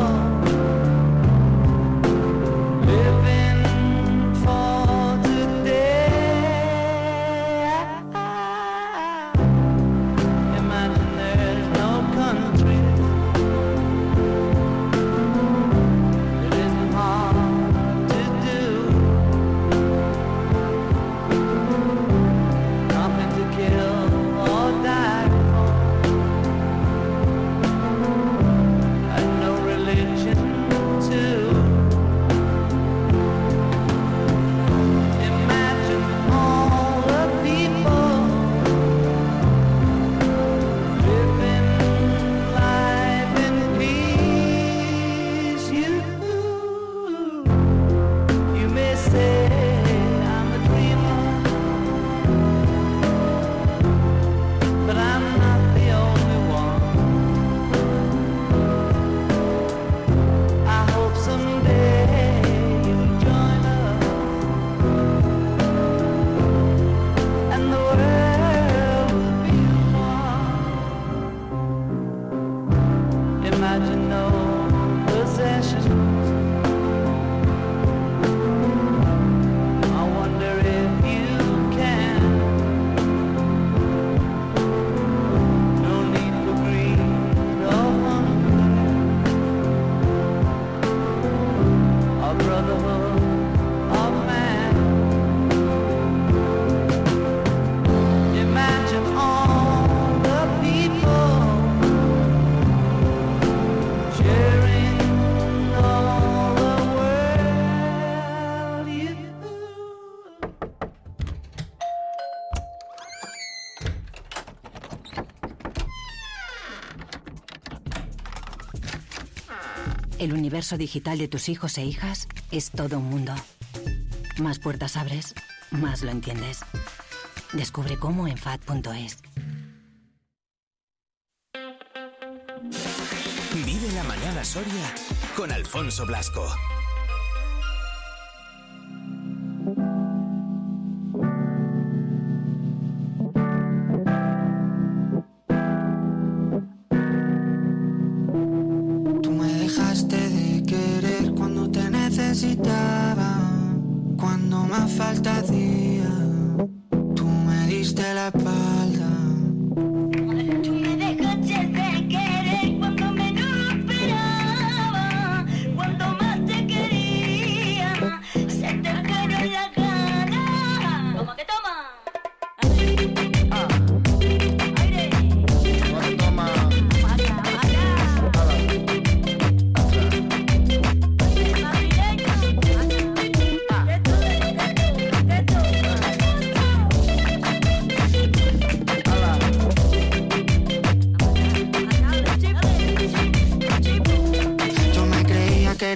El universo digital de tus hijos e hijas es todo un mundo. Más puertas abres, más lo entiendes. Descubre cómo en FAD.es. Vive la mañana Soria con Alfonso Blasco.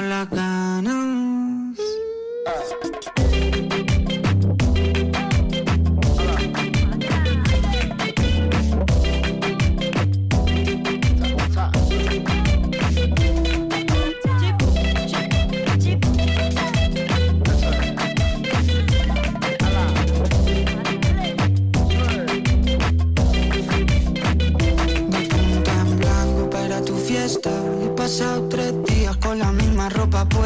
la ganas.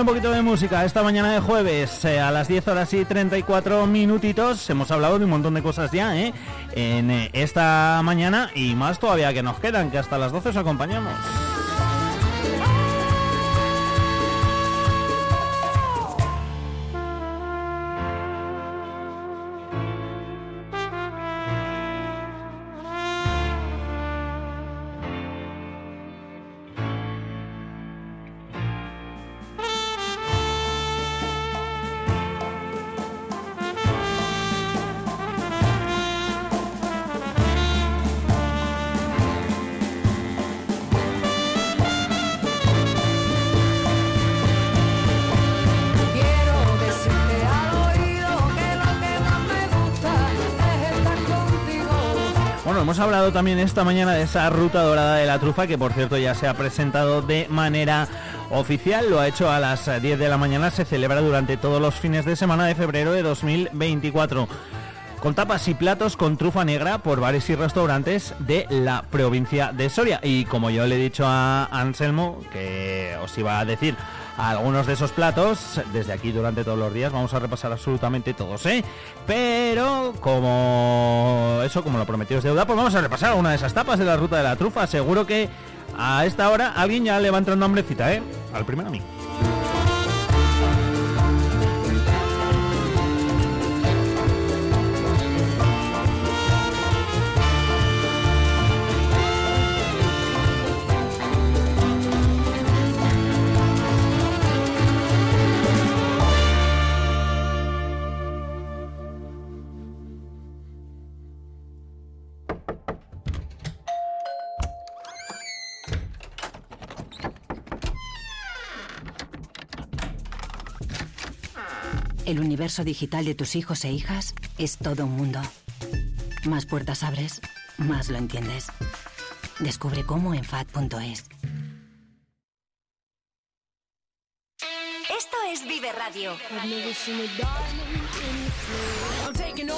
un poquito de música esta mañana de jueves eh, a las 10 horas y 34 minutitos. Hemos hablado de un montón de cosas ya ¿eh? en eh, esta mañana y más todavía que nos quedan, que hasta las 12 os acompañamos. También esta mañana de esa ruta dorada de la trufa, que por cierto ya se ha presentado de manera oficial. Lo ha hecho a las eh, 10 de la mañana. Se celebra durante todos los fines de semana de febrero de 2024. Con tapas y platos con trufa negra por bares y restaurantes de la provincia de Soria. Y como yo le he dicho a Anselmo, que os iba a decir algunos de esos platos, desde aquí durante todos los días vamos a repasar absolutamente todos, ¿eh? Pero como eso, como lo prometido es deuda, pues vamos a repasar una de esas tapas de la ruta de la trufa. Seguro que a esta hora alguien ya le va a entrar nombrecita, ¿eh? Al primero a mí. Universo digital de tus hijos e hijas es todo un mundo. Más puertas abres, más lo entiendes. Descubre cómo en FAD.es. Esto es Vive Radio.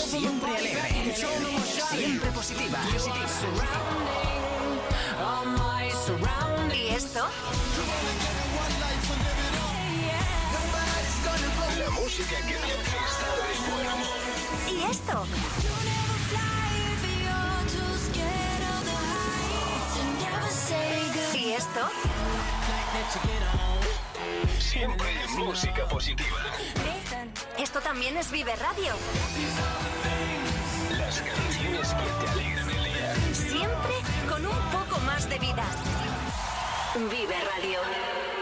Siempre alegre, siempre positiva. ¿Y esto? Música que viaja está de buen humor. ¿Y esto? ¿Y esto? Siempre música positiva. Esto también es Vive Radio. Las canciones que te alegran el día. Siempre con un poco más de vida. Vive Radio.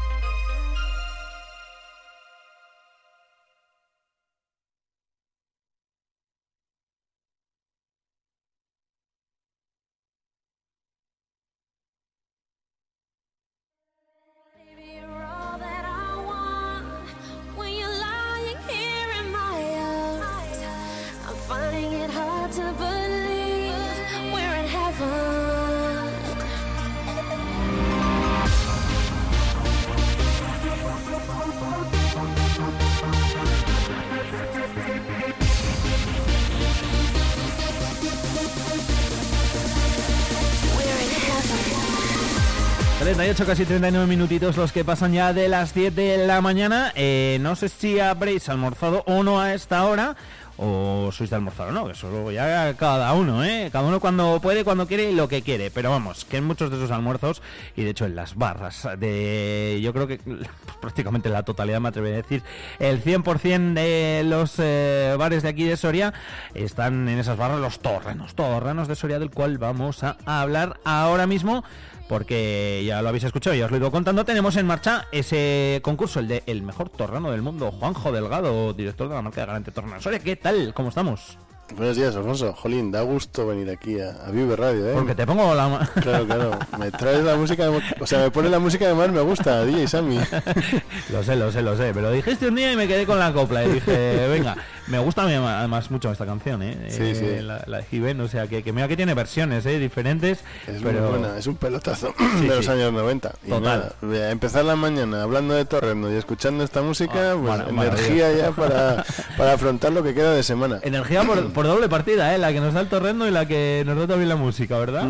8, casi 39 minutitos los que pasan ya de las 10 de la mañana. Eh, no sé si habréis almorzado o no a esta hora o sois de almorzar o no, que eso luego ya cada uno, ¿eh? Cada uno cuando puede, cuando quiere y lo que quiere. Pero vamos, que en muchos de esos almuerzos, y de hecho en las barras de... Yo creo que *laughs* prácticamente la totalidad, me atrevería a decir, el 100% de los eh, bares de aquí de Soria están en esas barras los torrenos, torrenos de Soria, del cual vamos a hablar ahora mismo porque ya lo habéis escuchado, ya os lo he contando, tenemos en marcha ese concurso, el de el mejor torrano del mundo, Juanjo Delgado, director de la marca de Garante Torrano. Soria, ¿qué tal? ¿Cómo estamos? Buenos días, Alfonso. Jolín, da gusto venir aquí a, a Vive Radio, ¿eh? Porque te pongo la... *laughs* Claro, claro. Me traes la música, de- o sea, me pone la música que más me gusta, DJ Sammy. *laughs* lo sé, lo sé, lo sé, pero dijiste un día y me quedé con la copla y dije, venga, me gusta además mucho esta canción, ¿eh? Sí, Eh, sí. La, la de Given, o sea, que, que mira que tiene versiones, ¿eh? Diferentes, Es pero... muy buena, es un pelotazo *clears throat* Sí, de los años 90. Y Total. nada, empezar la mañana hablando de Torrendo y escuchando esta música, Ah, pues energía ya para, *laughs* para afrontar lo que queda de semana. Energía por, por doble partida, ¿eh? La que nos da el torrendo y la que nos da también la música, ¿verdad?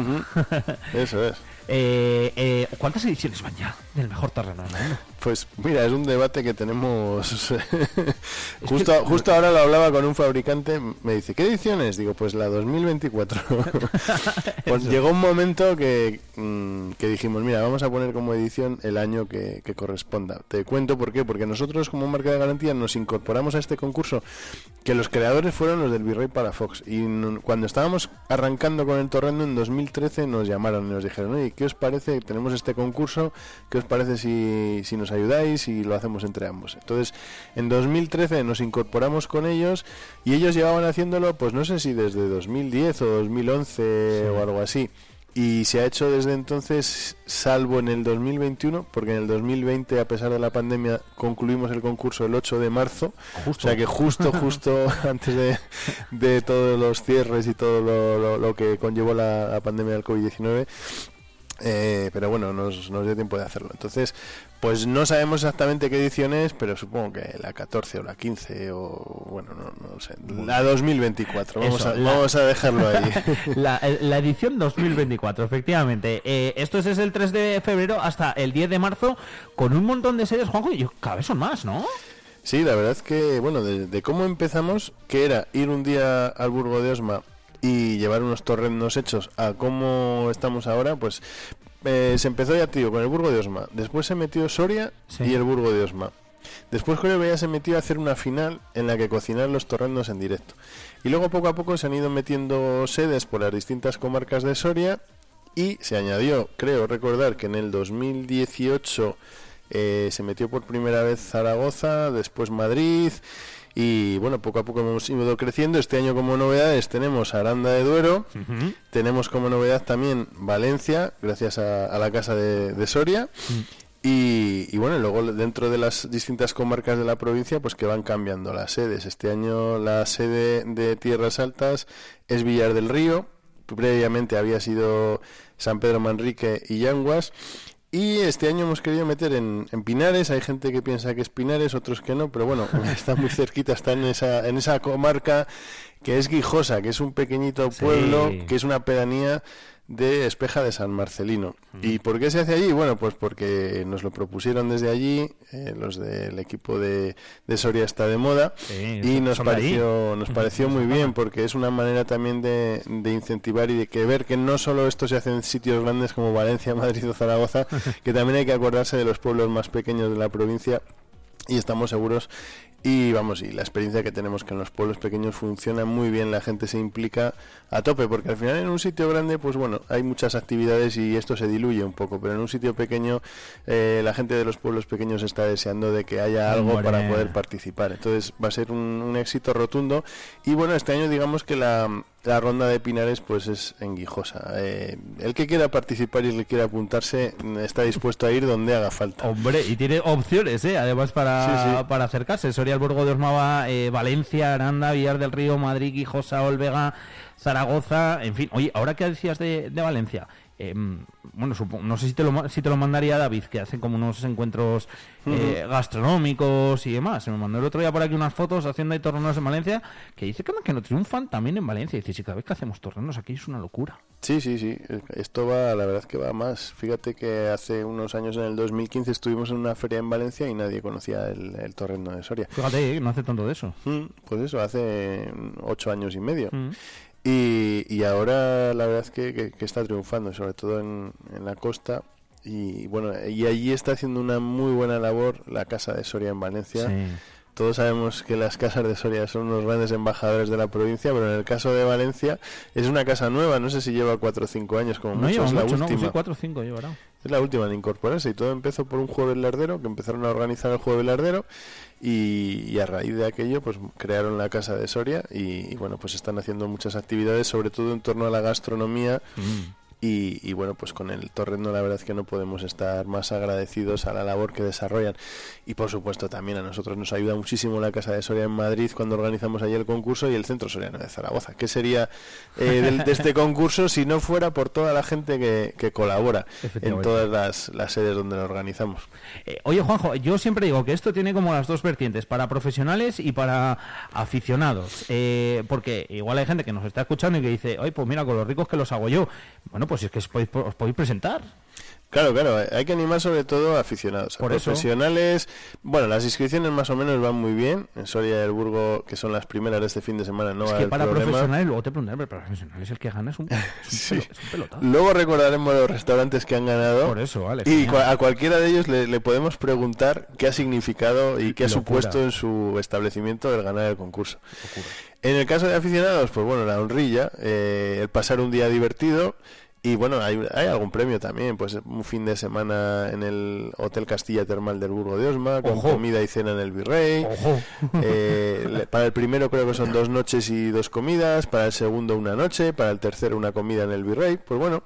*laughs* Eso es. Eh, eh, ¿Cuántas ediciones van ya del mejor terreno mundo? Pues mira, es un debate que tenemos. *laughs* justo, justo ahora lo hablaba con un fabricante, me dice, ¿qué ediciones? Digo, pues la 2024. *laughs* pues llegó un momento que, mm, que dijimos, mira, vamos a poner como edición el año que, que corresponda. Te cuento por qué, porque nosotros como marca de garantía nos incorporamos a este concurso, que los creadores fueron los del Virrey para Fox. Y cuando estábamos arrancando con el torrendo en 2013 nos llamaron y nos dijeron, oye, ¿qué os parece? Tenemos este concurso, ¿qué os parece si, si nos ayudáis y lo hacemos entre ambos? Entonces, en 2013 nos incorporamos con ellos y ellos llevaban haciéndolo, pues no sé si desde 2010 o 2011 o algo así. y se ha hecho desde entonces, salvo en el 2021, porque en el 2020, a pesar de la pandemia, concluimos el concurso el 8 de marzo. O sea que justo, *laughs* justo antes de, de todos los cierres y todo lo, lo- lo que conllevó la, la pandemia del COVID-19. Eh, pero bueno, nos, nos dio tiempo de hacerlo. Entonces, pues no sabemos exactamente qué edición es, pero supongo que la 14 o la 15 o bueno, no, no sé. La 2024, vamos, Eso, a, la- vamos a dejarlo ahí. *laughs* la, eh, la edición 2024, efectivamente. Eh, esto es desde el 3 de febrero hasta el 10 de marzo, con un montón de series, Juanjo, y yo- cada vez son más, ¿no? Sí, la verdad es que, bueno, de, de cómo empezamos, que era ir un día al Burgo de Osma y llevar unos torrendos hechos a cómo estamos ahora, pues eh, se empezó ya, tío, con el Burgo de Osma. Después se metió Soria Sí. y el Burgo de Osma. Después creo que ya se metió a hacer una final en la que cocinar los torrendos en directo. Y luego poco a poco se han ido metiendo sedes por las distintas comarcas de Soria y se añadió, creo recordar, que en el 2018 eh, se metió por primera vez Zaragoza, después Madrid y bueno, poco a poco hemos ido creciendo. Este año como novedades tenemos Aranda de Duero, tenemos como novedad también Valencia, gracias a, a la Casa de, de Soria. Y, y bueno, luego dentro de las distintas comarcas de la provincia, pues que van cambiando las sedes. Este año la sede de Tierras Altas es Villar del Río, previamente había sido San Pedro Manrique y Yanguas. Y este año hemos querido meter en, en Pinares, hay gente que piensa que es Pinares, otros que no, pero bueno, *laughs* está muy cerquita, está en esa, en esa comarca que es Guijosa, que es un pequeñito Sí. pueblo, que es una pedanía de Espeja de San Marcelino. ¿Y por qué se hace allí? Bueno, pues porque nos lo propusieron desde allí, eh, los del equipo de, de Soria está de moda, y nos pareció, nos *laughs* pareció muy bien, porque es una manera también de, de incentivar y de que ver que no solo esto se hace en sitios grandes como Valencia, *laughs* Madrid o Zaragoza, *laughs* que también hay que acordarse de los pueblos más pequeños de la provincia y estamos seguros y vamos y la experiencia que tenemos que en los pueblos pequeños funciona muy bien la gente se implica a tope porque al final en un sitio grande pues bueno hay muchas actividades y esto se diluye un poco pero en un sitio pequeño eh, la gente de los pueblos pequeños está deseando de que haya algo para poder participar. Entonces va a ser un, un éxito rotundo. Y bueno este año digamos que la la ronda de Pinares pues es en Guijosa. Eh, el que quiera participar y el que quiera apuntarse mm, está dispuesto a ir donde haga falta. Hombre, y tiene opciones, ¿eh? Además para, Sí, sí. para acercarse. Soria, el Burgo de Osmaba, eh, Valencia, Aranda, Villar del Río, Madrid, Guijosa, Olvega, Zaragoza, en fin. Oye, ahora que decías de, de Valencia, eh, bueno, no sé si te, lo, si te lo mandaría David, que hacen como unos encuentros eh, gastronómicos y demás. Se me mandó el otro día por aquí unas fotos haciendo ahí torneos en Valencia, que dice que no, que no triunfan también en Valencia. Y dice, si cada vez que hacemos torneos aquí es una locura. Sí, sí, sí. Esto va, la verdad que va más. Fíjate que hace unos años, en el 2015, estuvimos en una feria en Valencia y nadie conocía el, el torrendo de Soria. Fíjate, eh, no hace tanto de eso. Mm, Pues eso, hace ocho años y medio. Mm. Y, y ahora la verdad es que, que- que está triunfando, sobre todo en, en la costa. Y bueno, y allí está haciendo una muy buena labor la Casa de Soria en Valencia. Sí. Todos sabemos que las casas de Soria son unos grandes embajadores de la provincia, pero en el caso de Valencia es una casa nueva, no sé si lleva cuatro o cinco años, como No mucho, es la mucho, ¿no? última. Sí, cuatro o cinco llevará. Es la última en incorporarse y todo empezó por un jueves lardero, que empezaron a organizar el jueves lardero y, y a raíz de aquello pues crearon la Casa de Soria y, y, bueno, pues están haciendo muchas actividades, sobre todo en torno a la gastronomía y, y, bueno, pues con el torrendo la verdad es que no podemos estar más agradecidos a la labor que desarrollan y por supuesto también a nosotros nos ayuda muchísimo la Casa de Soria en Madrid cuando organizamos allí el concurso y el Centro Soriano de Zaragoza. ¿Qué sería eh, del- de este *laughs* concurso si no fuera por toda la gente que, que colabora en todas las, las sedes donde lo organizamos? Eh, oye, Juanjo, yo siempre digo que esto tiene como las dos vertientes, para profesionales y para aficionados. Eh, porque igual hay gente que nos está escuchando y que dice, oye, pues mira, con los ricos que los hago yo. Bueno, pues es que os podéis, os podéis presentar. Claro, claro, hay que animar sobre todo a aficionados, a Por eso. profesionales. Bueno, las inscripciones más o menos van muy bien. En Soria del Burgo, que son las primeras de este fin de semana, no es va a que haber para problema. profesionales, luego te preguntaré, pero para profesionales el que gana es un, *laughs* es un, Sí. pelo- es un pelotazo. Luego recordaremos los restaurantes que han ganado. Por eso, vale. Y a cualquiera de ellos le, le podemos preguntar qué ha significado y qué ha supuesto en su establecimiento el ganar el concurso. En el caso de aficionados, pues bueno, la honrilla, eh, el pasar un día divertido Y bueno, hay, hay algún premio también, pues un fin de semana en el Hotel Castilla Termal del Burgo de Osma, con Ojo. comida y cena en el Virrey. Eh, para el primero creo que son dos noches y dos comidas, para el segundo una noche, para el tercero una comida en el Virrey, pues bueno,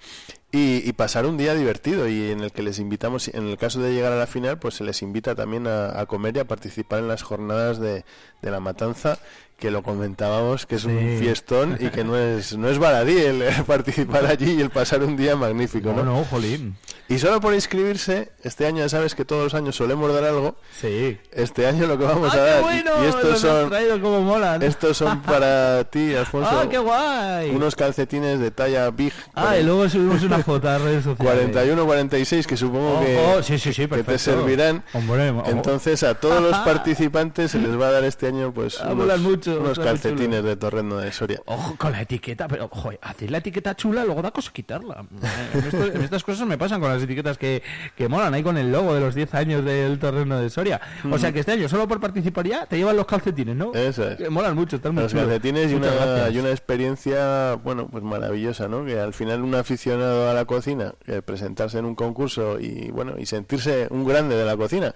y, y pasar un día divertido y en el que les invitamos, en el caso de llegar a la final, pues se les invita también a, a comer y a participar en las jornadas de, de la matanza que lo comentábamos que es un Sí. fiestón y que no es no es baladí el participar allí y el pasar un día magnífico No, ¿no? no, jolín. y solo por inscribirse este año ya sabes que todos los años solemos dar algo sí este año lo que vamos ¡Ah, a qué dar y- bueno! y estos son traído como molan. estos son *laughs* para ti Alfonso ¡Ah, qué guay! unos calcetines de talla big Ah, y luego subimos una foto a redes sociales. 41 46 que supongo que, Ojo, sí, sí, sí, que te servirán Hombre, entonces a todos los *laughs* participantes se les va a dar este año pues Ah, unos, mucho, unos calcetines de torrendo de Soria Ojo con la etiqueta, pero joder, hacer la etiqueta chula, luego da cosa quitarla. En, esto- en estas cosas me pasan con las etiquetas que, que molan, ahí con el logo de los 10 años del terreno de Soria. O sea que este año, solo por participar ya, te llevan los calcetines, ¿no? Eso es. Molan mucho, están muy los chulos. calcetines y una, y una experiencia, bueno, pues maravillosa, ¿no? Que al final un aficionado a la cocina, que presentarse en un concurso y, bueno, y sentirse un grande de la cocina.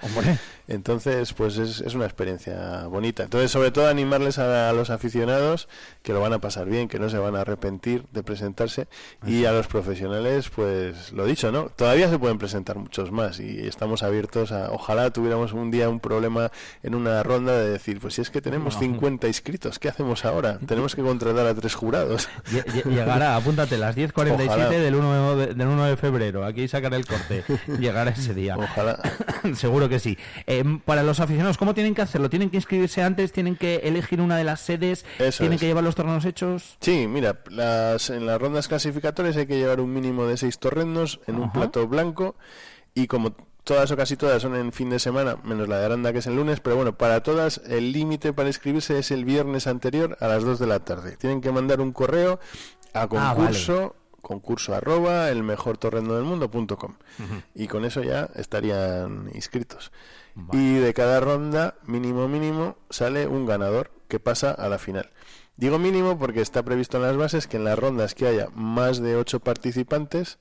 Entonces, pues es, es una experiencia bonita. Entonces, sobre todo animarles a, a los aficionados que lo van a pasar bien, que no se van a arrepentir de presentarse. Y a los profesionales, pues lo dicho, ¿no? Todavía se pueden presentar muchos más y estamos abiertos a, ojalá tuviéramos un día un problema en una ronda de decir, pues si es que tenemos No. 50 inscritos, ¿qué hacemos ahora? *laughs* Tenemos que contratar a tres jurados. Lle- lle- Llegará, apúntate, las 10.47 Ojalá. del 1, de, del 1 de febrero. Aquí sacaré el corte. *laughs* Llegará ese día. Ojalá. *coughs* Seguro que sí. Eh, para los aficionados, ¿cómo tienen que hacerlo? ¿Tienen que inscribirse antes? ¿Tienen que elegir una de las sedes? Eso ¿Tienen es. que llevar los torneos hechos? Sí, mira, las, en las rondas clasificatorias hay que llevar un mínimo de seis torrendos en un plato blanco y como todas o casi todas son en fin de semana, menos la de Aranda que es el lunes, pero bueno, para todas el límite para inscribirse es el viernes anterior a las 2 de la tarde. Tienen que mandar un correo a Ah, concurso, concurso arroba el mejor torrendo del mundo punto com. y con eso ya estarían inscritos. Y de cada ronda, mínimo mínimo, sale un ganador que pasa a la final. Digo mínimo porque está previsto en las bases que en las rondas que haya más de 8 participantes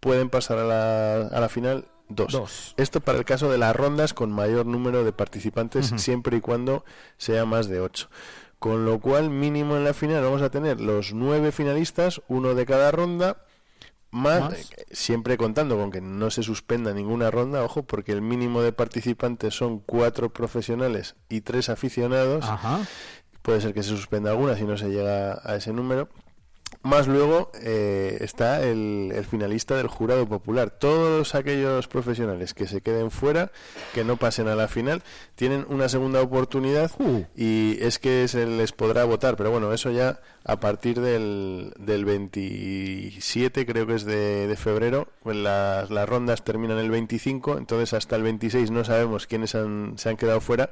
pueden pasar a la, a la final dos. Dos. Esto para el caso de las rondas con mayor número de participantes siempre y cuando sea más de 8. Con lo cual, mínimo en la final vamos a tener los nueve finalistas, uno de cada ronda, más, Más. siempre contando con que no se suspenda ninguna ronda, ojo, porque el mínimo de participantes son cuatro profesionales y tres aficionados. Ajá. Puede ser que se suspenda alguna si no se llega a ese número. Más luego eh, está el, el finalista del jurado popular. Todos aquellos profesionales que se queden fuera, que no pasen a la final, tienen una segunda oportunidad Uh. y es que se les podrá votar. Pero bueno, eso ya a partir del, del 27, creo que es de, de febrero. pues las, las rondas terminan el 25, entonces hasta el 26 no sabemos quiénes han- se han quedado fuera.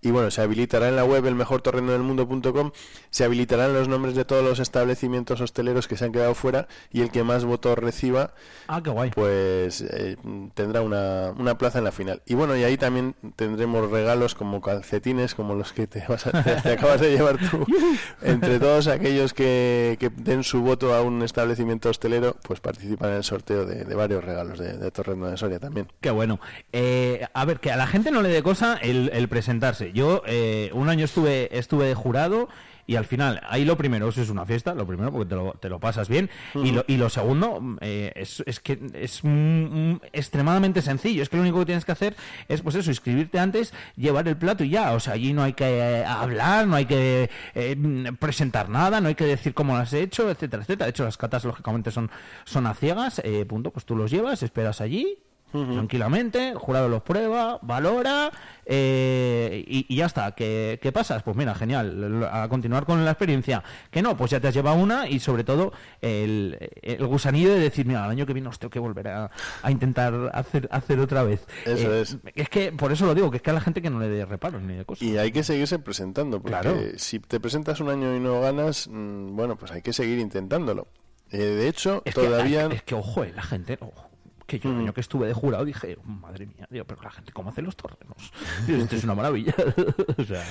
Y bueno, se habilitará en la web el mejor torreno del mundo.com, se habilitarán los nombres de todos los establecimientos hosteleros que se han quedado fuera y el que más votos reciba, Ah, qué guay. pues eh, tendrá una, una plaza en la final. Y bueno, y ahí también tendremos regalos como calcetines, como los que te, vas a- te- *laughs* te acabas de llevar tú. *laughs* Entre todos aquellos que, que den su voto a un establecimiento hostelero, pues participan en el sorteo de, de varios regalos de, de Torrendo de Soria también. Qué bueno. Eh, a ver, que a la gente no le dé cosa el, el presentarse. Yo eh, un año estuve, estuve de jurado y al final, ahí lo primero, eso es una fiesta, lo primero, porque te lo, te lo pasas bien. y, lo, y lo segundo, eh, es, es que es mm, extremadamente sencillo. Es que lo único que tienes que hacer es, pues eso, inscribirte antes, llevar el plato y ya. O sea, allí no hay que eh, hablar, no hay que eh, presentar nada, no hay que decir cómo lo has hecho, etcétera, etcétera. De hecho, las catas, lógicamente, son, son a ciegas. eh, punto, pues tú los llevas, esperas allí, tranquilamente, el jurado los prueba, valora eh, y, y ya está. ¿Qué, qué pasas? Pues mira, genial, a continuar con la experiencia. Que no, pues ya te has llevado una y sobre todo el, el gusanillo de decir, mira, el año que viene os tengo que volver a, a intentar hacer, hacer otra vez. Eso Eh, es. Es que por eso lo digo, que es que a la gente que no le dé reparos ni de cosas. Y hay que seguirse presentando, porque Claro. si te presentas un año y no ganas, mm, bueno, pues hay que seguir intentándolo. Eh, de hecho, Es que, todavía... es que, ojo, eh, la gente, ojo, que yo el año que estuve de jurado dije, madre mía, digo, pero la gente, ¿cómo hace los torrenos? *laughs* Esto es una maravilla. *laughs* o sea,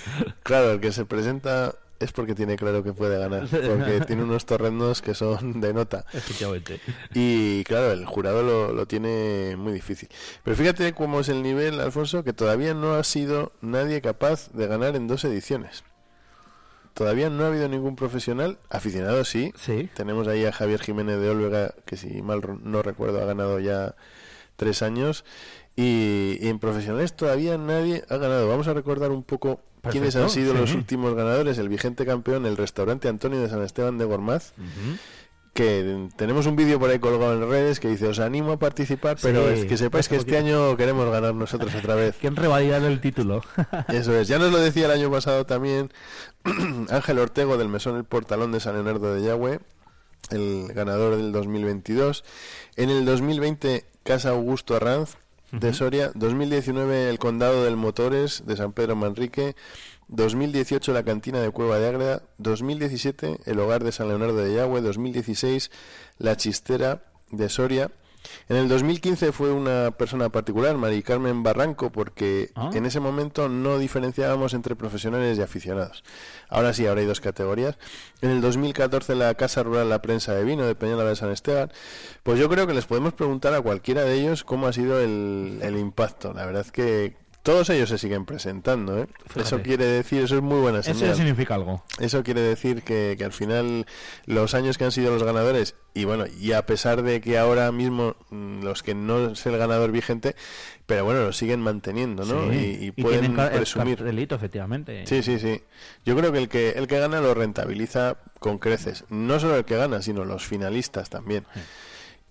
Claro, el que se presenta es porque tiene claro que puede ganar, porque *laughs* tiene unos torrendos que son de nota. Efectivamente. Y claro, el jurado lo, lo tiene muy difícil. Pero fíjate cómo es el nivel, Alfonso, que todavía no ha sido nadie capaz de ganar en dos ediciones. Todavía no ha habido ningún profesional, aficionado sí. Tenemos ahí a Javier Jiménez de Olvega, que si mal no recuerdo ha ganado ya tres años. Y, y en profesionales todavía nadie ha ganado. Vamos a recordar un poco quiénes han sido los sí. últimos ganadores. El vigente campeón, el restaurante Antonio de San Esteban de Gormaz. Que tenemos un vídeo por ahí colgado en redes que dice: Os animo a participar, pero Sí, es que sepáis que este año queremos ganar nosotros otra vez. *laughs* ¿Quién revalidar el título? *laughs* Eso es. Ya nos lo decía el año pasado también *clears throat* Ángel Ortego del Mesón El Portalón de San Leonardo de Yagüe, el ganador del 2022. En el 2020, Casa Augusto Arranz de Ujú. Soria. 2019, el Condado del Motores de San Pedro Manrique. 2018, la Cantina de Cueva de Ágreda. 2017, el Hogar de San Leonardo de Yagüe. 2016, la Chistera de Soria. En el 2015 fue una persona particular, Mari Carmen Barranco, porque Ah. en ese momento no diferenciábamos entre profesionales y aficionados. Ahora sí, ahora hay dos categorías. En el 2014 la Casa Rural La Prensa de Vino de Peñalaba de San Esteban. Pues yo creo que les podemos preguntar a cualquiera de ellos cómo ha sido el, el impacto. La verdad es que todos ellos se siguen presentando. ¿eh? Eso quiere decir, eso es muy buena Eso señal. ya significa algo. Eso quiere decir que, que al final los años que han sido los ganadores y bueno, y a pesar de que ahora mismo mm, los que no es el ganador vigente, pero bueno, lo siguen manteniendo, ¿no? Sí. Y, y pueden tienen car- el presumir. cartelito, efectivamente. Sí, sí, sí. Yo creo que el que el que gana lo rentabiliza con creces. No solo el que gana, sino los finalistas también.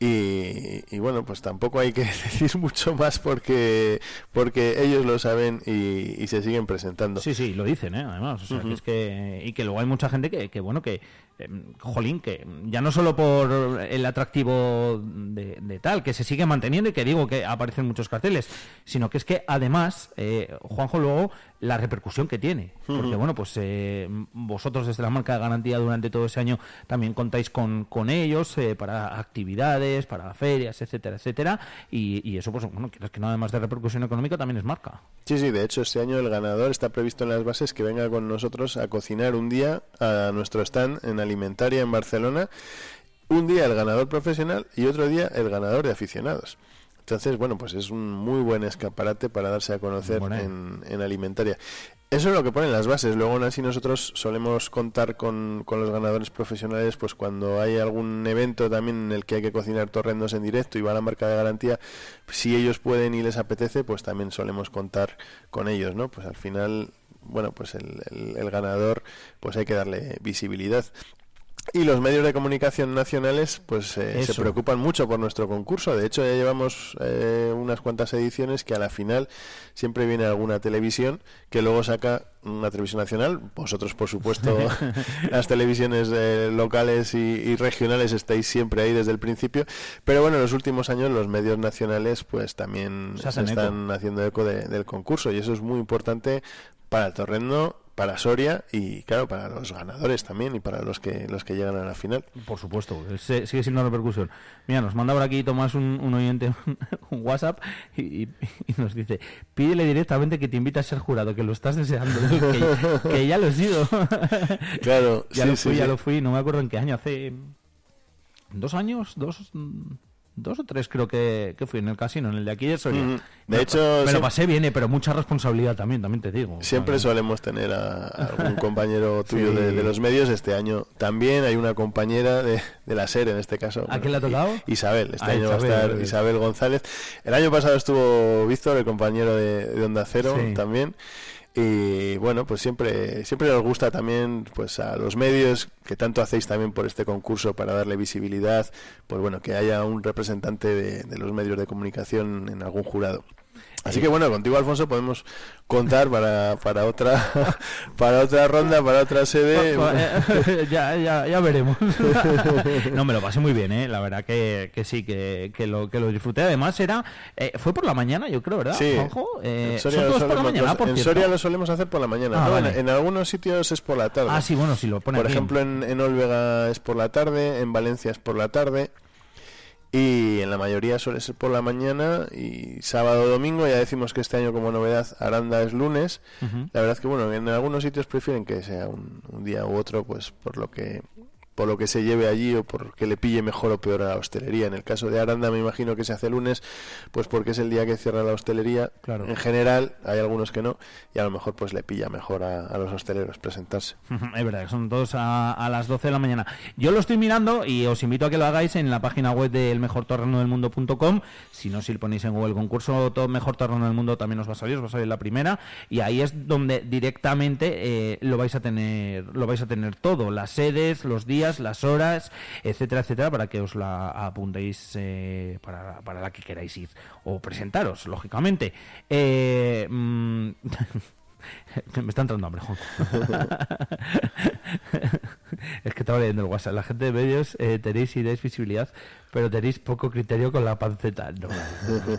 Y, y bueno, pues tampoco hay que *laughs* decir mucho más porque porque ellos lo saben y, y se siguen presentando. Sí, sí, lo dicen, ¿eh? además. O sea, que es que, y que luego hay mucha gente que, que bueno, que, eh, jolín, que ya no solo por el atractivo de, de tal, que se sigue manteniendo y que digo que aparecen muchos carteles, sino que es que además, eh, Juanjo, luego la repercusión que tiene. Porque bueno, pues eh, vosotros desde la marca de garantía durante todo ese año también contáis con, con ellos eh, para actividades, para ferias, etcétera, etcétera. Y, y eso, pues bueno, que no, además de repercusión económica, también es marca. Sí, sí, de hecho este año el ganador está previsto en las bases que venga con nosotros a cocinar un día a nuestro stand en Alimentaria en Barcelona. Un día el ganador profesional y otro día el ganador de aficionados. Entonces, bueno, pues es un muy buen escaparate para darse a conocer Bueno. en, en Alimentaria. Eso es lo que ponen las bases. Luego, aún así, nosotros solemos contar con, con los ganadores profesionales, pues cuando hay algún evento también en el que hay que cocinar torrendos en directo y va la marca de garantía, si ellos pueden y les apetece, pues también solemos contar con ellos, ¿no? Pues al final, bueno, pues el, el- el ganador, pues hay que darle visibilidad. Y los medios de comunicación nacionales pues eh, se preocupan mucho por nuestro concurso. De hecho, ya llevamos eh, unas cuantas ediciones que a la final siempre viene alguna televisión que luego saca una televisión nacional. Vosotros, por supuesto, *laughs* las televisiones eh, locales y, y regionales estáis siempre ahí desde el principio. Pero bueno, en los últimos años los medios nacionales pues también Se están haciendo eco de- del concurso y eso es muy importante para el torrendo para Soria y claro para los ganadores también y para los que los que llegan a la final Por supuesto, se- sigue siendo repercusión. Mira, nos manda por aquí Tomás un, un oyente *laughs* un WhatsApp y, nos dice, pídele directamente que te invite a ser jurado, que lo estás deseando, *laughs* que, que ya lo he sido. *laughs* Claro, ya sí, lo sí, fui, ya sí. lo fui, no me acuerdo en qué año, hace dos años, dos, dos o tres creo que, que fui en el casino, en el de aquí de Soria. Ujú. De Me hecho, me lo pasé bien, eh, pero mucha responsabilidad también, también te digo. Siempre solemos tener a, a algún compañero *laughs* tuyo de, de los medios. Este año también hay una compañera de, de la SER, en este caso. ¿A quién le ha tocado? Isabel. Este Ah, año va a estar Isabel. Isabel González. El año pasado estuvo Víctor, el compañero de, de Onda Cero, Sí. también. Y bueno, pues siempre, siempre nos gusta también pues a los medios que tanto hacéis también por este concurso para darle visibilidad, pues bueno, que haya un representante de, de los medios de comunicación en algún jurado. Así que bueno, contigo Alfonso podemos contar para, para otra *laughs* para otra ronda, para otra sede. Eh, ya, ya, ya veremos. *laughs* no, me lo pasé muy bien, ¿eh? La verdad que, que sí, que, que lo, que lo disfruté. Además, era eh, fue por la mañana, yo creo, ¿verdad, Sí? Eh, en Soria, lo solemos, mañana, por en cierto. Soria lo solemos hacer por la mañana. Ah, ¿no? En- vale. en, algunos sitios es por la tarde. Ah, sí, bueno, si lo Por aquí. ejemplo, en, en Olvega es por la tarde, en Valencia es por la tarde. Y en la mayoría suele ser por la mañana y sábado o domingo. Ya decimos que este año como novedad Aranda es lunes. La verdad es que bueno, en algunos sitios prefieren que sea un, un día u otro, pues por lo que por lo que se lleve allí o porque le pille mejor o peor a la hostelería. En el caso de Aranda me imagino que se hace lunes, pues porque es el día que cierra la hostelería. Claro. En general, hay algunos que no, y a lo mejor pues le pilla mejor a, a los hosteleros presentarse. *laughs* Es verdad, son todos a, a las 12 de la mañana. Yo lo estoy mirando y os invito a que lo hagáis en la página web del mejortorrenodelmundo.com. Si no, si lo ponéis en Google concurso todo Mejor Torreno del Mundo también os va a salir, os va a salir la primera y ahí es donde directamente eh, lo vais a tener, lo vais a tener todo, las sedes, los días, las horas, etcétera, etcétera, para que os la apuntéis eh, para, para la que queráis ir o presentaros, lógicamente. Eh, mm, *laughs* *laughs* Me está entrando hambre, Juan. *laughs* es que estaba leyendo el WhatsApp. La gente de medios eh, tenéis y dais visibilidad, pero tenéis poco criterio con la panceta. No,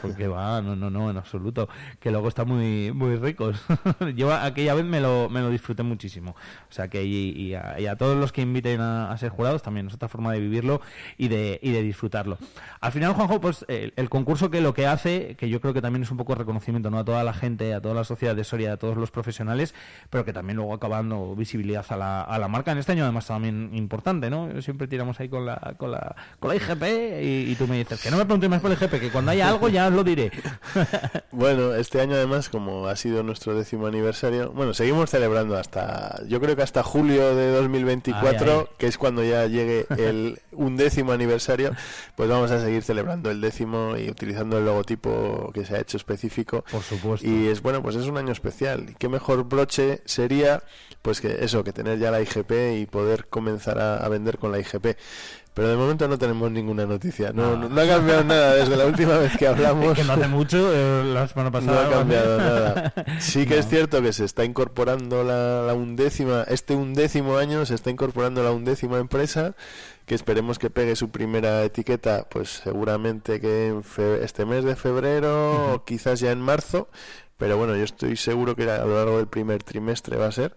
porque va, no, no, no, en absoluto. Que luego está muy muy ricos. *laughs* Yo aquella vez me lo, me lo disfruté muchísimo. O sea que y, a, todos los que inviten a, ser jurados también es otra forma de vivirlo y de, y de disfrutarlo. Al final, Juanjo, pues el, el concurso que lo que hace, que yo creo que también es un poco reconocimiento ¿no? a toda la gente, a toda la sociedad de Soria, a todos los profesionales, pero que también luego acaba dando visibilidad a la, a la marca. En este año además también importante, ¿no? Siempre tiramos ahí con la, con la, con la IGP y, y tú me dices que no me preguntes más por el IGP, que cuando haya algo ya os lo diré. *laughs* Bueno, este año además, como ha sido nuestro décimo aniversario, bueno, seguimos celebrando hasta, yo creo que hasta julio de 2024, Ay, ay. que es cuando ya llegue el undécimo aniversario, pues vamos a seguir celebrando el décimo y utilizando el logotipo que se ha hecho específico. Por supuesto. Y es bueno, pues es un año especial. ¿Y qué mejor broche sería, pues que eso, que tener ya la IGP y poder comenzar a, a vender con la IGP? Pero de momento no tenemos ninguna noticia. No, no, no ha cambiado nada desde la última vez que *laughs* hablamos. que no hace mucho, eh, la semana No pasada. ha cambiado nada. *laughs* Sí que es cierto que se está incorporando la, la undécima, este undécimo año se está incorporando la undécima empresa, que esperemos que pegue su primera etiqueta, pues seguramente que en fe- este mes de febrero o quizás ya en marzo, pero bueno, yo estoy seguro que a lo largo del primer trimestre va a ser.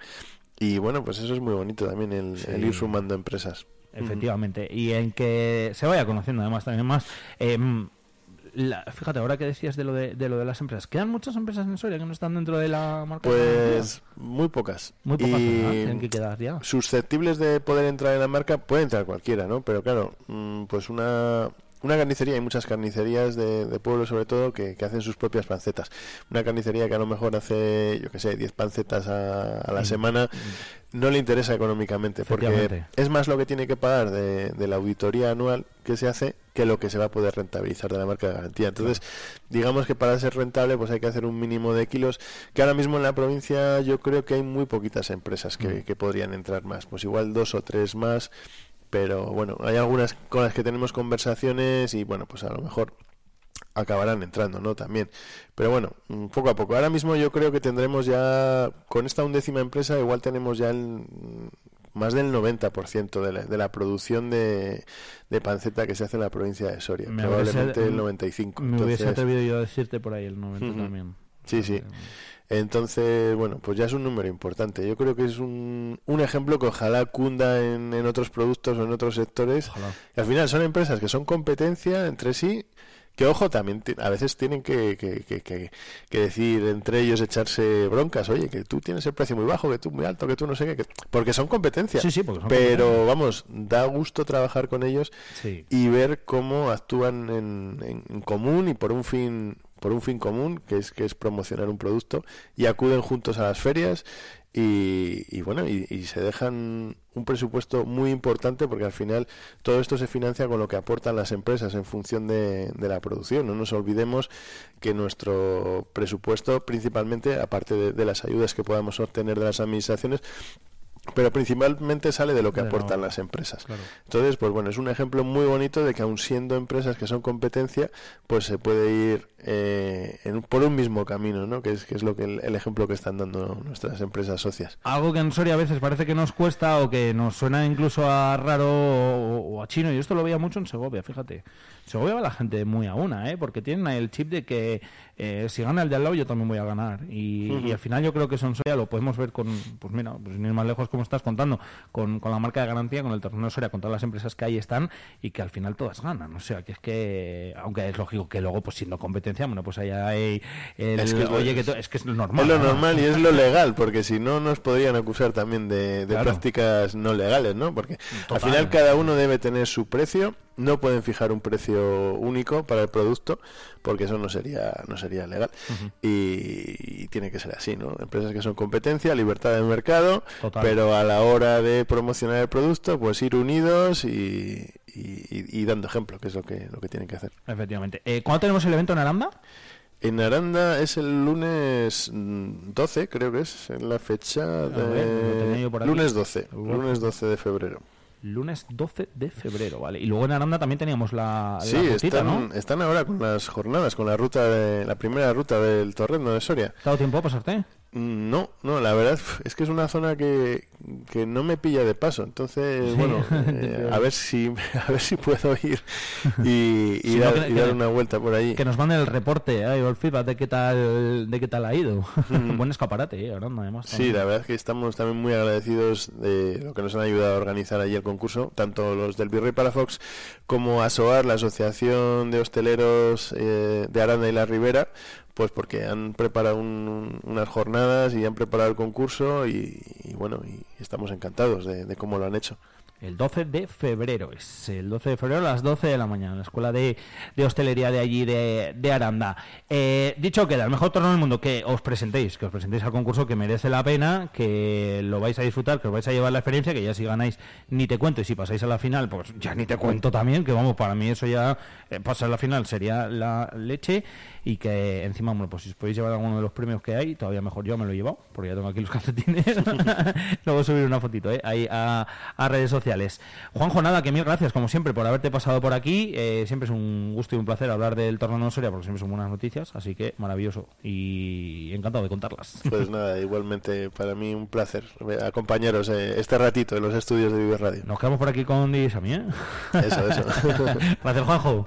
Y bueno, pues eso es muy bonito también, el, el ir sumando empresas. Efectivamente. Y en que se vaya conociendo además también más. eh, la- fíjate, ahora que decías de lo de, de lo de las empresas, ¿quedan muchas empresas en Soria que no están dentro de la marca? Pues muy pocas. Muy pocas. Tienen que quedar ya. Susceptibles de poder entrar en la marca, puede entrar cualquiera, ¿no? Pero claro, mm, pues una, una carnicería, hay muchas carnicerías de, de pueblo sobre todo que, que hacen sus propias pancetas. Una carnicería que a lo mejor hace, yo que sé, 10 pancetas a, a la Mm, semana, no le interesa económicamente, porque es más lo que tiene que pagar de, de la auditoría anual que se hace que lo que se va a poder rentabilizar de la marca de garantía. Entonces, digamos que para ser rentable pues hay que hacer un mínimo de kilos, que ahora mismo en la provincia yo creo que hay muy poquitas empresas que, Mm. que podrían entrar más, pues igual dos o tres más, pero bueno, hay algunas con las que tenemos conversaciones y bueno, pues a lo mejor acabarán entrando, ¿no? También. Pero bueno, mm, poco a poco. Ahora mismo yo creo que tendremos ya, con esta undécima empresa, igual tenemos ya el, mm, más del 90% de la, de la producción de, de panceta que se hace en la provincia de Soria. Me Probablemente hubiese- el 95%. Me hubiese atrevido yo a decirte por ahí el 90 Ujú. también. Sí, sí. Entonces, bueno, pues ya es un número importante. Yo creo que es un, un ejemplo que ojalá cunda en, en otros productos o en otros sectores. Y al final son empresas que son competencia entre sí, que ojo, también a veces tienen que, que, que, que- que decir entre ellos, echarse broncas. Oye, que tú tienes el precio muy bajo, que tú muy alto, que tú no sé qué. que- porque son competencia. Sí, sí, porque son Pero vamos, da gusto trabajar con ellos Sí. y ver cómo actúan en, en- en común y por un fin por un fin común que es que es promocionar un producto y acuden juntos a las ferias y, y bueno y, y se dejan un presupuesto muy importante porque al final todo esto se financia con lo que aportan las empresas en función de, de la producción no nos olvidemos que nuestro presupuesto principalmente aparte de, de las ayudas que podamos obtener de las administraciones pero principalmente sale de lo que aportan las empresas. claro. Entonces, pues bueno, es un ejemplo muy bonito de que aun siendo empresas que son competencia, pues se puede ir eh, en por un mismo camino, ¿no? Que es, que es lo que el, el ejemplo que están dando nuestras empresas socias. Algo que en Soria a veces parece que nos cuesta o que nos suena incluso a raro o, o a chino. Y esto lo veía mucho en Segovia, fíjate. Segovia va la gente muy a una, ¿eh? Porque tienen el chip de que eh, si gana el de al lado yo también voy a ganar. Y, al final yo creo que eso en Soria lo podemos ver con, pues mira, pues ir más lejos como estás contando, con, con la marca de garantía, con el torneo Soria, con todas las empresas que ahí están y que al final todas ganan. O sea, que es que, aunque es lógico que luego, pues siendo competencia, bueno, pues allá hay el, Es que es lo- oye, que to- es que es lo normal. Es lo ¿no? normal y es lo legal, porque si no nos podrían acusar también de, de Claro. prácticas no legales, ¿no? Porque Total. al final cada uno debe tener su precio, no pueden fijar un precio único para el producto, porque eso no sería no sería legal. y, y tiene que ser así, ¿no? Empresas que son competencia, libertad de mercado, Total. pero a la hora de promocionar el producto, pues ir unidos y, y- y- dando ejemplo, que es lo que lo que tienen que hacer. Efectivamente. Eh, ¿Cuándo tenemos el evento en Aranda? En Aranda es el lunes mm, 12, creo que es, en la fecha de... Lunes 12, Luego- lunes 12 de febrero. Lunes 12 de febrero, ¿vale? Y luego en Aranda también teníamos la, la Sí, rutita, están, ¿no? están ahora con las jornadas, con la ruta de, la primera ruta del Torrendo de Soria. ¿Te dado tiempo a pasarte? Mm, No, no, la verdad es que es una zona que, que no me pilla de paso. Entonces, Sí. bueno, *laughs* eh, a ver si *laughs* a ver si puedo ir y, y *laughs* Si no, dar, que- y dar una vuelta por allí. Que nos manden el reporte, eh, o el feedback de qué tal, de qué tal ha ido. Buen escaparate, eh, Aranda, además. Sí, también. la verdad es que estamos también muy agradecidos de lo que nos han ayudado a organizar allí el concurso, tanto los del Virrey Palafox como ASOAR, la Asociación de Hosteleros eh, de Aranda y la Ribera, pues porque han preparado un- unas jornadas y han preparado el concurso y, y bueno, y estamos encantados de, de cómo lo han hecho. El 12 de febrero, es el 12 de febrero a las 12 de la mañana, en la escuela de, de hostelería de allí de, de Aranda. Eh, dicho queda, el mejor torneo del mundo, que os presentéis, que os presentéis al concurso, que merece la pena, que lo vais a disfrutar, que os vais a llevar la experiencia, que ya si ganáis ni te cuento, y si pasáis a la final, pues ya ni te cuento también, que vamos, para mí eso ya, eh, pasar a la final sería la leche, y que encima, bueno, pues si os podéis llevar alguno de los premios que hay, todavía mejor yo me lo he llevado, porque ya tengo aquí los *laughs* calcetines. *laughs* Luego subir una fotito ¿eh? ahí a, a redes sociales. Juanjo, nada, que mil gracias, como siempre, por haberte pasado por aquí. Eh, siempre es un gusto y un placer hablar del torneo de Soria, porque siempre son buenas noticias, así que maravilloso y encantado de contarlas. Pues nada, igualmente para mí un placer acompañaros eh, este ratito en los estudios de Vive Radio. Nos quedamos por aquí con Sami, ¿eh? Eso, eso. *laughs* gracias, Juanjo.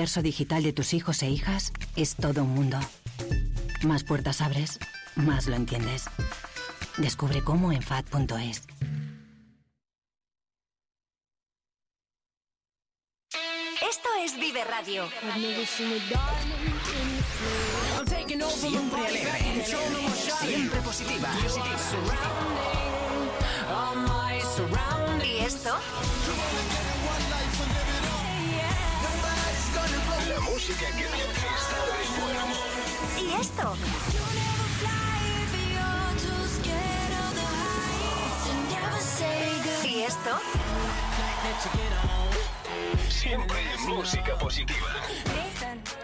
Universo digital de tus hijos e hijas es todo un mundo. Más puertas abres, más lo entiendes. Descubre cómo en FAD.es. Esto es Vive Radio. Siempre alegre, siempre positiva. ¿Y esto? La música que te está de buen humor. Y esto. Y esto. Siempre música positiva.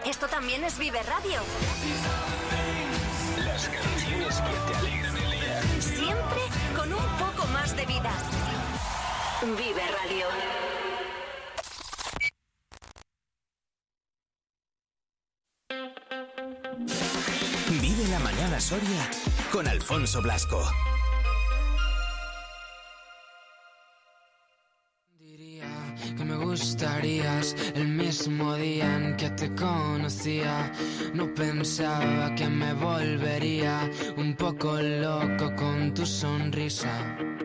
Esto también es Vive Radio. Las canciones que te alegran el día. Siempre con un poco más de vida. Vive Radio. Onda Soria con Alfonso Blasco. Diría que me gustarías el mismo día en que te conocía. No pensaba que me volvería un poco loco con tu sonrisa.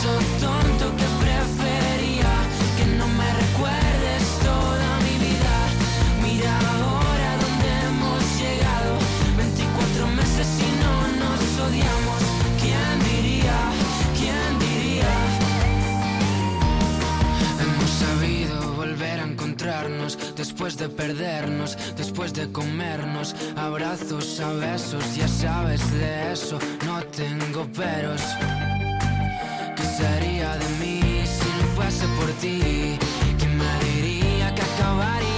Soy tonto que prefería que no me recuerdes toda mi vida Mira ahora dónde hemos llegado 24 meses y no nos odiamos ¿Quién diría? ¿Quién diría? Hemos sabido volver a encontrarnos Después de perdernos, después de comernos, abrazos a besos, ya sabes de eso, no tengo peros pensaría de mí si no fuese por ti? ¿Quién me diría que acabaría?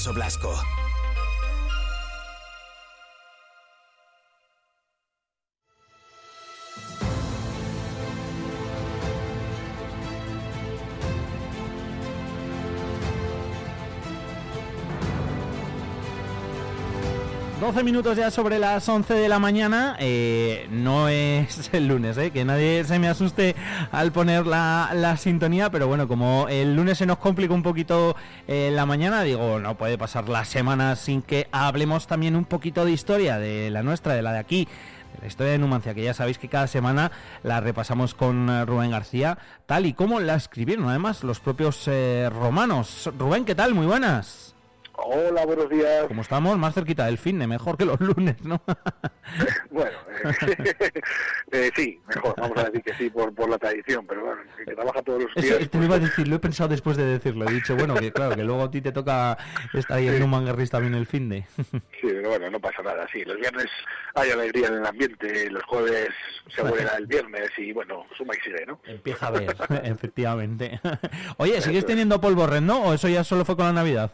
Alfonso Blasco. Doce minutos ya sobre las 11 de la mañana. eh, no es *laughs* el lunes, eh, que nadie se me asuste al poner la, la sintonía. Pero bueno, como el lunes se nos complica un poquito eh, la mañana, digo, no puede pasar la semana sin que hablemos también un poquito de historia, de la nuestra, de la de aquí. de La historia de Numancia, que ya sabéis que cada semana la repasamos con eh, Rubén García, tal y como la escribieron además los propios eh, romanos. Rubén, ¿qué tal? Muy buenas. Hola, buenos días. Como estamos más cerquita del fin de mejor que los lunes, ¿no? *laughs* Bueno, eh, *laughs* eh, sí, mejor, vamos a decir que sí por, por la tradición, pero bueno, que trabaja todos los días. Eso te lo iba a decir, lo he pensado después de decirlo. He dicho, bueno, que claro, que luego a ti te toca estar ahí en un mangarris también el fin de. *laughs* Sí, pero bueno, no pasa nada, sí. Los viernes hay alegría en el ambiente, los jueves se vuelve el viernes y bueno, suma y sigue, ¿no? Empieza a ver, efectivamente. Oye, ¿sigues teniendo polvo red, no? ¿O eso ya solo fue con la Navidad?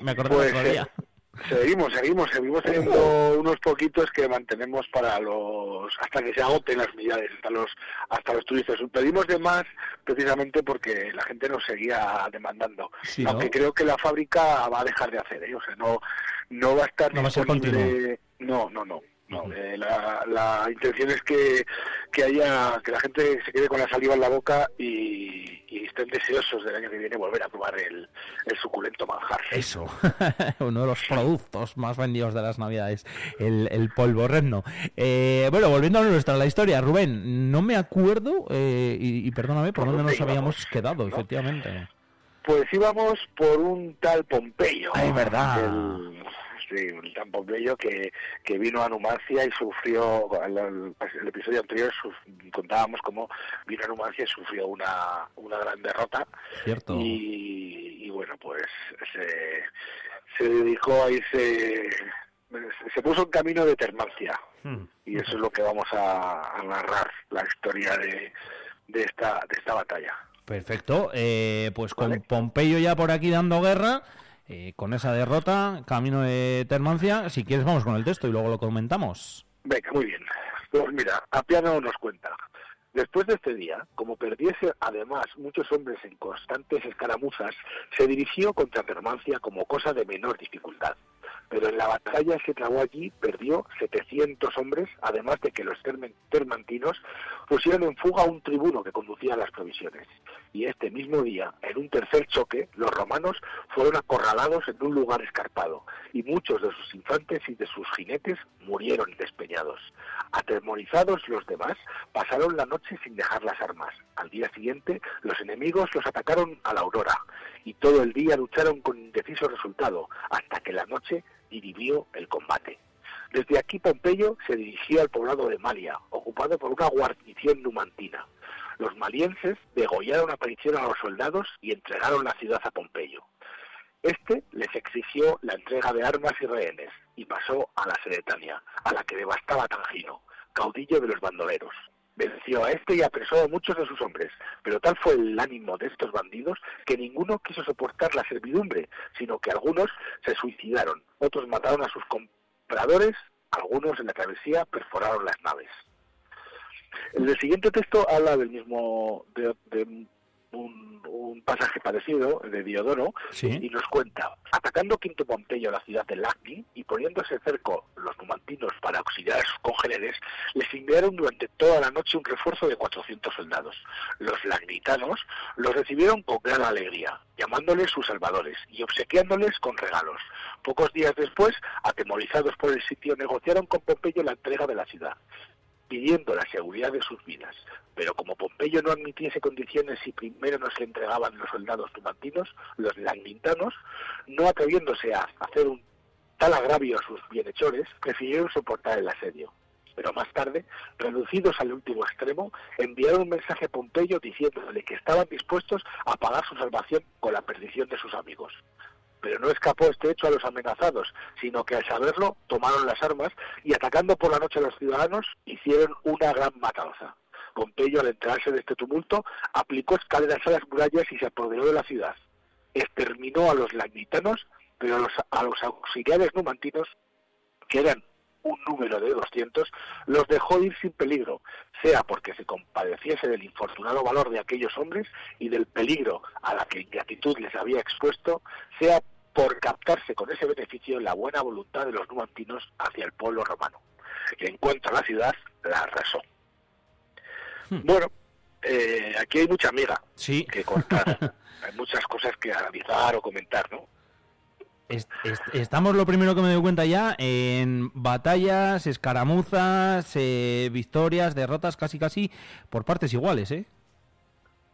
Me acordé Pues, el otro día. eh, Seguimos, seguimos, seguimos *laughs* teniendo unos poquitos que mantenemos para los hasta que se agoten las unidades, hasta los hasta los turistas. Pedimos de más precisamente porque la gente nos seguía demandando. Sí, ¿no? Aunque creo que la fábrica va a dejar de hacer, ¿eh? o sea, no no va a estar No va a ser No, no, no. No. Eh, la, la intención es que, que haya que la gente se quede con la saliva en la boca y, y estén deseosos del año que viene volver a probar el, el suculento manjar. Eso, *laughs* uno de los productos más vendidos de las navidades, el, el polvo redno. Eh, bueno, volviendo a nuestra la historia, Rubén, no me acuerdo, eh, y, y perdóname, por dónde nos habíamos quedado, efectivamente. Pues íbamos por un tal Pompeyo. Ah, es verdad. El, sí, tal Pompeyo que, que vino a Numancia y sufrió, el, el- episodio anterior suf- contábamos cómo vino a Numancia y sufrió una, una gran derrota. Cierto. Y, y bueno, pues se, se dedicó a irse, se puso en camino de Termancia. Hmm. Y eso es lo que vamos a, a narrar, la historia de, de, esta, de esta batalla. Perfecto, eh, pues con Pompeyo ya por aquí dando guerra, eh, con esa derrota, camino de Termancia, si quieres vamos con el texto y luego lo comentamos. Venga, muy bien. Pues mira, Apiano nos cuenta. Después de este día, como perdiese además muchos hombres en constantes escaramuzas, se dirigió contra Termancia como cosa de menor dificultad. Pero en la batalla que trabó allí perdió 700 hombres, además de que los termantinos pusieron en fuga a un tribuno que conducía las provisiones. Y este mismo día, en un tercer choque, los romanos fueron acorralados en un lugar escarpado, y muchos de sus infantes y de sus jinetes murieron despeñados. Atemorizados los demás, pasaron la noche sin dejar las armas. Al día siguiente, los enemigos los atacaron a la aurora, y todo el día lucharon con indeciso resultado, hasta que la noche dirigió el combate. Desde aquí Pompeyo se dirigía al poblado de Malia, ocupado por una guarnición numantina. Los malienses degollaron a a los soldados y entregaron la ciudad a Pompeyo. Este les exigió la entrega de armas y rehenes. y pasó a la Seretania, a la que devastaba Tangino, caudillo de los bandoleros. Venció a este y apresó a muchos de sus hombres, pero tal fue el ánimo de estos bandidos que ninguno quiso soportar la servidumbre, sino que algunos se suicidaron, otros mataron a sus compradores, algunos en la travesía perforaron las naves. El siguiente texto habla del mismo, de, de un, un pasaje parecido de Diodoro y nos cuenta, atacando Quinto Pompeyo la ciudad de Lacni y poniéndose cerco los numantinos para auxiliar a sus congéneres, les enviaron durante toda la noche un refuerzo de 400 soldados. Los lagnitanos los recibieron con gran alegría, llamándoles sus salvadores y obsequiándoles con regalos. Pocos días después, atemorizados por el sitio, negociaron con Pompeyo la entrega de la ciudad pidiendo la seguridad de sus vidas. Pero como Pompeyo no admitiese condiciones y primero no se entregaban los soldados numantinos, los lagnintanos, no atreviéndose a hacer un tal agravio a sus bienhechores, prefirieron soportar el asedio. Pero más tarde, reducidos al último extremo, enviaron un mensaje a Pompeyo diciéndole que estaban dispuestos a pagar su salvación con la perdición de sus amigos pero no escapó este hecho a los amenazados, sino que al saberlo tomaron las armas y atacando por la noche a los ciudadanos hicieron una gran matanza. Pompeyo, al enterarse de este tumulto, aplicó escaleras a las murallas y se apoderó de la ciudad. Exterminó a los lagnitanos, pero a los, a los auxiliares numantinos, que eran un número de 200, los dejó ir sin peligro, sea porque se compadeciese del infortunado valor de aquellos hombres y del peligro a la que ingratitud les había expuesto, sea por captarse con ese beneficio la buena voluntad de los numantinos hacia el pueblo romano. Y en cuanto a la ciudad, la arrasó. Bueno, eh, aquí hay mucha amiga Sí. que contar. *laughs* hay muchas cosas que analizar o comentar, ¿no? Est- est- estamos lo primero que me doy cuenta ya en batallas, escaramuzas, eh, victorias, derrotas casi casi por partes iguales, ¿eh?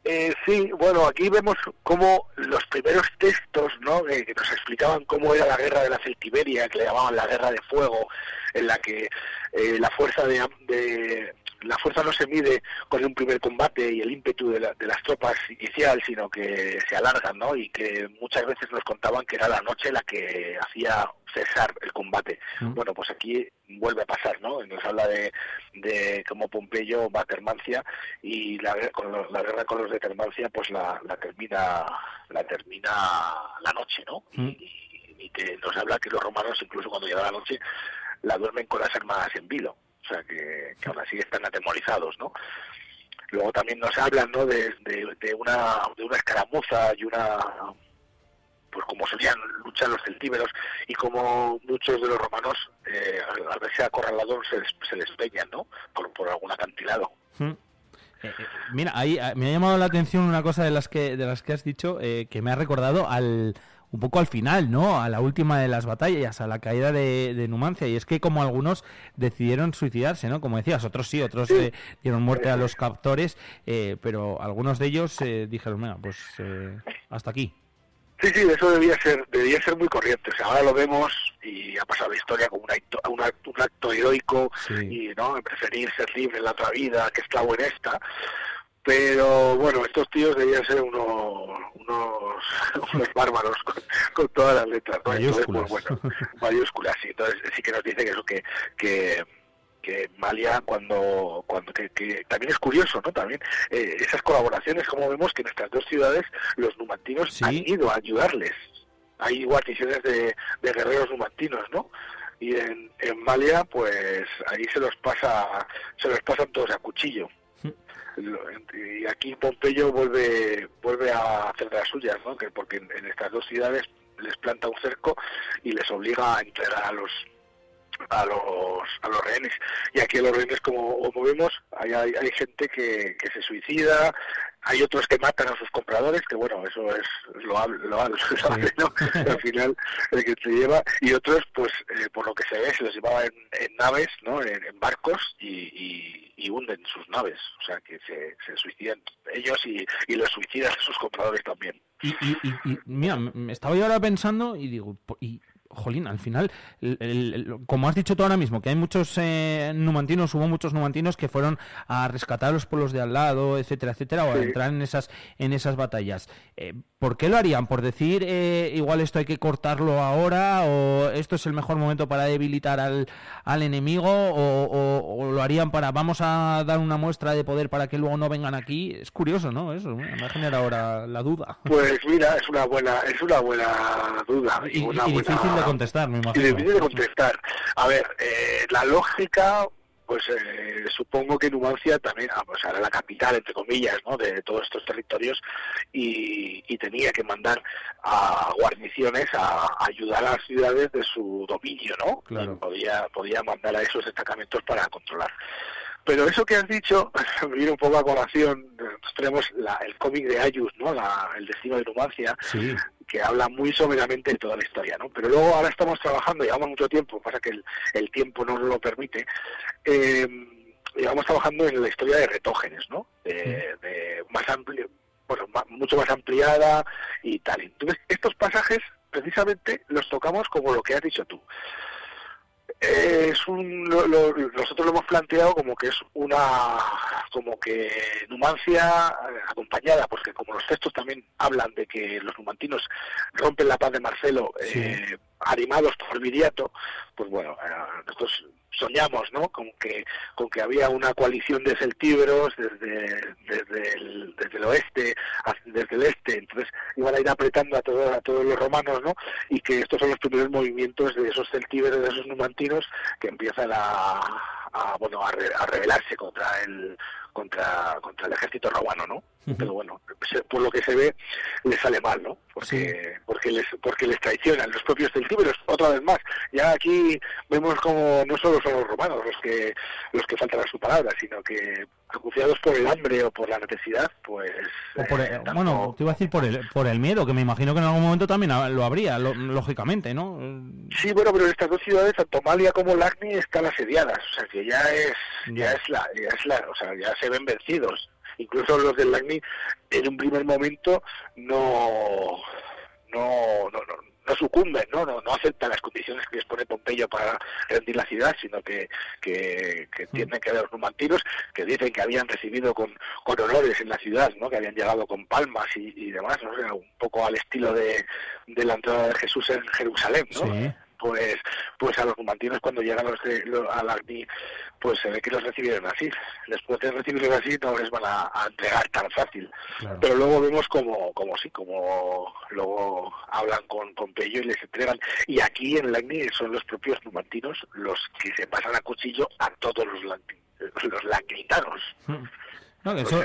Eh, sí, bueno, aquí vemos cómo los primeros textos, ¿no? Que, que nos explicaban cómo era la guerra de la Celtiberia, que le llamaban la guerra de fuego, en la que eh, la fuerza de, de- la fuerza no se mide con un primer combate y el ímpetu de, la- de las tropas inicial, sino que se alargan, ¿no? Y que muchas veces nos contaban que era la noche la que hacía cesar el combate. Bueno, pues aquí vuelve a pasar, ¿no? Nos habla de, de cómo Pompeyo va a Termancia y la, guerra con los- la guerra con los de Termancia pues la, la termina la termina la noche, ¿no? Y que nos habla que los romanos incluso cuando llega la noche la duermen con las armas en vilo, o sea que, que aún así están atemorizados, ¿no? Luego también nos hablan, ¿no? De, una de una escaramuza y una pues como solían luchar los celtíberos y como muchos de los romanos eh, al, verse acorralados se, les- se les ¿no? Por, por algún acantilado. Mm. Eh, eh, mira, ahí ah, me ha llamado la atención una cosa de las que de las que has dicho eh, que me ha recordado al un poco al final, ¿no? A la última de las batallas, a la caída de, de Numancia. Y es que como algunos decidieron suicidarse, ¿no? Como decías, otros sí, otros eh, dieron muerte a los captores, eh, pero algunos de ellos eh, dijeron, venga, pues eh, hasta aquí. Sí, sí, eso debía ser, debía ser muy corriente. O sea, ahora lo vemos y ha pasado la historia como un acto, un acto, un acto heroico y no preferir ser libre en la otra vida que esclavo en esta. Pero bueno, estos tíos debían ser unos, unos, *laughs* unos bárbaros con, con todas las letras. ¿no? Entonces, pues, Mayúsculas. bueno, *laughs* mayúsculas, sí. Entonces sí que nos dice que eso que, que que Malia cuando cuando que, que también es curioso no también eh, esas colaboraciones como vemos que en estas dos ciudades los numantinos han ido a ayudarles hay guarniciones de, de guerreros numantinos no y en, en Malia pues ahí se los pasa se los pasan todos a cuchillo Lo- y aquí Pompeyo vuelve vuelve a hacer de las suyas no que porque en, estas dos ciudades les planta un cerco y les obliga a entregar a los a los a los rehenes. Y aquí a los rehenes como, como vemos hay, hay, gente que se suicida hay otros que matan a sus compradores que bueno eso es lo *laughs* lo, ¿no? al final el que se lleva y otros pues eh, por lo que se ve se los llevaba en, en naves no en, en barcos y, y, y hunden sus naves o sea que se, se suicidan ellos y, y los suicidas *laughs* a sus compradores también. Y, y- y- y, mira, me estaba yo ahora pensando y digo, y jolín, al final, el- como has dicho tú ahora mismo, que hay muchos eh, numantinos, hubo muchos numantinos que fueron a rescatar a los pueblos de al lado, etcétera, etcétera, o a Sí. entrar en esas, en esas batallas. Eh, ¿Por qué lo harían? ¿Por decir, eh, igual esto hay que cortarlo ahora, o esto es el mejor momento para debilitar al, al enemigo, o, o- o lo harían para, vamos a dar una muestra de poder para que luego no vengan aquí? Es curioso, ¿no? Eso me genera ahora la duda. Pues mira, es una buena, es una buena duda y, Y, una y buena- de contestar, me y imagino. difícil de contestar. A ver, eh, la lógica, pues eh, supongo que Numancia también, ah, pues era la capital, entre comillas, ¿no? de todos estos territorios y, y tenía que mandar a guarniciones a, a ayudar a las ciudades de su dominio, ¿no? Claro. Y podía, podía mandar a esos destacamentos para controlar. Pero eso que has dicho *laughs* me viene un poco a colación. Nosotros tenemos la- el cómic de Ayus, ¿no? La- el destino de Numancia, Sí. que habla muy someramente de toda la historia, ¿no? Pero luego ahora estamos trabajando, llevamos mucho tiempo, pasa que el, el tiempo no nos lo permite, eh, llevamos trabajando en la historia de retógenes, ¿no? De, de más amplio, bueno, mucho más ampliada y tal. Entonces, estos pasajes precisamente los tocamos como lo que has dicho tú. Es un, lo- lo- nosotros lo hemos planteado como que es una como que Numancia eh, acompañada porque como los textos también hablan de que los numantinos rompen la paz de Marcelo eh, animados por Viriato pues bueno eh, nosotros soñamos no con que con que había una coalición de celtíberos desde desde el, desde el oeste desde el este. Entonces iban a ir apretando a todos a todos los romanos no y que estos son los primeros movimientos de esos celtíberos de esos numantinos que empiezan a, a, bueno a, re- a rebelarse contra el contra contra el ejército romano no pero bueno por lo que se ve les sale mal no porque porque les porque les traicionan los propios celtíberos otra vez más. Ya aquí vemos como no solo son los romanos los que los que faltan a su palabra sino que acuciados por el hambre o por la necesidad pues O por eh, el- bueno, te iba a decir por el, por el miedo, que me imagino que en algún momento también lo habría, lo- lógicamente, ¿no? Sí, bueno, pero estas dos ciudades, tanto Malia como Lagni, están asediadas, o sea que ya es, ya. es la, ya es la, o sea, ya se ven vencidos. Incluso los del Lagni, en un primer momento, no, no, no, no, no sucumben, ¿no? No, no aceptan las condiciones que les pone Pompeyo para rendir la ciudad, sino que, que, que tienen que ver los numantinos, que dicen que habían recibido con, con honores en la ciudad, ¿no? Que habían llegado con palmas y, y demás, ¿no? O sea, un poco al estilo de, de la entrada de Jesús en Jerusalén, ¿no? Sí. Pues pues a los numantinos cuando llegan los, de- lo- a la ACNI pues se ve que los recibieron así. Después de recibirlos así no les van a, a entregar tan fácil. Pero luego vemos como como sí como luego hablan con Pompeyo y les entregan. Y aquí en la ACNI son los propios numantinos los que se pasan a cuchillo a todos los los lacnitanos No, que O eso,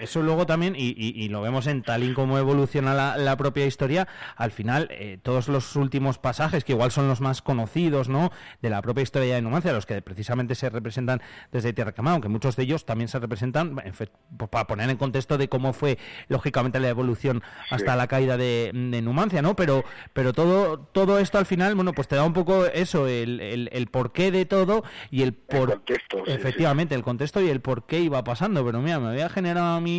eso luego también, y, y- y lo vemos en tal y como evoluciona la, la propia historia, al final eh, todos los últimos pasajes, que igual son los más conocidos, ¿no? De la propia historia de Numancia, los que precisamente se representan desde Tierra Quemada, aunque muchos de ellos también se representan, en fe- pues, para poner en contexto de cómo fue, lógicamente, la evolución hasta Sí. la caída de, de Numancia, ¿no? Pero, pero todo, todo esto al final, bueno, pues te da un poco eso, el, el, el porqué de todo y el por... contexto, sí, Efectivamente, el contexto y el por qué iba pasando, pero mira, me había generado a mí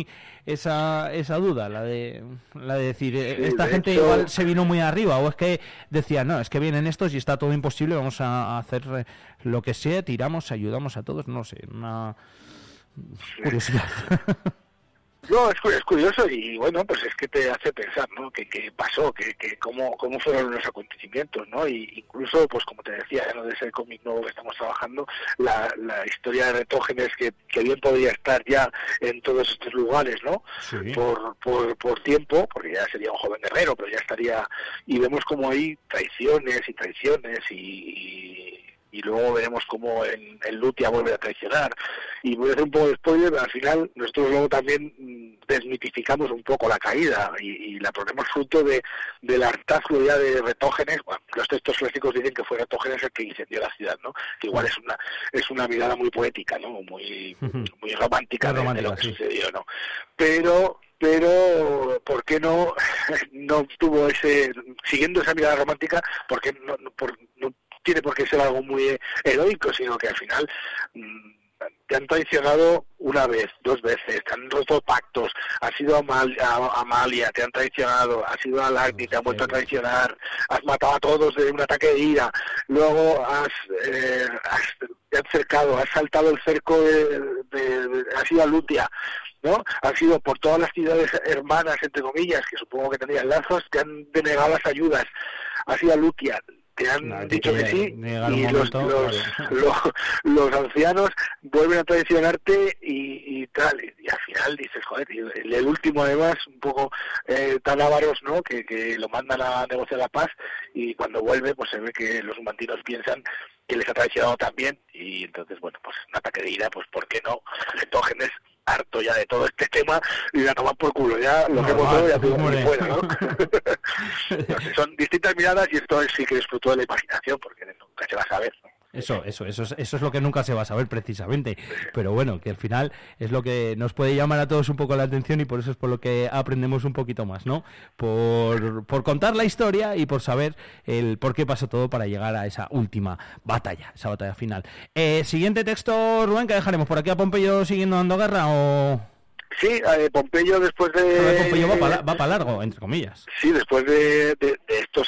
esa, esa duda, la de, la de decir, eh, Sí, esta de gente hecho- igual se vino muy arriba, o es que decía, no, es que vienen estos y está todo imposible, vamos a, a hacer eh, lo que sea, tiramos, ayudamos a todos, no sé, una curiosidad. *laughs* No, es, es curioso y bueno, pues es que te hace pensar, ¿no? ¿Qué, qué pasó? ¿Qué, qué, cómo, ¿Cómo fueron los acontecimientos, no? Y incluso, pues como te decía, ¿no? de ese cómic nuevo que estamos trabajando, la, la historia de Retógenes que, que bien podría estar ya en todos estos lugares, ¿no? Por, por, por tiempo, porque ya sería un joven guerrero, pero ya estaría... Y vemos como hay traiciones y traiciones y... y luego veremos cómo en, en Lutia vuelve a traicionar. Y voy a hacer un poco de spoiler, pero al final nosotros luego también mm, desmitificamos un poco la caída y, y la ponemos fruto de, del hartazgo ya de Retógenes. Bueno, los textos clásicos dicen que fue Retógenes el que incendió la ciudad, ¿no? Que igual es una es una mirada muy poética, ¿no? Muy muy romántica, de- lo que sucedió, ¿no? Pero pero ¿por qué no *laughs* no tuvo ese siguiendo esa mirada romántica? Porque no, no, por- no tiene por qué ser algo muy heroico, sino que al final mm, te han traicionado una vez, dos veces, te han roto pactos, has sido Amal- a- Amalia, te han traicionado, has sido a Lagni, te han vuelto a traicionar, has matado a todos de un ataque de ira, luego has, eh, has- te han cercado, has saltado el cerco, de, de- de- has ido a Lutia, ¿no? Has ido por todas las ciudades hermanas, entre comillas, que supongo que tenían lazos, te han denegado las ayudas, has ido a Lutia, te han dicho que que sí, y los, momento, los, *laughs* los, los ancianos vuelven a traicionarte y, y tal, y, y al final dices, joder, tío, el, el último además, un poco eh, tan avaros, ¿no?, que, que lo mandan a negociar la paz y cuando vuelve, pues se ve que los humantinos piensan que les ha traicionado también y entonces, bueno, pues un ataque de ira, pues ¿por qué no? Letógenes harto ya de todo este tema y la toman por culo, ya lo que hemos ya hombre. fuera, ¿no? *laughs* *laughs* No son distintas miradas y esto sí que es fruto de la imaginación porque nunca se va a saber. Eso, eso, eso es, eso es lo que nunca se va a saber precisamente. Pero bueno, que al final es lo que nos puede llamar a todos un poco la atención y por eso es por lo que aprendemos un poquito más, ¿no? Por, por contar la historia y por saber el por qué pasó todo para llegar a esa última batalla, esa batalla final. Eh, siguiente texto, Rubén, que dejaremos por aquí a Pompeyo siguiendo dando guerra o... Sí, eh, Pompeyo después de... Pompeyo va para va largo, entre comillas. Sí, después de, de- de estos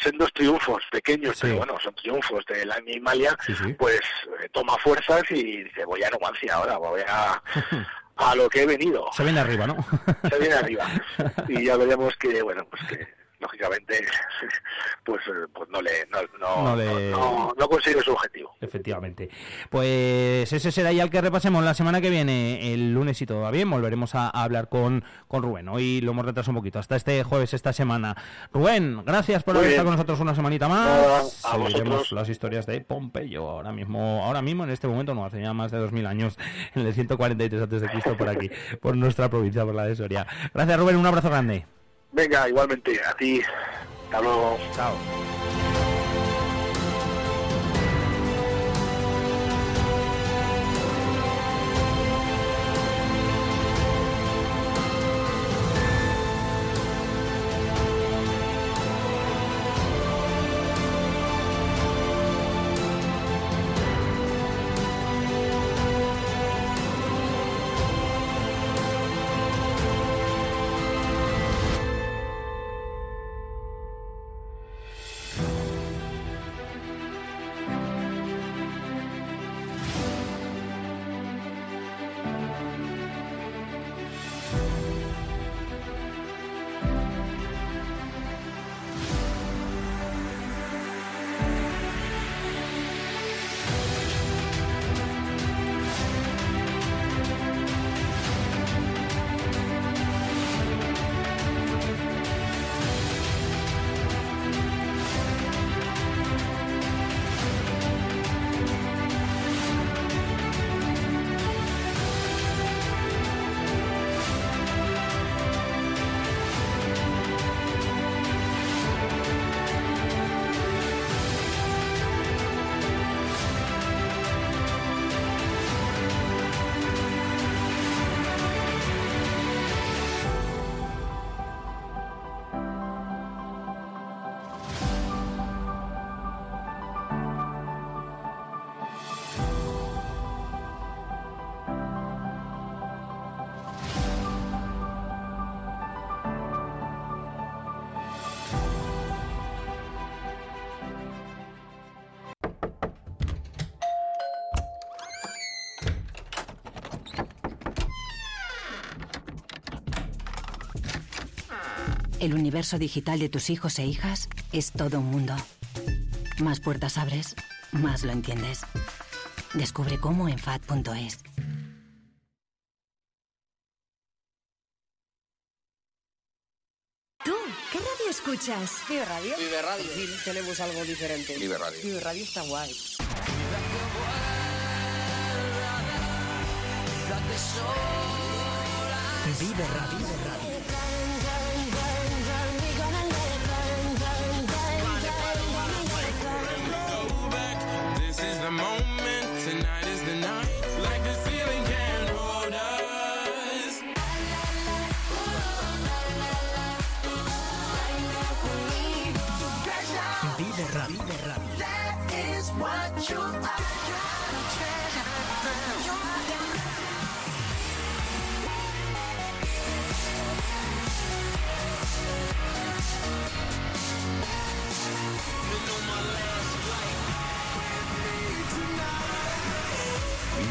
sendos triunfos pequeños, Sí. pero bueno, son triunfos de la Animalia, Sí, sí. pues eh, toma fuerzas y dice, voy a Numancia ahora, voy a, *laughs* a lo que he venido, Se viene arriba, ¿no? se viene arriba. *laughs* Y ya veremos que, bueno, pues que lógicamente *laughs* pues, eh, pues no le no, no, No le- no- consigue su objetivo. Efectivamente. Pues ese será ya el que repasemos la semana que viene, el lunes si todo va bien, volveremos a, a hablar con, con Rubén. Hoy lo hemos retrasado un poquito, hasta este jueves, esta semana. Rubén, gracias por Muy haber bien. estado con nosotros una semanita más. A Seguiremos las historias de Pompeyo. Ahora mismo, ahora mismo en este momento, no, hace ya más de 2000 años, en el 143 antes de Cristo por aquí, *laughs* por nuestra provincia, por la de Soria. Gracias Rubén, un abrazo grande. Venga, igualmente, a ti. Hasta luego. Chao. El universo digital de tus hijos e hijas es todo un mundo. Más puertas abres, más lo entiendes. Descubre cómo en FAD.es. ¿Tú qué radio escuchas? Vive Radio. Vive Radio. Aquí tenemos algo diferente. Vive Radio. Vive Radio está guay. Vive Radio. This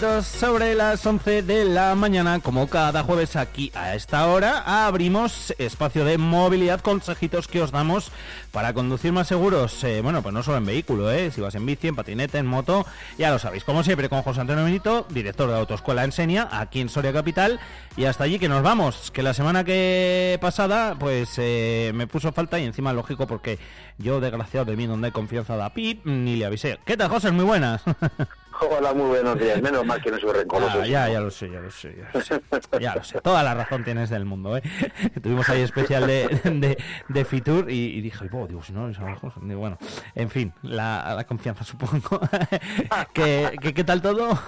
Sobre las 11 de la mañana, como cada jueves aquí a esta hora, abrimos espacio de movilidad, consejitos que os damos para conducir más seguros. Eh, bueno, pues no solo en vehículo, eh, si vas en bici, en patinete, en moto, ya lo sabéis. Como siempre, con José Antonio Benito, director de Autoescuela Ensenia, aquí en Soria Capital, y hasta allí que nos vamos. Que la semana que pasada, pues eh, me puso falta y encima lógico porque yo, desgraciado de mí, donde hay confianza da pip, ni le avisé. ¿Qué tal, José? Muy buenas. *laughs* Hola, muy buenos días. Menos mal que no soy rencoroso. Ah, ya, ya lo sé, ya lo sé, ya lo sé. Ya lo sé. Toda la razón tienes del mundo, ¿eh? *laughs* Tuvimos ahí especial de, de, de Fitur y, y dije, oh, digo, si no, es abajo. Digo, bueno, en fin, la, la confianza supongo. *laughs* ¿Qué, qué, qué tal todo?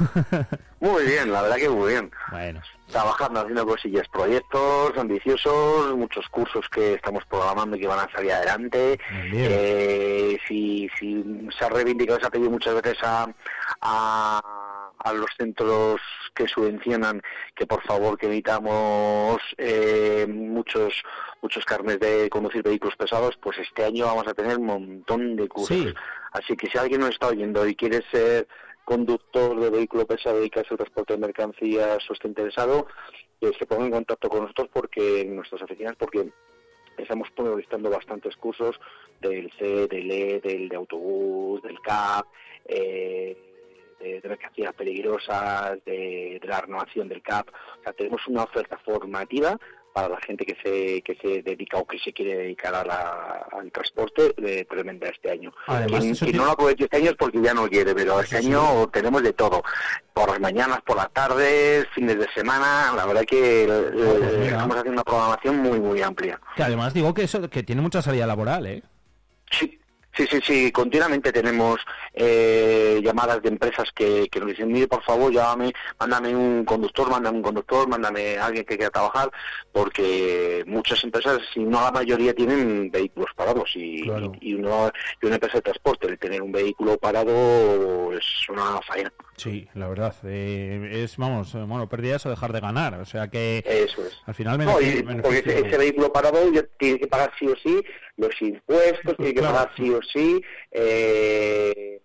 Muy bien, la verdad que muy bien. Bueno. Trabajando, haciendo cosillas, proyectos ambiciosos, muchos cursos que estamos programando y que van a salir adelante. Eh, si, si se ha reivindicado, se ha pedido muchas veces a, a, a los centros que subvencionan que por favor que evitamos eh, muchos muchos carnes de conducir vehículos pesados, pues este año vamos a tener un montón de cursos. Sí. Así que si alguien nos está oyendo y quiere ser conductor de vehículo pesado y dedicarse al transporte de mercancías o esté interesado, que se ponga en contacto con nosotros porque en nuestras oficinas porque estamos listando bastantes cursos del C, del E, del de autobús, del CAP, eh, de, de mercancías peligrosas, de, de la renovación del CAP. O sea, tenemos una oferta formativa para la gente que se que se dedica o que se quiere dedicar a la- al transporte eh, tremenda este año. Además, Quien, tiene- no lo aproveche este año es porque ya no quiere, pero este año tenemos de todo. Por las mañanas, por las tardes, fines de semana, la verdad que eh, pues estamos haciendo una programación muy, muy amplia. Que además digo que eso que tiene mucha salida laboral, ¿eh? Sí, sí, sí, continuamente tenemos eh, llamadas de empresas que, que nos dicen, mire, por favor, llámame, mándame un conductor, mándame un conductor, mándame a alguien que quiera trabajar, porque muchas empresas, si no la mayoría, tienen vehículos parados y, y, y uno- y una empresa de transporte, el tener un vehículo parado es una faena. Sí, la verdad. eh, es, vamos, eh, bueno, pérdidas o dejar de ganar. O sea que Eso es. al final No, y- beneficio- porque ese, ese vehículo parado ya tiene que pagar sí o sí los impuestos, tiene que Claro. pagar sí o sí eh,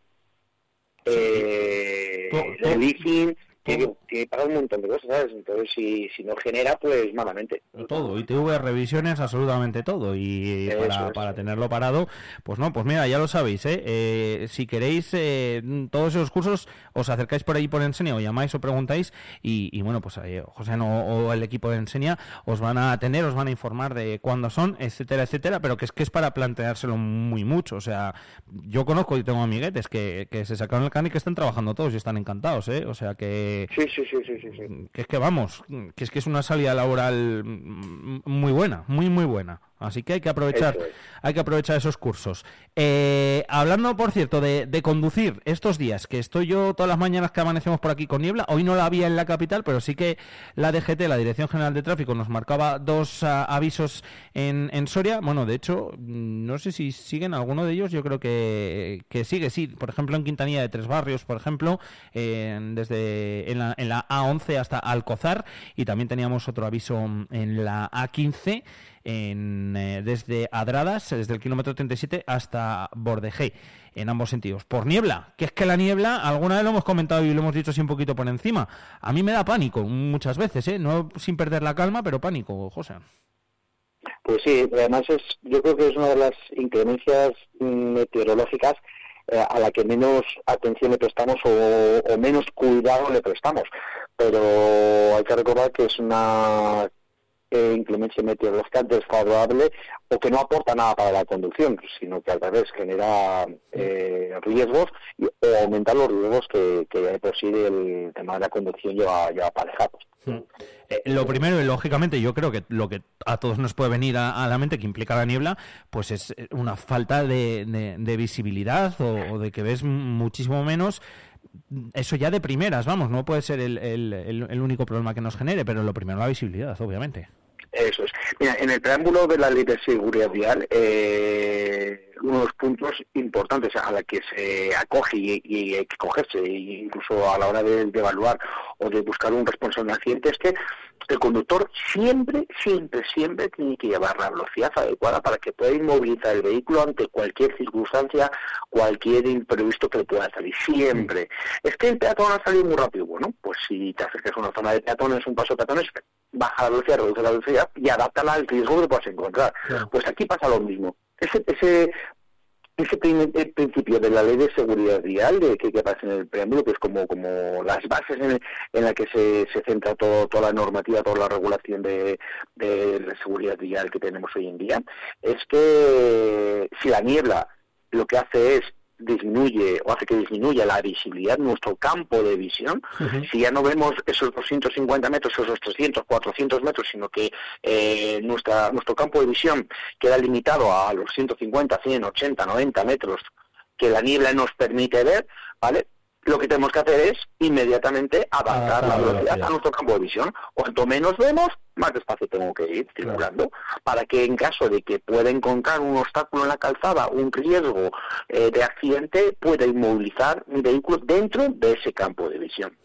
eh, el leasing, tiene que, tiene que pagar un montón de cosas, ¿sabes? Entonces, si, si no genera, pues malamente. todo, ITV, revisiones, absolutamente todo. Y Eso para, para tenerlo parado, pues no, pues mira, ya lo sabéis, ¿eh? Eh, si queréis eh, todos esos cursos, os acercáis por ahí por Enseña o llamáis o preguntáis y, y bueno, pues ahí José no, o el equipo de Enseña os van a atender, os van a informar de cuándo son, etcétera, etcétera, pero que es que es para planteárselo muy mucho. O sea, yo conozco y tengo amiguetes que, que se sacaron el can y que están trabajando todos y están encantados, ¿eh? O sea que... Sí, sí, sí, sí, sí, sí. que es que vamos, que es que es una salida laboral muy buena, muy muy buena. Así que hay que aprovechar, es. hay que aprovechar esos cursos. Eh, hablando, por cierto, de, de conducir estos días, que estoy yo todas las mañanas que amanecemos por aquí con niebla, hoy no la había en la capital, pero sí que la DGT, la Dirección General de Tráfico, nos marcaba dos ah, avisos en, en Soria. Bueno, de hecho, mm, no sé si siguen alguno de ellos, yo creo que, que sigue, sí. Por ejemplo, en Quintanilla de Tres Barrios, por ejemplo, desde en la, en la A11 hasta Alcozar, y también teníamos otro aviso en la A15 en, eh, desde Adradas, desde el kilómetro 37 hasta Bordejé, en ambos sentidos. Por niebla, que es que la niebla, alguna vez lo hemos comentado y lo hemos dicho así un poquito por encima. A mí me da pánico muchas veces, ¿eh? No sin perder la calma, pero pánico, José. Pues sí, además es, yo creo que es una de las inclemencias mm, meteorológicas eh, a la que menos atención le prestamos o, o menos cuidado le prestamos. Pero hay que recordar que es una eh, inclemencia meteorológica desfavorable o que no aporta nada para la conducción, sino que al revés genera eh, riesgos y, o aumenta los riesgos que, que ya de por sí el tema de la conducción lleva, lleva aparejados. Eh, lo primero, y lógicamente, yo creo que lo que a todos nos puede venir a, a la mente que implica la niebla, pues es eh, una falta de, de- de visibilidad o, o de que ves muchísimo menos. Eso ya de primeras, vamos, no puede ser el, el- el- único problema que nos genere, pero lo primero la visibilidad, obviamente. Eso es. Mira, en el preámbulo de la ley de seguridad vial, eh, uno de los puntos importantes a la que se acoge y, y hay que cogerse, e incluso a la hora de, de evaluar o de buscar un responsable de accidente, es que el conductor siempre, siempre, siempre tiene que llevar la velocidad adecuada para que pueda inmovilizar el vehículo ante cualquier circunstancia, cualquier imprevisto que le pueda salir. Siempre. Es que el peatón ha salido muy rápido. Bueno, pues si te acercas a una zona de peatones, un paso de peatones, baja la velocidad, reduce la velocidad y adáptala al riesgo que puedas encontrar. Pues aquí pasa lo mismo. Ese, ese, ese el principio de la ley de seguridad vial de que, que aparece en el preámbulo, que es como, como las bases en, en la que se, se centra todo, toda la normativa, toda la regulación de, de la seguridad vial que tenemos hoy en día, es que si la niebla lo que hace es disminuye o hace que disminuya la visibilidad, nuestro campo de visión, si ya no vemos esos 250 metros, esos 300, 400 metros, sino que eh, nuestra, nuestro campo de visión queda limitado a los 150, 100, 80, 90 metros que la niebla nos permite ver, ¿vale? Lo que tenemos que hacer es inmediatamente adaptar la velocidad a nuestro campo de visión. Cuanto menos vemos, más despacio tengo que ir circulando, para que en caso de que pueda encontrar un obstáculo en la calzada, un riesgo eh, de accidente, pueda inmovilizar mi vehículo dentro de ese campo de visión.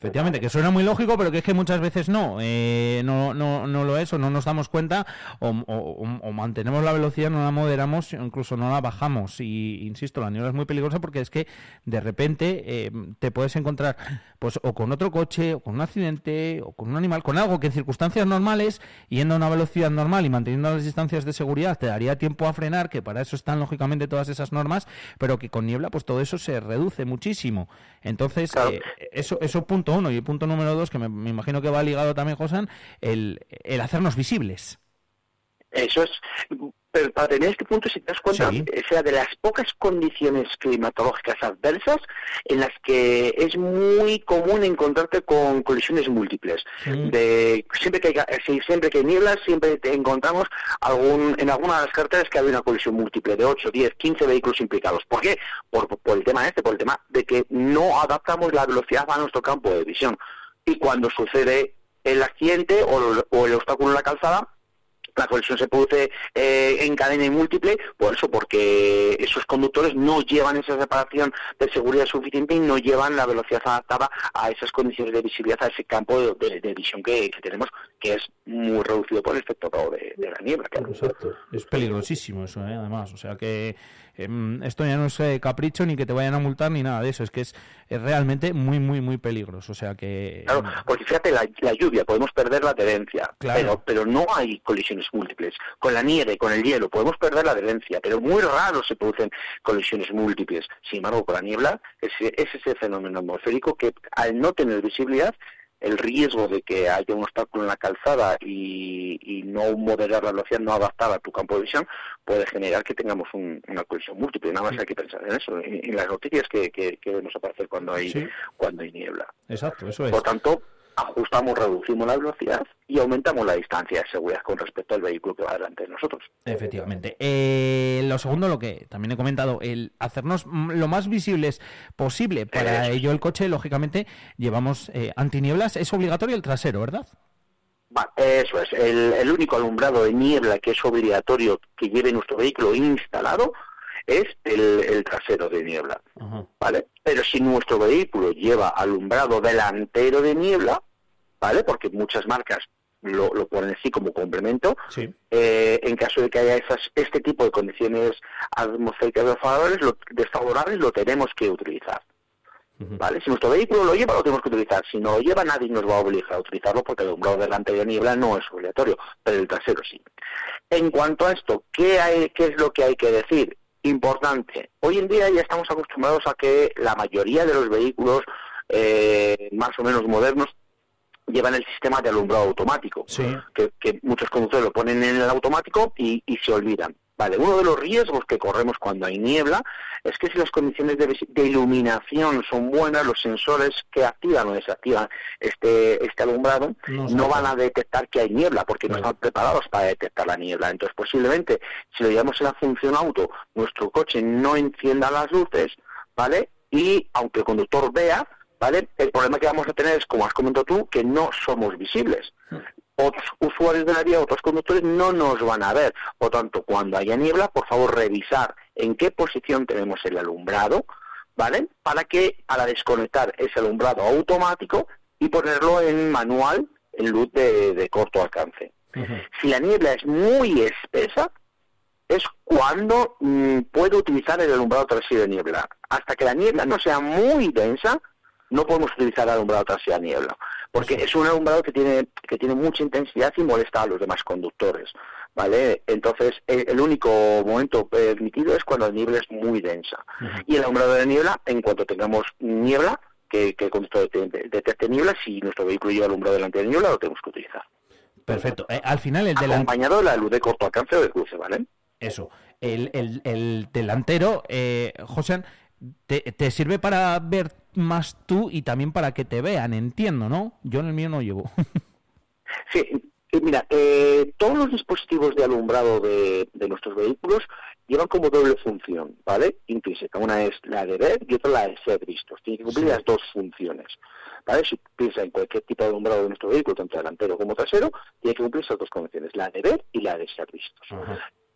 Efectivamente, que suena muy lógico, pero que es que muchas veces no, eh, no, no, no lo es o no nos damos cuenta o, o- o- o mantenemos la velocidad, no la moderamos, o incluso no la bajamos. Y insisto, la niebla es muy peligrosa porque es que de repente eh, te puedes encontrar pues o con otro coche, o con un accidente, o con un animal, con algo que en circunstancias normales, yendo a una velocidad normal y manteniendo las distancias de seguridad, te daría tiempo a frenar, que para eso están lógicamente todas esas normas, pero que con niebla pues todo eso se reduce muchísimo. Entonces, eh, eso, eso punto uno. Y el punto número dos, que me, me imagino que va ligado también, Josan, el, el hacernos visibles. Eso es. Pero para tener este punto, si te das cuenta, Sí. o sea, de las pocas condiciones climatológicas adversas en las que es muy común encontrarte con colisiones múltiples. De siempre que hay, sí, siempre que hay nieblas, siempre te encontramos algún en alguna de las carreteras que hay una colisión múltiple de 8, 10, 15 vehículos implicados. ¿Por qué? Por, por el tema este, por el tema de que no adaptamos la velocidad a nuestro campo de visión. Y cuando sucede el accidente o, o el obstáculo en la calzada, la colisión se produce eh, en cadena y múltiple, por eso, porque esos conductores no llevan esa separación de seguridad suficiente y no llevan la velocidad adaptada a esas condiciones de visibilidad, a ese campo de, visión que, tenemos, que es muy reducido por el efecto de, de la niebla. claro. Es peligrosísimo eso, ¿eh? además. O sea que esto ya no es eh, capricho ni que te vayan a multar ni nada de eso. Es que es, es realmente muy, muy, muy peligroso. O sea que... Claro, porque fíjate, la, la lluvia, podemos perder la adherencia, Claro. pero, pero no hay colisiones múltiples. Con la nieve, con el hielo, podemos perder la adherencia, pero muy raro se producen colisiones múltiples. Sin embargo, con la niebla, es, es ese fenómeno atmosférico que al no tener visibilidad, el riesgo de que haya un obstáculo en la calzada y, y no moderar la velocidad, no adaptar a tu campo de visión, puede generar que tengamos un- una colisión múltiple. Nada más hay que pensar en eso, en, en las noticias que, que, que vemos aparecer cuando hay, Sí. cuando hay niebla. Exacto, eso es. Por tanto, ajustamos, reducimos la velocidad y aumentamos la distancia de seguridad con respecto al vehículo que va delante de nosotros. Efectivamente. Eh, lo segundo, lo que también he comentado, el hacernos lo más visibles posible. Para ello el coche, lógicamente, llevamos eh, antinieblas. Es obligatorio el trasero, ¿verdad? Eso es, el, el único alumbrado de niebla que es obligatorio que lleve nuestro vehículo instalado es el, el trasero de niebla, ¿vale? Pero si nuestro vehículo lleva alumbrado delantero de niebla, ¿vale? Porque muchas marcas lo, lo ponen así como complemento, eh, en caso de que haya esas, este tipo de condiciones atmosféricas desfavorables, lo, desfavorables, lo tenemos que utilizar. ¿Vale? Si nuestro vehículo lo lleva, lo tenemos que utilizar. Si no lo lleva, nadie nos va a obligar a utilizarlo porque el alumbrado delante de niebla no es obligatorio, pero el trasero sí. En cuanto a esto, ¿qué, hay, qué es lo que hay que decir? Importante. Hoy en día ya estamos acostumbrados a que la mayoría de los vehículos eh, más o menos modernos llevan el sistema de alumbrado automático, que, que muchos conductores lo ponen en el automático y, y se olvidan. Vale, uno de los riesgos que corremos cuando hay niebla es que si las condiciones de, iluminación son buenas, los sensores que activan o desactivan este, este alumbrado No van a detectar que hay niebla porque no están preparados para detectar la niebla. Entonces, posiblemente, si lo llevamos en la función auto, nuestro coche no encienda las luces, ¿vale? Y aunque el conductor vea, ¿vale? El problema que vamos a tener es, como has comentado tú, que no somos visibles otros usuarios de la vía, otros conductores no nos van a ver. Por tanto, cuando haya niebla, por favor, revisar en qué posición tenemos el alumbrado, ¿vale? Para que a la desconectar ese alumbrado automático y ponerlo en manual, en luz de, de corto alcance. Si la niebla es muy espesa, es cuando mm, puedo utilizar el alumbrado trasero de niebla. Hasta que la niebla no sea muy densa, no podemos utilizar el alumbrado de niebla, porque es un alumbrado que tiene que tiene mucha intensidad y molesta a los demás conductores, ¿vale? Entonces, el, el único momento permitido es cuando la niebla es muy densa. Y el alumbrado de niebla, en cuanto tengamos niebla, que, que el conductor detecte detecte niebla, si nuestro vehículo lleva alumbrado delante de niebla, lo tenemos que utilizar. Perfecto. Eh, al final el delantero... Acompañado de la luz de corto alcance o de cruce, ¿vale? Eso. El, el- el delantero, eh, José, te, te sirve para ver más tú y también para que te vean, entiendo, ¿no? Yo en el mío no llevo. Sí, mira, eh, todos los dispositivos de alumbrado de, de nuestros vehículos llevan como doble función, ¿vale? Intrínseca. Una es la de ver y otra la de ser vistos. Tiene que cumplir Sí. las dos funciones. ¿Vale? Si piensa en cualquier tipo de alumbrado de nuestro vehículo, tanto delantero como trasero, tiene que cumplir esas dos condiciones, la de ver y la de ser vistos.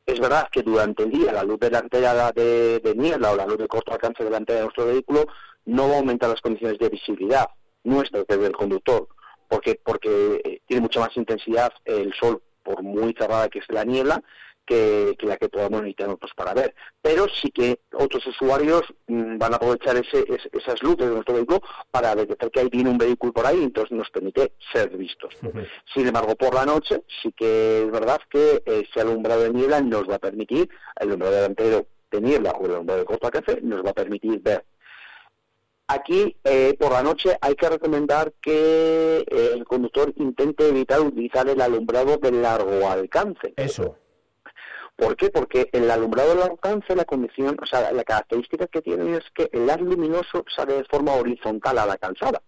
Es verdad que durante el día la luz delantera de, niebla o la luz de corto alcance delantera de nuestro vehículo no va a aumentar las condiciones de visibilidad nuestra, que es del conductor, porque porque eh, tiene mucha más intensidad el sol, por muy cerrada que esté la niebla, que, que la que podamos necesitar nosotros para ver. Pero sí que otros usuarios mm, van a aprovechar ese, es- esas luces de nuestro vehículo para detectar que ahí viene un vehículo por ahí, entonces nos permite ser vistos. Sin embargo, por la noche sí que es verdad que ese alumbrado de niebla nos va a permitir, el alumbrado delantero de niebla o el alumbrado de corto alcance nos va a permitir ver. Aquí, eh, por la noche, hay que recomendar que eh, el conductor intente evitar utilizar el alumbrado de largo alcance. Eso. ¿Por qué? Porque el alumbrado de alcance, la condición, o sea, la característica que tiene es que el haz luminoso sale de forma horizontal a la calzada.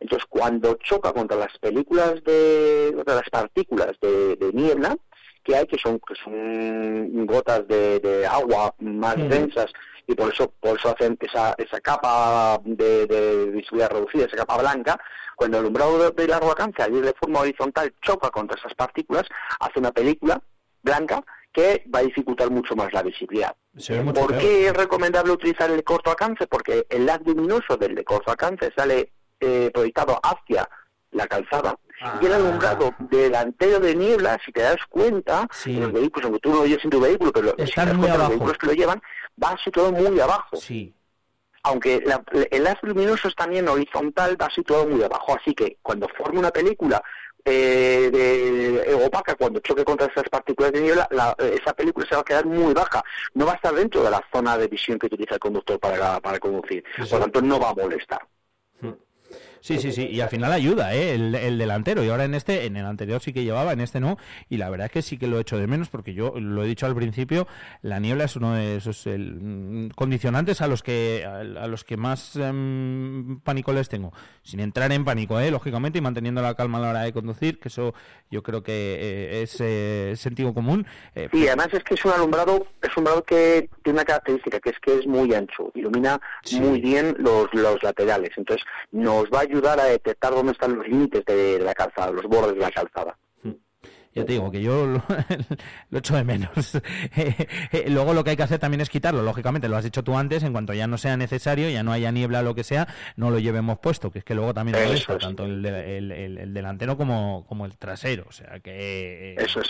Entonces, cuando choca contra las películas de, contra las partículas de, de niebla que hay, que son, que son gotas de, de agua más densas, y por eso, por eso hacen esa, esa capa de, de visibilidad reducida, esa capa blanca, cuando el alumbrado de, largo alcance, de forma horizontal, choca contra esas partículas, hace una película blanca que va a dificultar mucho más la visibilidad. ¿Por peor. qué es recomendable utilizar el de corto alcance? Porque el haz luminoso del de corto alcance sale eh, proyectado hacia la calzada y el alumbrado delantero de niebla, si te das cuenta, en los vehículos, aunque tú no lo lleves en tu vehículo, pero si te das cuenta, los vehículos que lo llevan, va situado muy abajo. Sí. Aunque la- el haz luminoso es también horizontal, va situado muy abajo. Así que cuando forme una película eh, de, eh, opaca, cuando choque contra esas partículas de niebla, la- eh, esa película se va a quedar muy baja. No va a estar dentro de la zona de visión que utiliza el conductor para, para conducir. Por lo tanto, no va a molestar. Sí, sí, sí, y al final ayuda, ¿eh? El, el delantero. Y ahora en este, en el anterior sí que llevaba, en este no. Y la verdad es que sí que lo he hecho de menos, porque yo lo he dicho al principio, la niebla es uno de esos el, mm, condicionantes a los que a, a los que más em, pánico les tengo. Sin entrar en pánico, ¿eh? Lógicamente, y manteniendo la calma a la hora de conducir, que eso yo creo que eh, es eh, sentido común. Eh, Sí, además es que es un alumbrado, es un alumbrado que tiene una característica, que es que es muy ancho, ilumina muy bien los, los laterales, entonces nos va a ayudar a detectar dónde están los límites de la calzada, los bordes de la calzada. Ya te digo que yo lo, *laughs* lo echo de menos. Eh, *laughs* eh, Luego lo que hay que hacer también es quitarlo. Lógicamente, lo has dicho tú antes, en cuanto ya no sea necesario, ya no haya niebla o lo que sea, no lo llevemos puesto, que es que luego también es. tanto el, el- el- el delantero como, como el trasero. O sea que... Eso es.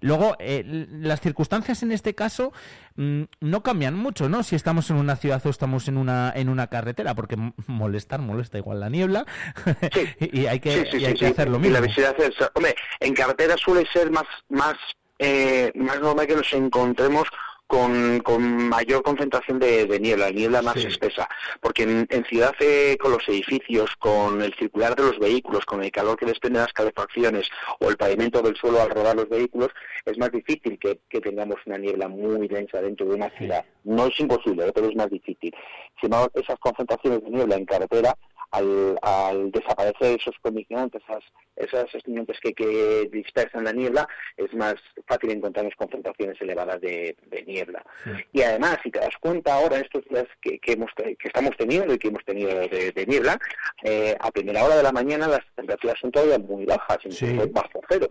Luego, eh, las circunstancias en este caso mm, no cambian mucho, ¿no? Si estamos en una ciudad o estamos en una en una carretera, porque molestar molesta igual la niebla *laughs* y, y hay que, Sí, sí, y hay que hacer lo Y mismo. la visibilidad es- hombre, en carretera suele ser más, más, eh, más normal que nos encontremos con, con mayor concentración de, de niebla, niebla más espesa, porque en, en ciudad eh, con los edificios, con el circular de los vehículos, con el calor que desprenden las calefacciones o el pavimento del suelo al rodar los vehículos, es más difícil que, que tengamos una niebla muy densa dentro de una ciudad. No es imposible, pero es más difícil. Sin embargo, esas concentraciones de niebla en carretera al, al desaparecer esos condicionantes, esas, esas estimulantes que, que dispersan la niebla, es más fácil encontrarnos concentraciones elevadas de, de niebla. Y además, si te das cuenta ahora, estos días que, que, hemos, que estamos teniendo y que hemos tenido de, de niebla, eh, a primera hora de la mañana las temperaturas son todavía muy bajas, incluso bajo cero.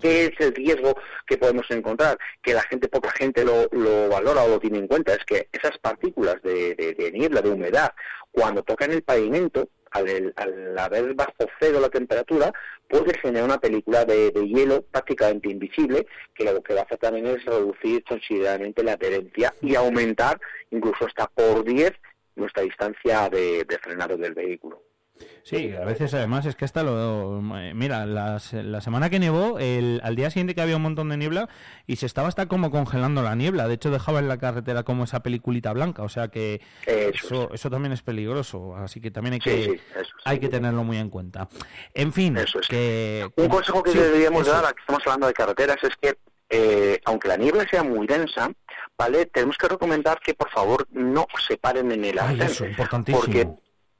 ¿Qué es el riesgo que podemos encontrar? Que la gente, poca gente lo, lo valora o lo tiene en cuenta. Es que esas partículas de, de- de niebla, de humedad, cuando tocan el pavimento, al, al haber bajo cero la temperatura, puede generar una película de, hielo prácticamente invisible, que lo que va a hacer también es reducir considerablemente la adherencia y aumentar incluso hasta por 10 nuestra distancia de frenado del vehículo. Sí, a veces además es que hasta lo... eh, Mira, las- la semana que nevó, el, al día siguiente que había un montón de niebla y se estaba hasta como congelando la niebla. De hecho, dejaba en la carretera como esa peliculita blanca. O sea que eso, eso también es peligroso. Así que también hay que, sí, eso hay que tenerlo muy en cuenta. En fin, que... Un consejo que deberíamos dar, a que estamos hablando de carreteras, es que eh, aunque la niebla sea muy densa, ¿vale? Tenemos que recomendar que por favor no se paren en el Ay, arcén. eso, importantísimo. Porque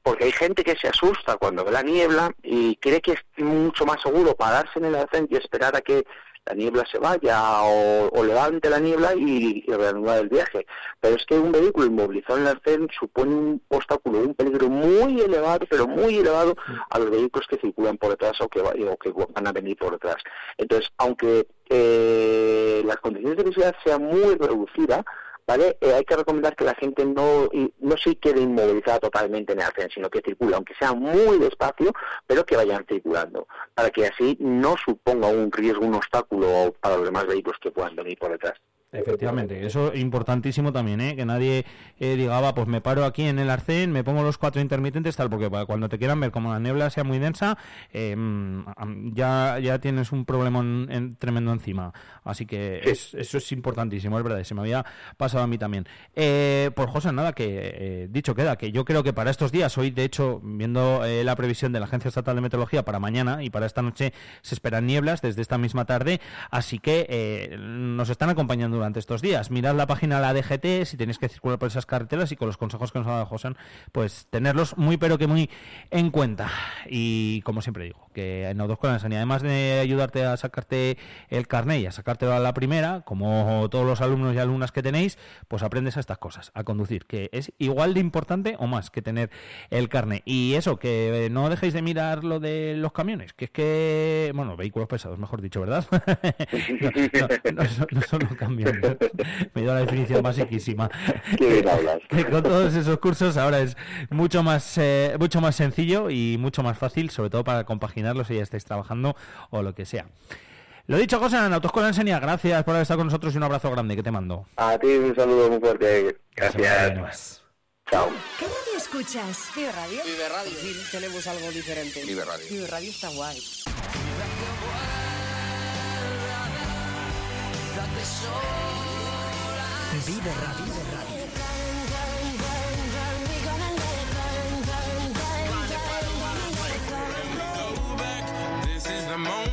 porque hay gente que se asusta cuando ve la niebla y cree que es mucho más seguro pararse en el arcén y esperar a que la niebla se vaya o, levante la niebla y, reanudar el viaje. Pero es que un vehículo inmovilizado en el arcén supone un obstáculo, un peligro muy elevado, pero muy elevado a los vehículos que circulan por detrás o que, va- o que van a venir por detrás. Entonces, aunque eh, las condiciones de visibilidad sean muy reducidas, ¿vale? Eh, hay que recomendar que la gente no, no se quede inmovilizada totalmente en el arcén, sino que circule, aunque sea muy despacio, pero que vayan circulando, para que así no suponga un riesgo, un obstáculo para los demás vehículos que puedan venir por detrás. Efectivamente, eso es importantísimo también, ¿eh? que nadie eh, diga, va, pues me paro aquí en el arcén, me pongo los cuatro intermitentes, tal, porque para cuando te quieran ver, como la niebla sea muy densa, eh, ya, ya tienes un problema en- en- tremendo encima. Así que es- eso es importantísimo, es verdad, y se me había pasado a mí también. Eh, pues José, nada, que eh, dicho queda, que yo creo que para estos días, hoy de hecho, viendo eh, la previsión de la Agencia Estatal de Meteorología para mañana y para esta noche, se esperan nieblas desde esta misma tarde, así que eh, nos están acompañando durante estos días. Mirad la página de la DGT si tenéis que circular por esas carreteras y con los consejos que nos ha dado José, pues tenerlos muy pero que muy en cuenta. Y como siempre digo, que en Autoescuela Sanidad, además de ayudarte a sacarte el carnet y a sacártelo a la primera, como todos los alumnos y alumnas que tenéis, pues aprendes a estas cosas, a conducir, que es igual de importante o más que tener el carnet. Y eso, que no dejéis de mirar lo de los camiones, que es que, bueno, vehículos pesados, mejor dicho, ¿verdad? *laughs* no, no, no no son los camiones. *laughs* Me dio la definición basiquísima. *laughs* Qué bien hablas. Que con todos esos cursos ahora es mucho más eh, mucho más sencillo y mucho más fácil, sobre todo para compaginarlos si ya estáis trabajando o lo que sea. Lo dicho, José, en Autoescuela Enseña, gracias por haber estado con nosotros y un abrazo grande que te mando. A ti un saludo muy fuerte. Gracias. Chao. ¿Qué radio escuchas? Vive Radio. Vive Radio. Tenemos algo diferente. Vive Radio. Vive Radio está guay. Vive Radio. This is the moment.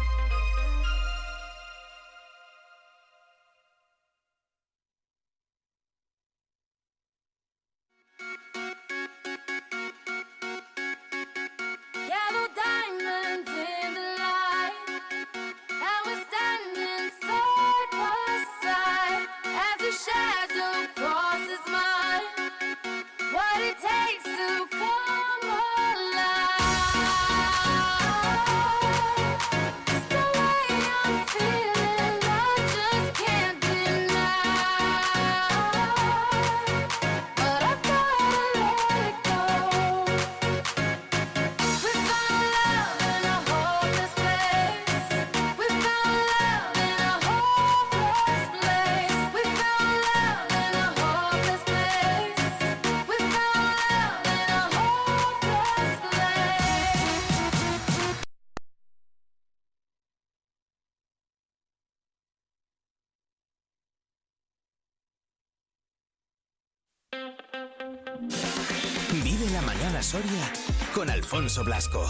Con Alfonso Blasco.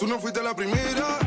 Tú no fuiste la primera,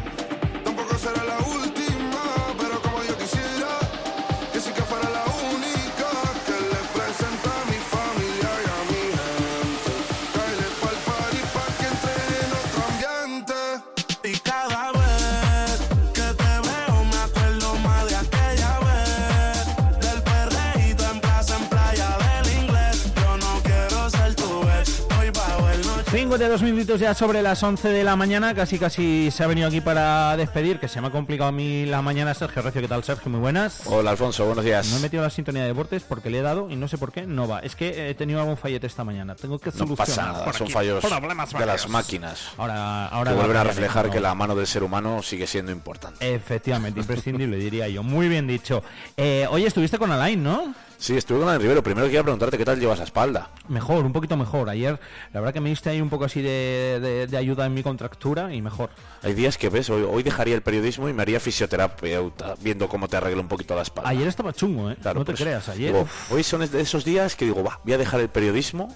52 minutos ya sobre las 11 de la mañana, casi casi se ha venido aquí para despedir, que se me ha complicado a mí la mañana. Sergio Recio, ¿qué tal Sergio? Muy buenas. Hola Alfonso, buenos días. No he metido la sintonía de deportes porque le he dado y no sé por qué no va. Es que he tenido algún fallete esta mañana. Tengo que No solucionar. pasa nada, por son aquí. fallos Problemas de las máquinas. Ahora, ahora que vuelven a reflejar no. que la mano del ser humano sigue siendo importante. Efectivamente, imprescindible, diría yo. Muy bien dicho. Eh, oye, estuviste con Alain, ¿no? Sí, estuve con Alain Rivero. Primero quería preguntarte qué tal llevas la espalda. Mejor, un poquito mejor. Ayer, la verdad que me diste ahí un poco así de, de- de ayuda en mi contractura y mejor. Hay días que ves, hoy, hoy dejaría el periodismo y me haría fisioterapeuta viendo cómo te arreglo un poquito la espalda. Ayer estaba chungo, ¿eh? no te por eso. creas, ayer. Digo, hoy son de esos días que digo, va, voy a dejar el periodismo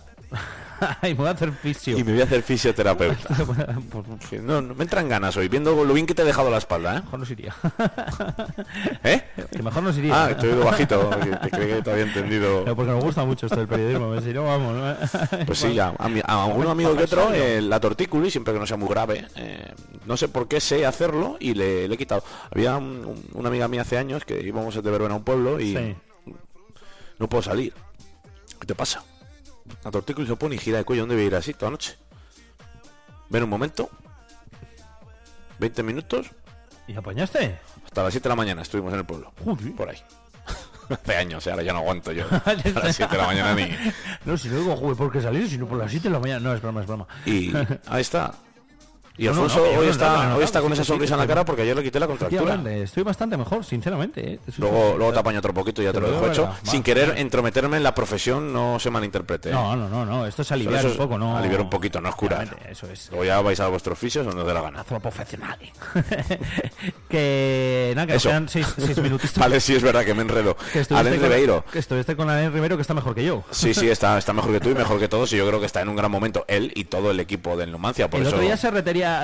*laughs* y me voy a hacer fisio. y me voy a hacer fisioterapeuta. *laughs* Pues, no, no me entran ganas hoy, viendo lo bien que te he dejado la espalda, ¿eh? mejor nos iría. *laughs* ¿Eh? Que mejor nos iría. Ah, estoy oído bajito, que te creí que te había entendido. Porque me gusta mucho esto del periodismo, si no, vamos. ¿no? Pues sí, ya, a, mi- a algún amigo que otro, eh, la tortícolis, siempre que no sea muy grave, eh, no sé por qué sé hacerlo y le, le he quitado. Había un- un- una amiga mía hace años que íbamos de verbena a un pueblo y Sí. no puedo salir. ¿Qué te pasa? La tortícolis se pone y gira de cuello, ¿dónde voy a ir así toda noche? Ven un momento, 20 minutos, ¿Y apañaste? hasta las 7 de la mañana estuvimos en el pueblo. Por ahí. *laughs* Hace años, eh, ahora ya no aguanto yo. *laughs* A las 7 de la mañana ni... No, si no digo, joder, ¿por qué salir? Si no por las 7 de la mañana. No, es broma, es broma. Y ahí está. Y No, no, Alfonso no, yo hoy, no está, no hoy está con esa sonrisa en la cara porque ayer le quité la contractura. Estoy bastante mejor, sinceramente. ¿eh? Luego, luego te apaño otro poquito y ya te, lo dejo hecho. Sin querer entrometerme en la profesión, no se malinterprete. ¿eh? No, no, no, no, esto es aliviar un poco, ¿no? Aliviar un poquito, no es curar. Eso es. Luego ya vais a vuestros oficios donde os dé la gana. Profesional. *laughs* que nada, que nos quedan 6 minutitos. *laughs* vale, sí, es verdad que me enredo. Que con- Ribeiro. Que estuviste con Alain Rivero, que está mejor que yo. Sí, sí, está, está mejor que tú y mejor que *laughs* todos. Y yo creo que está en un gran momento él y todo el equipo del Numancia. Por el eso... otro día se,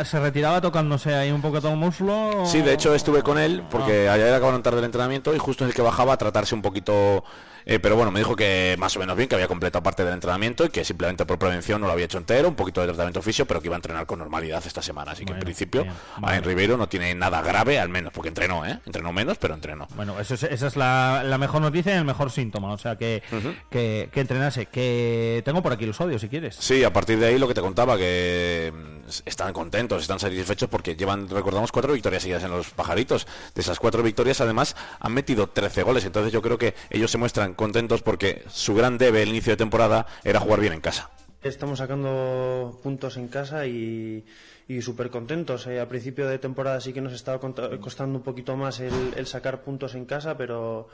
se retiraba tocándose ahí un poco todo el muslo. Sí, de hecho estuve con él porque Ah. ayer acabaron tarde el entrenamiento y justo en el que bajaba a tratarse un poquito... eh, pero bueno, me dijo que más o menos bien, que había completado parte del entrenamiento y que simplemente por prevención no lo había hecho entero, un poquito de tratamiento físico, pero que iba a entrenar con normalidad esta semana. Así que en principio, Alain Ribeiro no tiene nada grave, al menos, porque entrenó, ¿eh? Entrenó menos, pero entrenó. Bueno, eso es- esa es la, la mejor noticia y el mejor síntoma. O sea, que, que, que entrenase. Que tengo por aquí los audios, si quieres. Sí, a partir de ahí lo que te contaba, que mm, están contentos, están satisfechos porque llevan, recordamos, cuatro victorias seguidas en los pajaritos. De esas cuatro victorias, además, han metido 13 goles. Entonces yo creo que ellos se muestran contentos porque su gran debe el inicio de temporada era jugar bien en casa. Estamos sacando puntos en casa y, y súper contentos. Eh, a principio de temporada sí que nos estaba costando un poquito más el, el sacar puntos en casa, pero,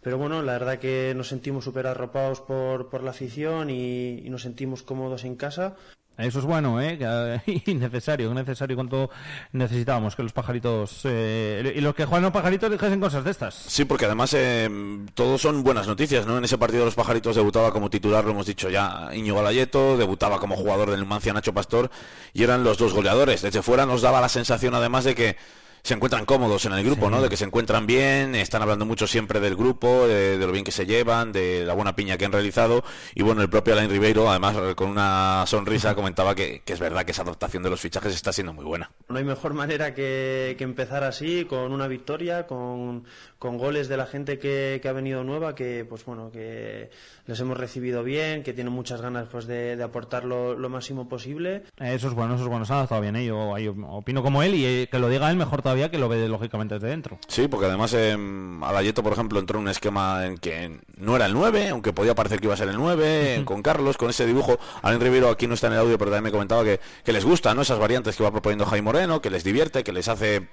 pero bueno, la verdad que nos sentimos súper arropados por, por la afición y, y nos sentimos cómodos en casa. Eso es bueno, ¿eh? Que- *laughs* Y necesario, necesario cuanto necesitábamos que los pajaritos eh, y los que juegan los pajaritos dijesen cosas de estas. Sí, porque además eh, todos son buenas noticias, ¿no? En ese partido los pajaritos debutaba como titular, lo hemos dicho ya, Íñigo Galayeto, debutaba como jugador del Numancia Nacho Pastor y eran los dos goleadores. Desde fuera nos daba la sensación además de que se encuentran cómodos en el grupo, ¿no? De que se encuentran bien, están hablando mucho siempre del grupo, de, de lo bien que se llevan, de la buena piña que han realizado y bueno, el propio Alain Ribeiro, además con una sonrisa comentaba que, que es verdad que esa adaptación de los fichajes está siendo muy buena. No hay mejor manera que, que empezar así, con una victoria, con, con goles de la gente que, que ha venido nueva, que pues bueno, que les hemos recibido bien, que tienen muchas ganas pues de, de aportar lo, lo máximo posible. Eso es bueno, eso es bueno, se ha adaptado bien. ¿eh? Yo, yo opino como él y eh, que lo diga él mejor todavía que lo ve lógicamente desde dentro. Sí, porque además eh, Alayeto, por ejemplo, entró en un esquema en que no era el 9, aunque podía parecer que iba a ser el 9, Ujú. con Carlos, con ese dibujo. Alain Ribeiro aquí no está en el audio, pero también me comentaba que, que les gusta, ¿no? Esas variantes que va proponiendo Jaime Moreno, que les divierte, que les hace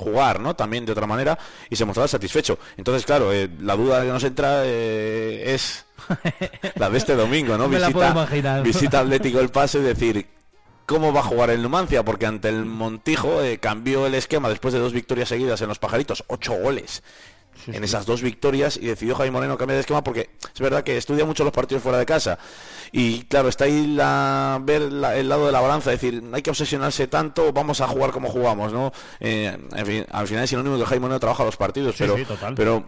jugar, ¿no? También de otra manera, y se mostraba satisfecho. Entonces, claro, eh, la duda que nos entra eh, es *laughs* la de este domingo, ¿no? *laughs* Me Visita, *laughs* visita Atlético el Paso y decir, cómo va a jugar el Numancia, porque ante el Montijo eh, cambió el esquema después de dos victorias seguidas en los pajaritos, ocho goles en esas dos victorias y decidió Jaime Moreno cambiar de esquema porque es verdad que estudia mucho los partidos fuera de casa y claro está ahí la, ver la- el lado de la balanza es decir no hay que obsesionarse tanto vamos a jugar como jugamos no Eh, en fin, al final es sinónimo que Jaime Moreno trabaja los partidos Sí, pero sí, total. pero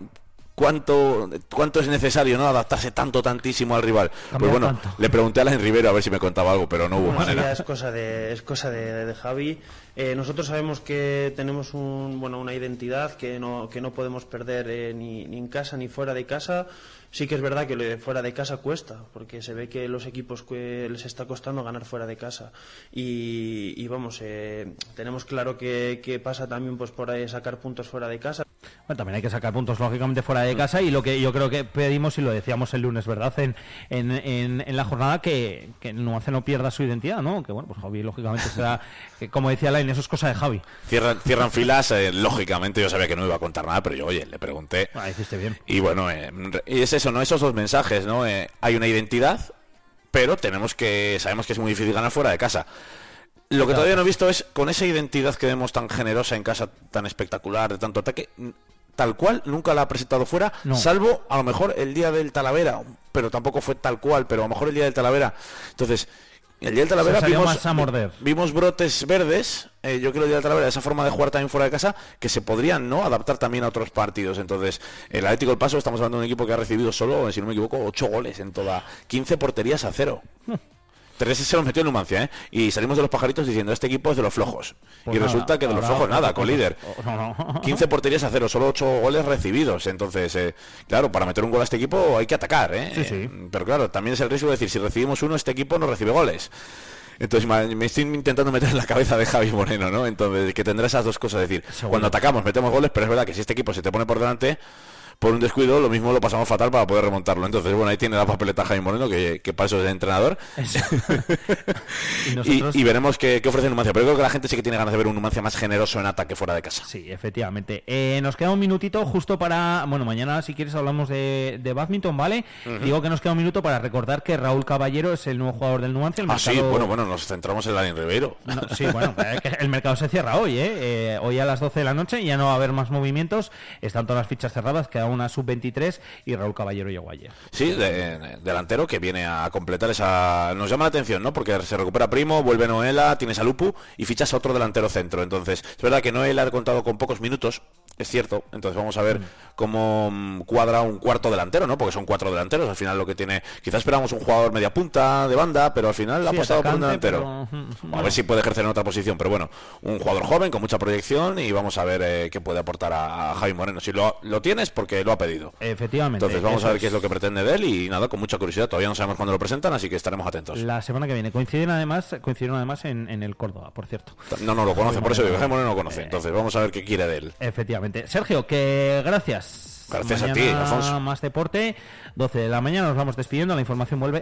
cuánto cuánto es necesario no adaptarse tanto tantísimo al rival pues bueno tanto. le pregunté a la Rivero a ver si me contaba algo pero no hubo Bueno, manera es cosa de, es cosa de, de Javi. Eh, nosotros sabemos que tenemos un, bueno, una identidad que no, que no podemos perder eh, ni, ni en casa ni fuera de casa. Sí que es verdad que lo de fuera de casa cuesta, porque se ve que los equipos que les está costando ganar fuera de casa. Y, y vamos, eh, tenemos claro que, que pasa también pues por ahí sacar puntos fuera de casa. Bueno, también hay que sacar puntos lógicamente fuera de casa y lo que yo creo que pedimos y lo decíamos el lunes, ¿verdad? En, en, en, en la jornada que, que Numancia no pierda su identidad, ¿no? Que bueno, pues Javi lógicamente será, *laughs* que como decía Lain, eso es cosa de Javi. Cierran, cierran filas, eh, lógicamente yo sabía que no iba a contar nada, pero yo, oye, le pregunté. Ah, hiciste bien. Y bueno, eh, es eso, ¿no? Esos dos mensajes, ¿no? Eh, hay una identidad, pero tenemos que, sabemos que es muy difícil ganar fuera de casa. Lo que todavía no he visto es, con esa identidad que vemos tan generosa en casa, tan espectacular, de tanto ataque, tal cual, nunca la ha presentado fuera, No. salvo a lo mejor el día del Talavera, pero tampoco fue tal cual, pero a lo mejor el día del Talavera. Entonces, el día del Talavera vimos, más a morder. vimos brotes verdes, eh, yo creo el día del Talavera, esa forma de jugar también fuera de casa, que se podrían no adaptar también a otros partidos. Entonces, el Atlético del Paso, estamos hablando de un equipo que ha recibido solo, si no me equivoco, 8 goles en toda, 15 porterías a cero. *laughs* Tres se los metió en Numancia, ¿eh? Y salimos de los pajaritos diciendo, este equipo es de los flojos. Pues y nada, resulta que de los flojos nada, con líder. *laughs* No, no. 15 porterías a cero, solo 8 goles recibidos. Entonces, eh, claro, para meter un gol a este equipo hay que atacar, ¿eh? Sí, sí. Pero claro, también es el riesgo de decir, si recibimos uno, este equipo no recibe goles. Entonces me estoy intentando meter en la cabeza de Javi Moreno, ¿no? Entonces, que tendrá esas dos cosas, es decir, cuando atacamos metemos goles, pero es verdad que si este equipo se te pone por delante, por un descuido, lo mismo lo pasamos fatal para poder remontarlo. Entonces, bueno, ahí tiene la papeleta Javi Moreno, que, que para eso es el entrenador. Y Y, nosotros- y veremos qué, qué ofrece el Numancia. Pero creo que la gente sí que tiene ganas de ver un Numancia más generoso en ataque fuera de casa. Sí, efectivamente. Eh, nos queda un minutito justo para. Bueno, mañana, si quieres, hablamos de, de badminton, ¿vale? Digo que nos queda un minuto para recordar que Raúl Caballero es el nuevo jugador del Numancia. El Ah, sí, bueno, bueno, nos centramos en Dani Ribeiro. No, sí, bueno, *laughs* el mercado se cierra hoy, ¿eh? Eh, Hoy a las 12 de la noche ya no va a haber más movimientos. Están todas las fichas cerradas, queda una sub-23 y Raúl Caballero llegó ayer. Sí, de- de- delantero que viene a completar esa... Nos llama la atención, ¿no? Porque se recupera Primo, vuelve Noela, tienes a Lupu y fichas a otro delantero centro. Entonces, es verdad que Noela ha contado con pocos minutos, es cierto. Entonces vamos a ver cómo mm, cuadra un cuarto delantero, ¿no? Porque son cuatro delanteros. Al final lo que tiene... Quizás esperamos un jugador media punta de banda, pero al final ha apostado por un delantero. pero- A ver si puede ejercer en otra posición, pero bueno, un jugador joven con mucha proyección y vamos a ver eh, qué puede aportar a, a Javi Moreno. Si lo, lo tienes, porque porque lo ha pedido. Efectivamente. Entonces vamos a ver es. qué es lo que pretende de él y nada, con mucha curiosidad. Todavía no sabemos cuándo lo presentan, así que estaremos atentos. La semana que viene. Coinciden además, coincidieron además en, en el Córdoba, por cierto. No, no lo conoce, por eso *laughs* Moreno. Moreno no lo conoce. Entonces vamos a ver qué quiere de él. Efectivamente. Sergio, que gracias. Gracias a ti, Alfonso. Más deporte. 12 de la mañana nos vamos despidiendo. La información vuelve